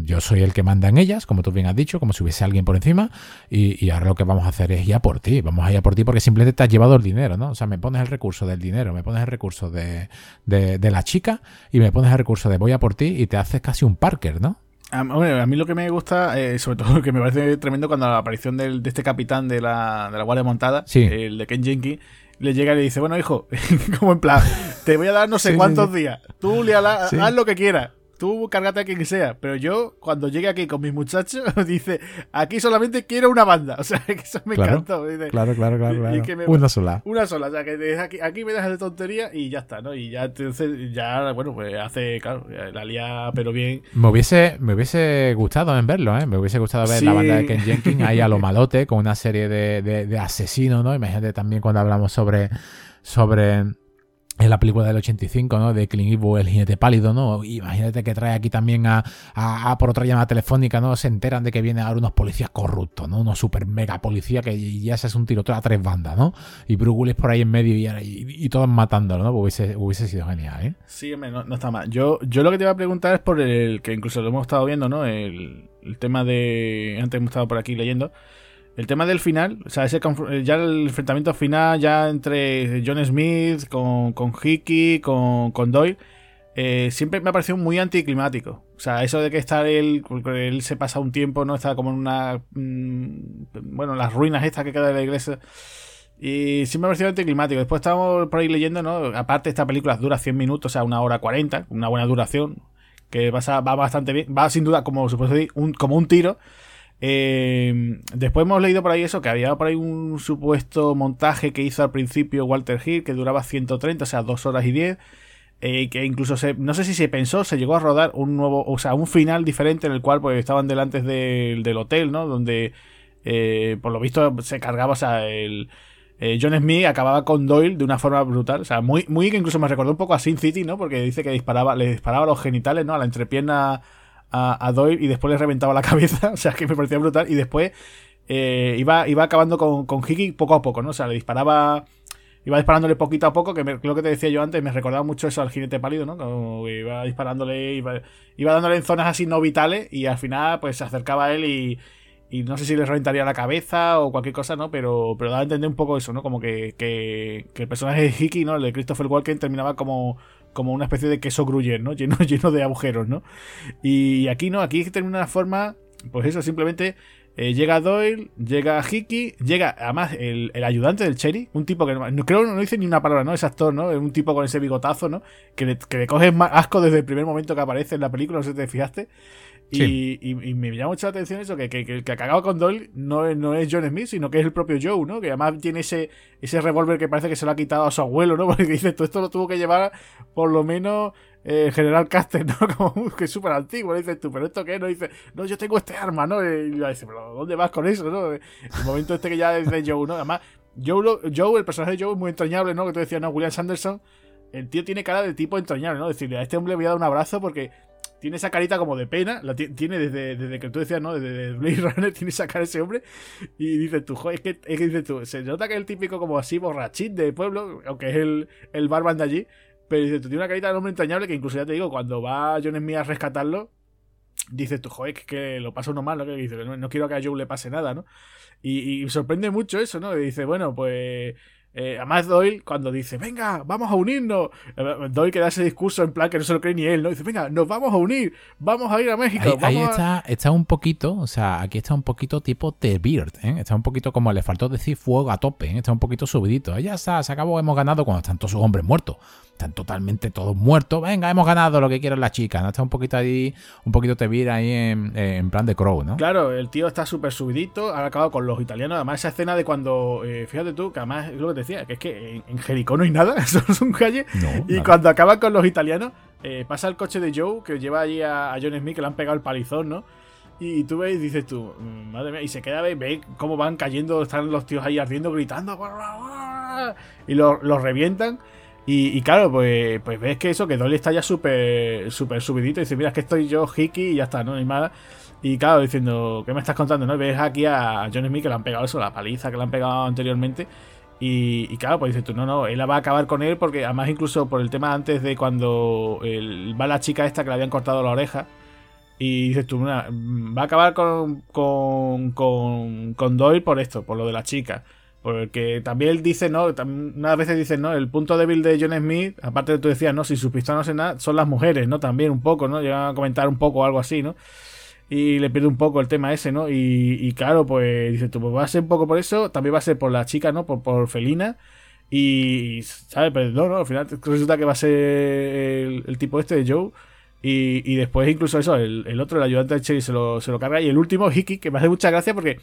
yo soy el que manda en ellas, como tú bien has dicho, como si hubiese alguien por encima, y, ahora lo que vamos a hacer es ir a por ti, vamos a ir a por ti porque simplemente te has llevado el dinero, ¿no? O sea, me pones el recurso del dinero, me pones el recurso de, de la chica y me pones el recurso de voy a por ti y te haces casi un Parker, ¿no? A, mí lo que me gusta, eh, sobre todo que me parece tremendo cuando la aparición de este capitán de la, de la Guardia Montada, el de Ken Jenkins, le llega y le dice, bueno hijo, como en plan, te voy a dar no sé cuántos días, tú le haz lo que quieras, tú cárgate a quien sea, pero yo cuando llegue aquí con mis muchachos, dice, aquí solamente quiero una banda. O sea, que eso me encantó. claro, claro, claro. una sola. Una sola, o sea, que aquí, aquí, me dejas de tontería y ya está, ¿no? Y ya, entonces, ya, bueno, pues hace, claro, la lía, pero bien. Me hubiese, me hubiese gustado en verlo, ¿eh? Me hubiese gustado ver la banda de Ken Jenkins ahí a lo malote, con una serie de, de, de asesinos, ¿no? Imagínate también cuando hablamos sobre sobre en la película del 85, ¿no? De Clint Eastwood, el jinete pálido, ¿no? Imagínate que trae aquí también a, a, por otra llamada telefónica, ¿no? Se enteran de que vienen ahora unos policías corruptos, ¿no? Unos super mega policías que ya se es un tiroteo a tres bandas, ¿no? Y Bruce Willis por ahí en medio y, y, todos matándolo, ¿no? Hubiese, hubiese sido genial, ¿eh? Sí, no, no, está mal. Yo, yo lo que te iba a preguntar es por el que incluso lo hemos estado viendo, ¿no? El, el tema de... Antes hemos estado por aquí leyendo el tema del final, o sea, ese ya el enfrentamiento final ya entre John Smith con, con Hickey, con, con Doyle, eh, siempre me ha parecido muy anticlimático. O sea, eso de que estar él, él se pasa un tiempo, ¿no? Está como en una... Mm, bueno, las ruinas estas que queda de la iglesia. Y siempre me ha parecido anticlimático. Después estábamos por ahí leyendo, ¿no? Aparte, esta película dura 100 minutos, o sea, una hora 40, una buena duración, que va, va bastante bien. Va sin duda, como se un, como un tiro. Eh, después hemos leído por ahí eso, que había por ahí un supuesto montaje que hizo al principio Walter Hill, que duraba 130, o sea, 2 horas y 10. Eh, que incluso se, no sé si se pensó, se llegó a rodar un nuevo, o sea, un final diferente en el cual pues estaban delante del hotel, ¿no? Donde eh, por lo visto se cargaba, o sea, el eh, John Smith acababa con Doyle de una forma brutal, o sea, muy, muy que incluso me recordó un poco a Sin City, ¿no? Porque dice que disparaba, le disparaba los genitales, ¿no? A la entrepierna a, Doyle y después le reventaba la cabeza, o sea que me parecía brutal. Y después eh, iba, iba acabando con, con Hickey poco a poco, ¿no? O sea, le disparaba. Iba disparándole poquito a poco, que me, lo que te decía yo antes, me recordaba mucho eso al jinete pálido, ¿no? Como iba disparándole, iba, iba dándole en zonas así no vitales y al final pues se acercaba a él y, y no sé si le reventaría la cabeza o cualquier cosa, ¿no? Pero, pero daba a entender un poco eso, ¿no? Como que, que, que el personaje de Hickey, ¿no? El de Christopher Walken terminaba como, como una especie de queso gruyer, ¿no? Lleno, lleno de agujeros, ¿no? Y aquí no, aquí termina una forma, pues eso, simplemente eh, llega Doyle, llega Hickey, llega además el, ayudante del Cherry, un tipo que no, creo no dice ni una palabra, ¿no? Es actor, ¿no? Es un tipo con ese bigotazo, ¿no? Que le, que le coges asco desde el primer momento que aparece en la película, no sé si te fijaste. Y, me llama mucho la atención eso, que, que, que el que ha cagado con Doyle no es, no es John Smith, sino que es el propio Joe, ¿no? Que además tiene ese, ese revólver que parece que se lo ha quitado a su abuelo, ¿no? Porque dice, todo esto lo tuvo que llevar por lo menos eh, General Caster, ¿no? Como que es súper antiguo, dices tú, pero ¿esto qué? No dice, no, yo tengo este arma, ¿no? Y dice, pero ¿dónde vas con eso, no? El momento este que ya dice Joe, ¿no? Además, Joe, Joe, el personaje de Joe es muy entrañable, ¿no? Que tú decías, no, William Sanderson, el tío tiene cara de tipo entrañable, ¿no? Decirle, a este hombre le voy a dar un abrazo porque tiene esa carita como de pena, la tiene desde, desde que tú decías, ¿no? Desde Blade Runner tiene esa cara ese hombre. Y dices tú, joder, es que, es que tú, se nota que es el típico como así borrachín de pueblo, aunque es el, el barman de allí. Pero dices tú, tiene una carita de hombre entrañable que incluso ya te digo, cuando va John Smith a rescatarlo, dices tú, joder, que, que lo pasa uno mal, ¿no? Que dice, no, quiero que a Joe le pase nada, ¿no? Y, y sorprende mucho eso, ¿no? Y dice, bueno, pues Eh, además Doyle cuando dice, venga, vamos a unirnos, eh, Doyle que da ese discurso en plan que no se lo cree ni él, ¿no? Dice, venga, nos vamos a unir, vamos a ir a México. Ahí, está, está un poquito, o sea, aquí está un poquito tipo The Beard, ¿eh? Está un poquito como le faltó decir fuego a tope, ¿eh? está un poquito subidito. Ya está, se acabó, hemos ganado cuando están todos sus hombres muertos están totalmente todos muertos. Venga, hemos ganado lo que quieren las chicas, ¿no? Está un poquito ahí, un poquito te vira ahí en, plan de Crow, ¿no? Claro, el tío está súper subidito, ha acabado con los italianos. Además, esa escena de cuando, eh, fíjate tú, que además es lo que te decía, que es que en, Jericó no hay nada, eso es un calle. y cuando acaba con los italianos, eh, pasa el coche de Joe, que lleva allí a, John Smith, que le han pegado el palizón, ¿no? Y tú ves y dices tú, mm, madre mía, y se queda, ve, cómo van cayendo, están los tíos ahí ardiendo, gritando, y los revientan. Y, claro, pues, pues ves que eso, que Dolly está ya súper súper subidito. Y dice, mira, es que estoy yo hiki y ya está, ¿no? hay más. Y claro, diciendo, ¿qué me estás contando? ¿No? Ves aquí a John Smith que le han pegado eso, la paliza que le han pegado anteriormente. Y, claro, pues dices tú, no, no, él va a acabar con él porque además incluso por el tema antes de cuando va la chica esta que le habían cortado la oreja. Y dices tú, va a acabar con, con, con, con Doyle por esto, por lo de la chica. Porque también él dice, ¿no? Unas veces dice, ¿no? El punto débil de John Smith, aparte de tú decías, ¿no? Si sus pistolas no sé nada, son las mujeres, ¿no? También un poco, ¿no? Llegan a comentar un poco algo así, ¿no? Y le pierde un poco el tema ese, ¿no? Y, claro, pues dice tú, pues va a ser un poco por eso, también va a ser por la chica, ¿no? Por, por Felina. Y, ¿sabes? Pero no, no, al final resulta que va a ser el, tipo este de Joe. Y, después incluso eso, el, otro, el ayudante de Cherry se lo, se lo carga. Y el último, Hiki, que me hace mucha gracia porque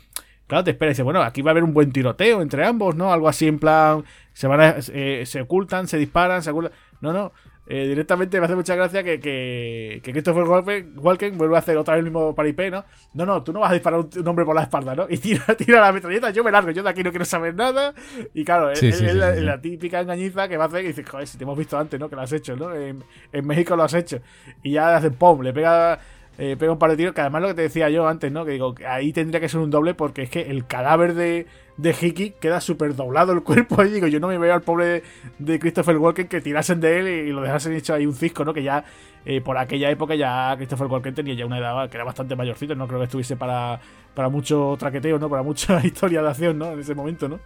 Claro, te esperas y dice, bueno, aquí va a haber un buen tiroteo entre ambos, ¿no? Algo así en plan, se van eh, se ocultan, se disparan, se ocultan. No, no. Eh, directamente me hace mucha gracia que, que, que Christopher Walken, vuelva a hacer otra vez el mismo paripé, ¿no? No, no, tú no vas a disparar un, hombre por la espalda, ¿no? Y tira, tira la metralleta, yo me largo, yo de aquí no quiero saber nada. Y claro, es, la, típica engañiza que va a hacer y dices, joder, si te hemos visto antes, ¿no? Que lo has hecho, ¿no? En, en México lo has hecho. Y ya hace pum, le pega eh, pega un par de tiros, que además lo que te decía yo antes, ¿no? Que digo, que ahí tendría que ser un doble porque es que el cadáver de, de Hiki queda súper doblado el cuerpo. Y digo, yo no me veo al pobre de, Christopher Walken que tirasen de él y, lo dejasen hecho ahí un cisco, ¿no? Que ya eh, por aquella época ya Christopher Walken tenía ya una edad que era bastante mayorcito, no creo que estuviese para, para mucho traqueteo, ¿no? Para mucha historia de acción, ¿no? En ese momento, ¿no?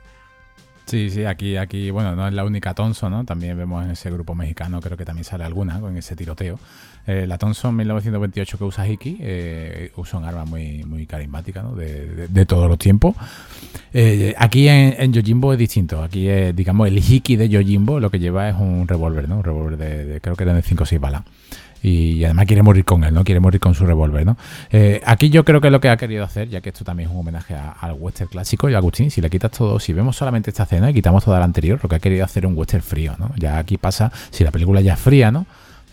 Sí, sí, aquí, aquí, bueno, no es la única Thompson, ¿no? También vemos en ese grupo mexicano, creo que también sale alguna con ese tiroteo. Eh, la Thompson 1928 que usa Hiki eh, usa un arma muy, muy carismática, ¿no? De, de, todos los tiempos. Eh, aquí en, en, Yojimbo es distinto. Aquí, digamos, el Hiki de Yojimbo lo que lleva es un revólver, ¿no? Un revólver de, creo que era de 5 o 6 balas y, además quiere morir con él, ¿no? Quiere morir con su revólver, ¿no? Eh, aquí yo creo que lo que ha querido hacer, ya que esto también es un homenaje al western clásico, y Agustín, si le quitas todo, si vemos solamente esta escena y quitamos toda la anterior, lo que ha querido hacer es un western frío, ¿no? Ya aquí pasa, si la película ya es fría, ¿no?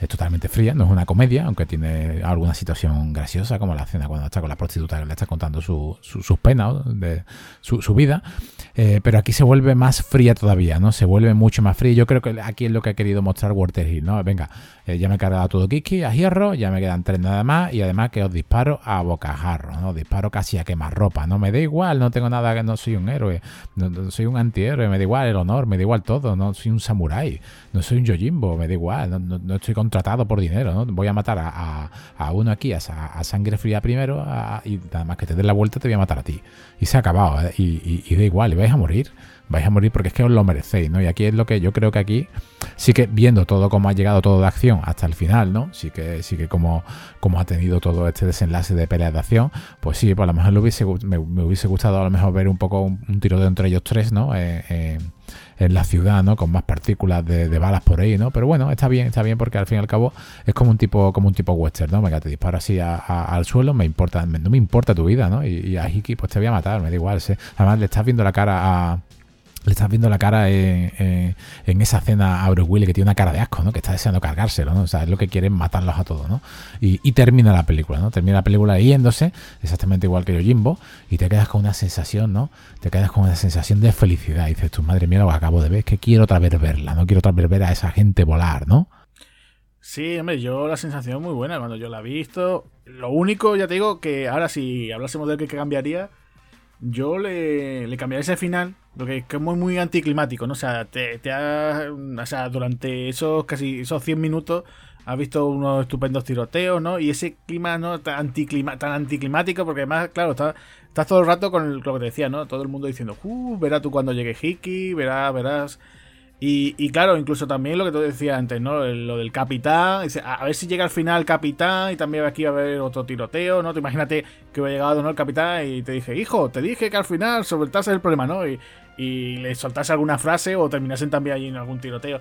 Es totalmente fría, no es una comedia, aunque tiene alguna situación graciosa, como la escena cuando está con la prostituta que le está contando su, sus penas, de su, vida. Eh, pero aquí se vuelve más fría todavía, ¿no? Se vuelve mucho más fría. Yo creo que aquí es lo que ha querido mostrar Walter Hill, ¿no? Venga, eh, ya me he cargado todo Kiki a hierro, ya me quedan tres nada más, y además que os disparo a bocajarro, ¿no? Disparo casi a quemar ropa, ¿no? Me da igual, no tengo nada, no soy un héroe, no, soy un antihéroe, me da igual el honor, me da igual todo, no soy un samurái, no soy un Yojimbo, me da igual, no, estoy con tratado por dinero, ¿no? Voy a matar a, uno aquí a, sangre fría primero y nada más que te des la vuelta te voy a matar a ti. Y se ha acabado, ¿eh? y, da igual, y vais a morir. Vais a morir porque es que os lo merecéis, ¿no? Y aquí es lo que yo creo que aquí sí que viendo todo cómo ha llegado todo de acción hasta el final, ¿no? Sí que sí que como, como ha tenido todo este desenlace de peleas de acción, pues sí, pues a lo mejor me, hubiese gustado a lo mejor ver un poco un, tiro de entre ellos tres, ¿no? Eh, eh, en la ciudad, ¿no? Con más partículas de, balas por ahí, ¿no? Pero bueno, está bien, está bien porque al fin y al cabo es como un tipo, como un tipo western, ¿no? Venga, te disparo así al suelo, me importa, no me importa tu vida, ¿no? Y, a Hiki pues te voy a matar, me da igual. Además le estás viendo la cara a le estás viendo la cara en, esa escena a Bruce Willis que tiene una cara de asco, ¿no? Que está deseando cargárselo, ¿no? O sea, es lo que quieren matarlos a todos, ¿no? Y, termina la película, ¿no? Termina la película yéndose, exactamente igual que Jimbo, y te quedas con una sensación, ¿no? Te quedas con una sensación de felicidad. Y dices, tu madre mía, lo que acabo de ver, es que quiero otra vez verla, ¿no? Quiero otra vez ver a esa gente volar, ¿no? Sí, hombre, yo la sensación muy buena cuando yo la he visto. Lo único, ya te digo, que ahora si hablásemos de qué cambiaría, yo le, le cambiaría ese final porque es muy, muy anticlimático, ¿no? O sea, te, te ha, o sea, durante esos casi esos 100 minutos has visto unos estupendos tiroteos, ¿no? Y ese clima, ¿no? Tan, anticlima, tan anticlimático, porque además, claro, estás está todo el rato con lo que te decía, ¿no? Todo el mundo diciendo, uh, verás tú cuando llegue Hiki, verás, verás. Y, claro, incluso también lo que tú decías antes, ¿no? Lo del capitán. A ver si llega al final el capitán y también aquí va a haber otro tiroteo, ¿no? Te imagínate que hubiera llegado ¿no? el capitán y te dije, hijo, te dije que al final soltase el problema, ¿no? Y, y le soltase alguna frase o terminasen también allí en algún tiroteo.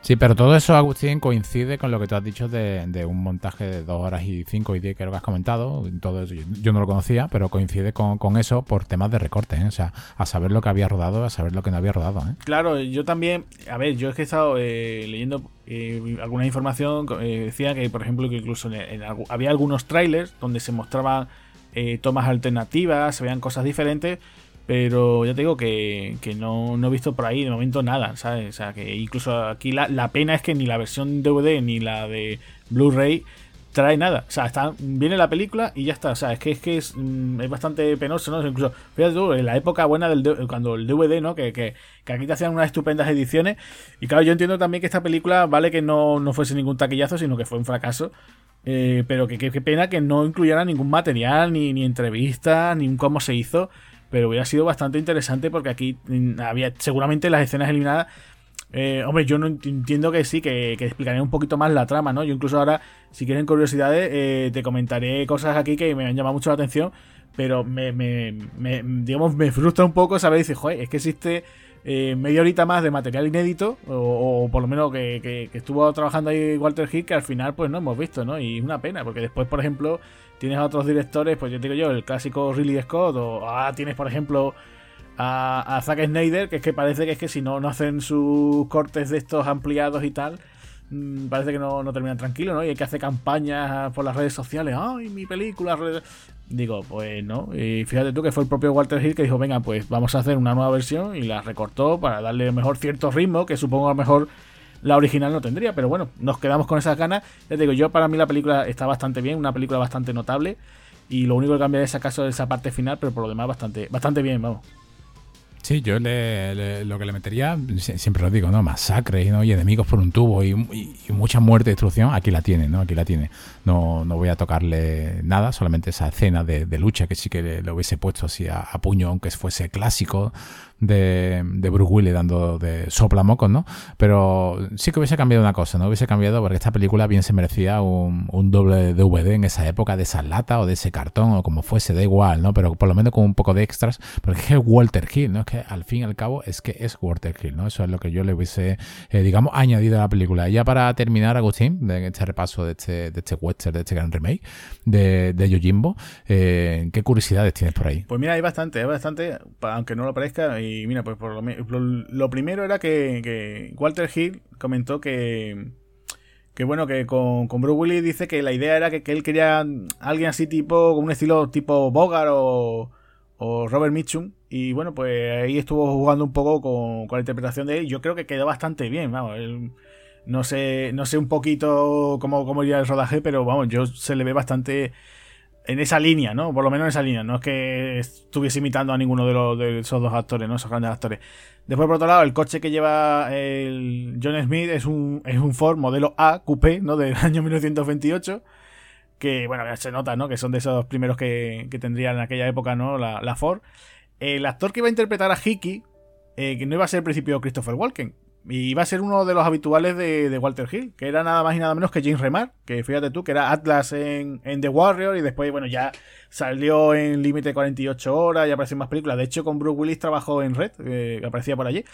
Sí, pero todo eso, Agustín, coincide con lo que tú has dicho de, un montaje de 2 horas y 5 y 10 que lo que has comentado. Todo yo no lo conocía, pero coincide con, eso por temas de recorte. ¿eh? O sea, a saber lo que había rodado, a saber lo que no había rodado. ¿eh? Claro, yo también, a ver, yo es que he estado eh, leyendo alguna información, decía que, por ejemplo, que incluso había algunos trailers donde se mostraban tomas alternativas, se veían cosas diferentes pero ya te digo que, no, he visto por ahí de momento nada, ¿sabes? O sea, que incluso aquí la, pena es que ni la versión DVD ni la de Blu-ray trae nada. O sea, está, viene la película y ya está. O sea, es que es, que es, mm, bastante penoso, ¿no? Incluso, fíjate tú, en la época buena del cuando el DVD, ¿no? Que, que, aquí te hacían unas estupendas ediciones. Y claro, yo entiendo también que esta película, vale que no, no fuese ningún taquillazo, sino que fue un fracaso. Eh, pero que qué pena que no incluyera ningún material, ni, ni entrevistas, ni un cómo se hizo pero hubiera sido bastante interesante porque aquí mm, había seguramente las escenas eliminadas. Eh, hombre, yo no entiendo que sí, que, que, explicaré un poquito más la trama, ¿no? Yo incluso ahora, si quieren curiosidades, eh, te comentaré cosas aquí que me han llamado mucho la atención, pero me, digamos, me frustra un poco saber, dice, joder, es que existe eh, media horita más de material inédito, o, por lo menos que, que, estuvo trabajando ahí Walter Hill, que al final pues no hemos visto, ¿no? Y es una pena, porque después, por ejemplo, tienes a otros directores, pues yo digo yo, el clásico Ridley Scott, o ah, tienes, por ejemplo, a, Zack Snyder, que es que parece que es que si no, no hacen sus cortes de estos ampliados y tal, mm, parece que no, no, terminan tranquilo, ¿no? Y hay que hacer campañas por las redes sociales, ¡ay, mi película! Digo, pues no. Y fíjate tú que fue el propio Walter Hill que dijo, venga, pues vamos a hacer una nueva versión y la recortó para darle mejor cierto ritmo, que supongo a lo mejor la original no tendría, pero bueno, nos quedamos con esas ganas. Ya te digo, yo para mí la película está bastante bien, una película bastante notable. Y lo único que cambia es acaso esa parte final, pero por lo demás bastante, bastante bien, vamos. Sí, yo lo que le metería, siempre lo digo, ¿no? Masacre ¿no? y enemigos por un tubo y, mucha muerte y destrucción, aquí la tiene, ¿no? Aquí la tiene. No, no voy a tocarle nada, solamente esa escena de, lucha que sí que le, hubiese puesto así a, puño, aunque fuese clásico, de, de Bruce Willis dando de soplamocos, ¿no? Pero sí que hubiese cambiado una cosa, ¿no? Hubiese cambiado porque esta película bien se merecía un, un doble DVD en esa época de esa lata o de ese cartón o como fuese, da igual, ¿no? Pero por lo menos con un poco de extras, porque es que es Walter Hill, ¿no? Es que al fin y al cabo es que es Walter Hill, ¿no? Eso es lo que yo le hubiese, eh, digamos, añadido a la película. Y ya para terminar, Agustín, de este repaso de este, de este western, de este gran remake de, de Yojimbo, eh, ¿qué curiosidades tienes por ahí? Pues mira, hay bastante, hay bastante, aunque no lo parezca, y mira, pues por lo, primero era que, Walter Hill comentó que, que bueno, que con, con Bruce Willis dice que la idea era que, él quería alguien así tipo, con un estilo tipo Bogart o, Robert Mitchum. Y bueno, pues ahí estuvo jugando un poco con, la interpretación de él. Yo creo que quedó bastante bien, vamos. no sé, no sé un poquito cómo, cómo iría el rodaje, pero vamos, yo se le ve bastante en esa línea, ¿no? Por lo menos en esa línea. No es que estuviese imitando a ninguno de, los, esos dos actores, ¿no? Esos grandes actores. Después, por otro lado, el coche que lleva el John Smith es un, es un Ford modelo A, coupé, ¿no? Del año 1928. Que, bueno, ya se nota, ¿no? Que son de esos primeros que, que tendrían en aquella época, ¿no? La, la Ford. El actor que iba a interpretar a Hickey, eh, que no iba a ser al principio Christopher Walken, y iba a ser uno de los habituales de, Walter Hill, que era nada más y nada menos que James Remar, que fíjate tú, que era Atlas en, The Warrior y después, bueno, ya salió en Límite 48 horas y apareció en más películas. De hecho, con Bruce Willis trabajó en Red, que aparecía por allí.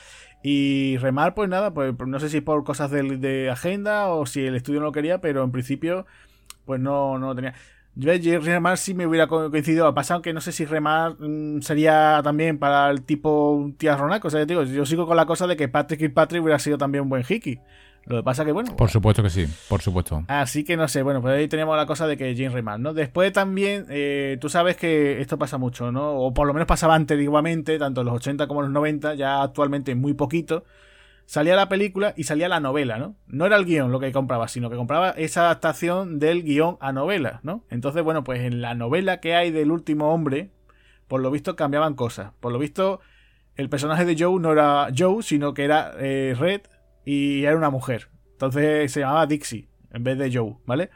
Y Remar, pues nada, pues no sé si por cosas de, de agenda o si el estudio no lo quería, pero en principio, pues no, no lo tenía. Yo Remar sí me hubiera coincidido. Ha pasado que no sé si Remar mm, sería también para el tipo tía Ronaco. O sea, digo, yo sigo con la cosa de que Patrick y Patrick hubiera sido también un buen Hiki. Lo que pasa que, bueno. Por supuesto que sí, por supuesto. Así que no sé, bueno, pues ahí tenemos la cosa de que James Remar, ¿no? Después también, eh, tú sabes que esto pasa mucho, ¿no? O por lo menos pasaba antiguamente, tanto en los 80 como en los 90, ya actualmente muy poquito salía la película y salía la novela, ¿no? No era el guion lo que compraba, sino que compraba esa adaptación del guion a novela, ¿no? Entonces, bueno, pues en la novela que hay del último hombre, por lo visto cambiaban cosas. Por lo visto, el personaje de Joe no era Joe, sino que era eh, Red y era una mujer. Entonces se llamaba Dixie. en vez de Joe, ¿vale?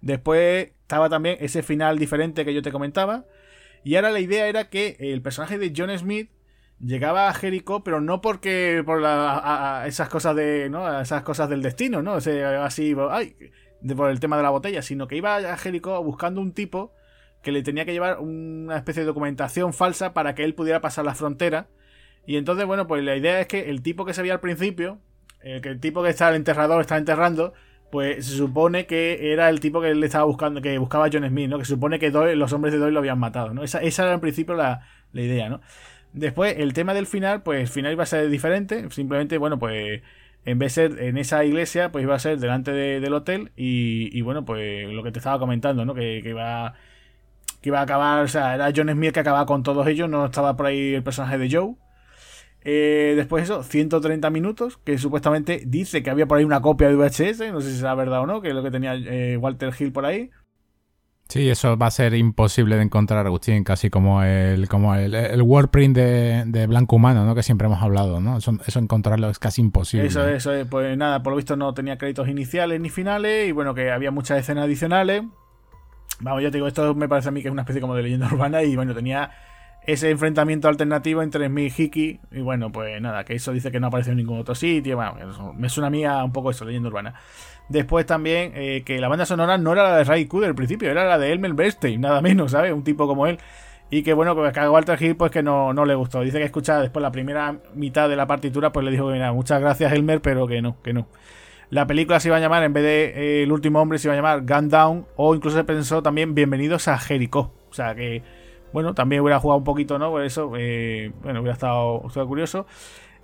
Después estaba también ese final diferente que yo te comentaba. Y ahora la idea era que el personaje de John Smith llegaba a Jericho, pero no porque por esas cosas de, ¿no? Esas cosas del destino, ¿no? así, ay, por el tema de la botella, sino que iba a Jericho buscando un tipo que le tenía que llevar una especie de documentación falsa para que él pudiera pasar la frontera. Y entonces, bueno, pues la idea es que el tipo que se veía al principio, el, que el tipo que está el enterrador está enterrando, pues se supone que era el tipo que él estaba buscando, que buscaba a John Smith, ¿no? Que se supone que los hombres de Doyle lo habían matado, ¿no? Esa, esa era en principio la, la idea, ¿no? Después, el tema del final, pues el final iba a ser diferente. Simplemente, bueno, pues en vez de ser en esa iglesia, pues iba a ser delante del hotel. Y, bueno, pues lo que te estaba comentando, ¿no? Que, iba, que iba a acabar, o sea, era John Smith que acababa con todos ellos, no estaba por ahí el personaje de Joe. Eh, después eso, 130 minutos, que supuestamente dice que había por ahí una copia de VHS, no sé si será verdad o no, que es lo que tenía eh, Walter Hill por ahí. Sí, eso va a ser imposible de encontrar, Agustín, casi como el, como el, el wordprint de, de, Blanco Humano, ¿no? Que siempre hemos hablado, ¿no? Eso, encontrarlo es casi imposible. Eso, eso, pues nada, por lo visto no tenía créditos iniciales ni finales y bueno, que había muchas escenas adicionales. Vamos, yo te digo, esto me parece a mí que es una especie como de leyenda urbana y bueno, tenía ese enfrentamiento alternativo entre Smith y Hickey y bueno, pues nada, que eso dice que no apareció en ningún otro sitio, bueno, me suena a mí a un poco eso, leyenda urbana. Después también eh, que la banda sonora no era la de Ray Cooder al principio, era la de Elmer Bernstein, nada menos, ¿sabes? Un tipo como él. Y que bueno, que a Walter Hill pues que no, no le gustó. Dice que escuchaba después la primera mitad de la partitura, pues le dijo que mira, muchas gracias Elmer, pero que no, que no. La película se iba a llamar, en vez de eh, El último hombre, se iba a llamar Gun Down, o incluso se pensó también Bienvenidos a Jericho. O sea que, bueno, también hubiera jugado un poquito, ¿no? Por eso, eh, bueno, hubiera estado curioso.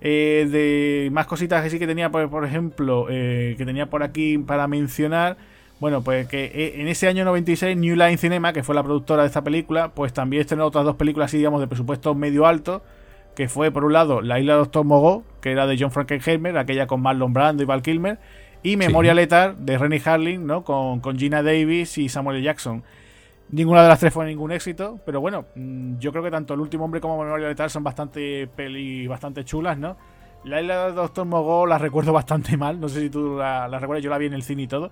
Eh, de más cositas que sí que tenía, por, por ejemplo, eh, que tenía por aquí para mencionar. Bueno, pues que eh, en ese año 96 New Line Cinema, que fue la productora de esta película, pues también estrenó otras dos películas así, digamos, de presupuesto medio alto, que fue por un lado La isla de Doctor Mogo, que era de John Frankenheimer, aquella con Marlon Brando y Val Kilmer, y Memoria Letal de Rennie Harling, ¿no? Con, con Gina Davis y Samuel L. Jackson. Ninguna de las tres fue ningún éxito, pero bueno, mm, yo creo que tanto El último hombre como Memoria Letal son bastante peli, bastante chulas, ¿no? La isla de Doctor Mogo la recuerdo bastante mal, no sé si tú la, recuerdas, yo la vi en el cine y todo,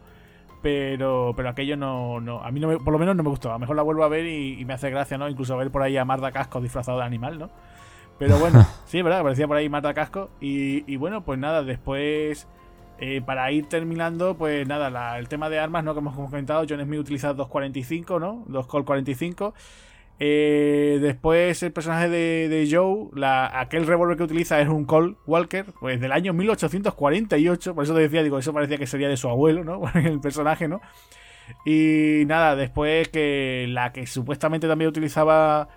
pero, pero aquello no, no a mí no por lo menos no me gustó, a lo mejor la vuelvo a ver y, me hace gracia, ¿no? Incluso ver por ahí a Marta Casco disfrazado de animal, ¿no? Pero bueno, sí, ¿verdad? Aparecía por ahí Marta Casco y, y bueno, pues nada, después... Eh, para ir terminando, pues nada, el tema de armas, ¿no? Que hemos comentado, John Smith utiliza 2.45, ¿no? 2 Colt 45. Eh, después el personaje de, Joe, la, aquel revólver que utiliza es un Colt Walker, pues del año 1848, por eso te decía, digo, eso parecía que sería de su abuelo, ¿no? el personaje, ¿no? Y nada, después que la que supuestamente también utilizaba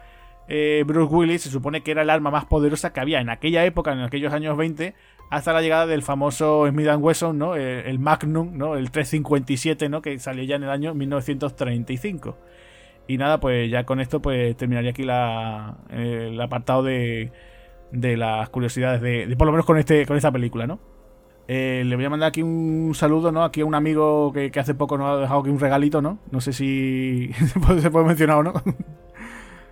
eh, Bruce Willis, se supone que era el arma más poderosa que había en aquella época, en aquellos años 20, hasta la llegada del famoso Smith Wesson, ¿no? El, Magnum, ¿no? El 357, ¿no? Que salió ya en el año 1935. Y nada, pues ya con esto pues terminaría aquí la, el apartado de, de las curiosidades de, por lo menos con este con esta película, ¿no? Eh, le voy a mandar aquí un saludo, ¿no? Aquí a un amigo que, que hace poco nos ha dejado aquí un regalito, ¿no? No sé si se puede mencionar o no.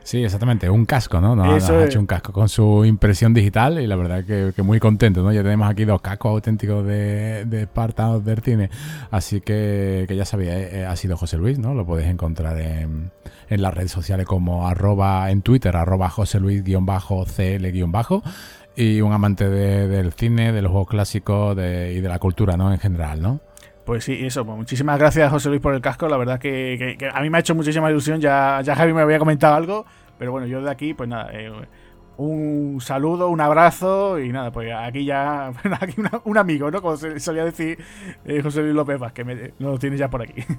Sí, exactamente, un casco, ¿no? Nos, ha hecho un casco con su impresión digital y la verdad que, que, muy contento, ¿no? Ya tenemos aquí dos cascos auténticos de, de Spartan Bertine, así que, que ya sabía, eh, eh, ha sido José Luis, ¿no? Lo podéis encontrar en, en las redes sociales como arroba en Twitter, arroba José Luis-CL- y un amante del cine, de los juegos clásicos y de la cultura, ¿no? En general, ¿no? Pues sí, eso, pues muchísimas gracias José Luis por el casco, la verdad que, a mí me ha hecho muchísima ilusión, ya, ya Javi me había comentado algo, pero bueno, yo de aquí, pues nada, eh, un saludo, un abrazo y nada, pues aquí ya, aquí un amigo, ¿no? Como se solía decir eh, José Luis López Vázquez, que lo tienes ya por aquí.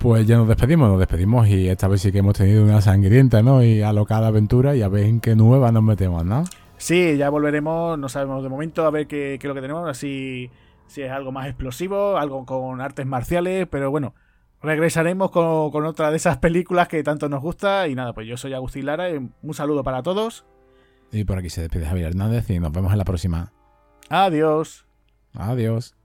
Pues ya nos despedimos, nos despedimos y esta vez sí que hemos tenido una sangrienta, ¿no? Y alocada aventura y a ver en qué nueva nos metemos, ¿no? Sí, ya volveremos, no sabemos de momento, a ver qué, qué es lo que tenemos, así si es algo más explosivo, algo con artes marciales, pero bueno, regresaremos con, otra de esas películas que tanto nos gusta. Y nada, pues yo soy Agustín Lara y un saludo para todos. Y por aquí se despide Javier Hernández y nos vemos en la próxima. Adiós. Adiós.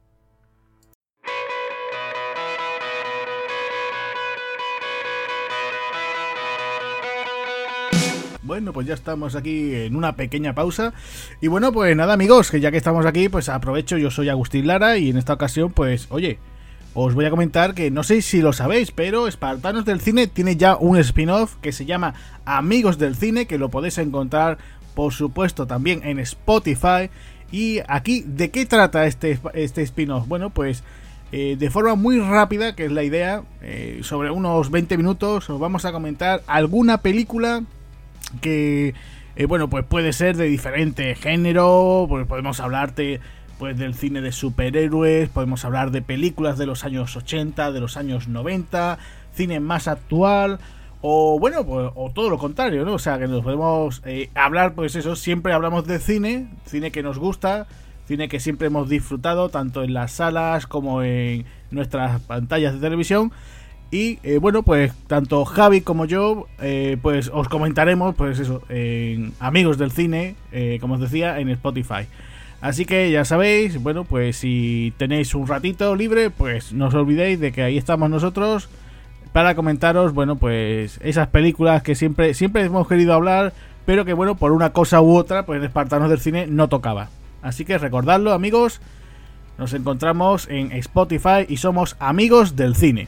Bueno, pues ya estamos aquí en una pequeña pausa. Y bueno, pues nada amigos, que ya que estamos aquí, pues aprovecho, yo soy Agustín Lara y en esta ocasión, pues, oye, os voy a comentar que no sé si lo sabéis, pero Espartanos del Cine tiene ya un spin-off que se llama Amigos del Cine, que lo podéis encontrar por supuesto también en Spotify. Y aquí, ¿de qué trata este, este spin-off? Bueno, pues eh, de forma muy rápida, que es la idea, eh, sobre unos 20 minutos os vamos a comentar alguna película que, eh, bueno, pues puede ser de diferente género, pues podemos hablarte pues del cine de superhéroes, podemos hablar de películas de los años 80, de los años 90, cine más actual, o bueno, pues, o todo lo contrario, ¿no? O sea, que nos podemos eh, hablar, pues eso, siempre hablamos de cine, cine que nos gusta, cine que siempre hemos disfrutado, tanto en las salas como en nuestras pantallas de televisión. Y eh, bueno, pues tanto Javi como yo, eh, pues os comentaremos, pues eso, en Amigos del Cine, como os decía, en Spotify. Así que ya sabéis, bueno, pues si tenéis un ratito libre, pues no os olvidéis de que ahí estamos nosotros para comentaros, bueno, pues esas películas que siempre, siempre hemos querido hablar, pero que bueno, por una cosa u otra, pues en Espartanos del Cine no tocaba. Así que recordadlo, amigos, nos encontramos en Spotify y somos amigos del cine.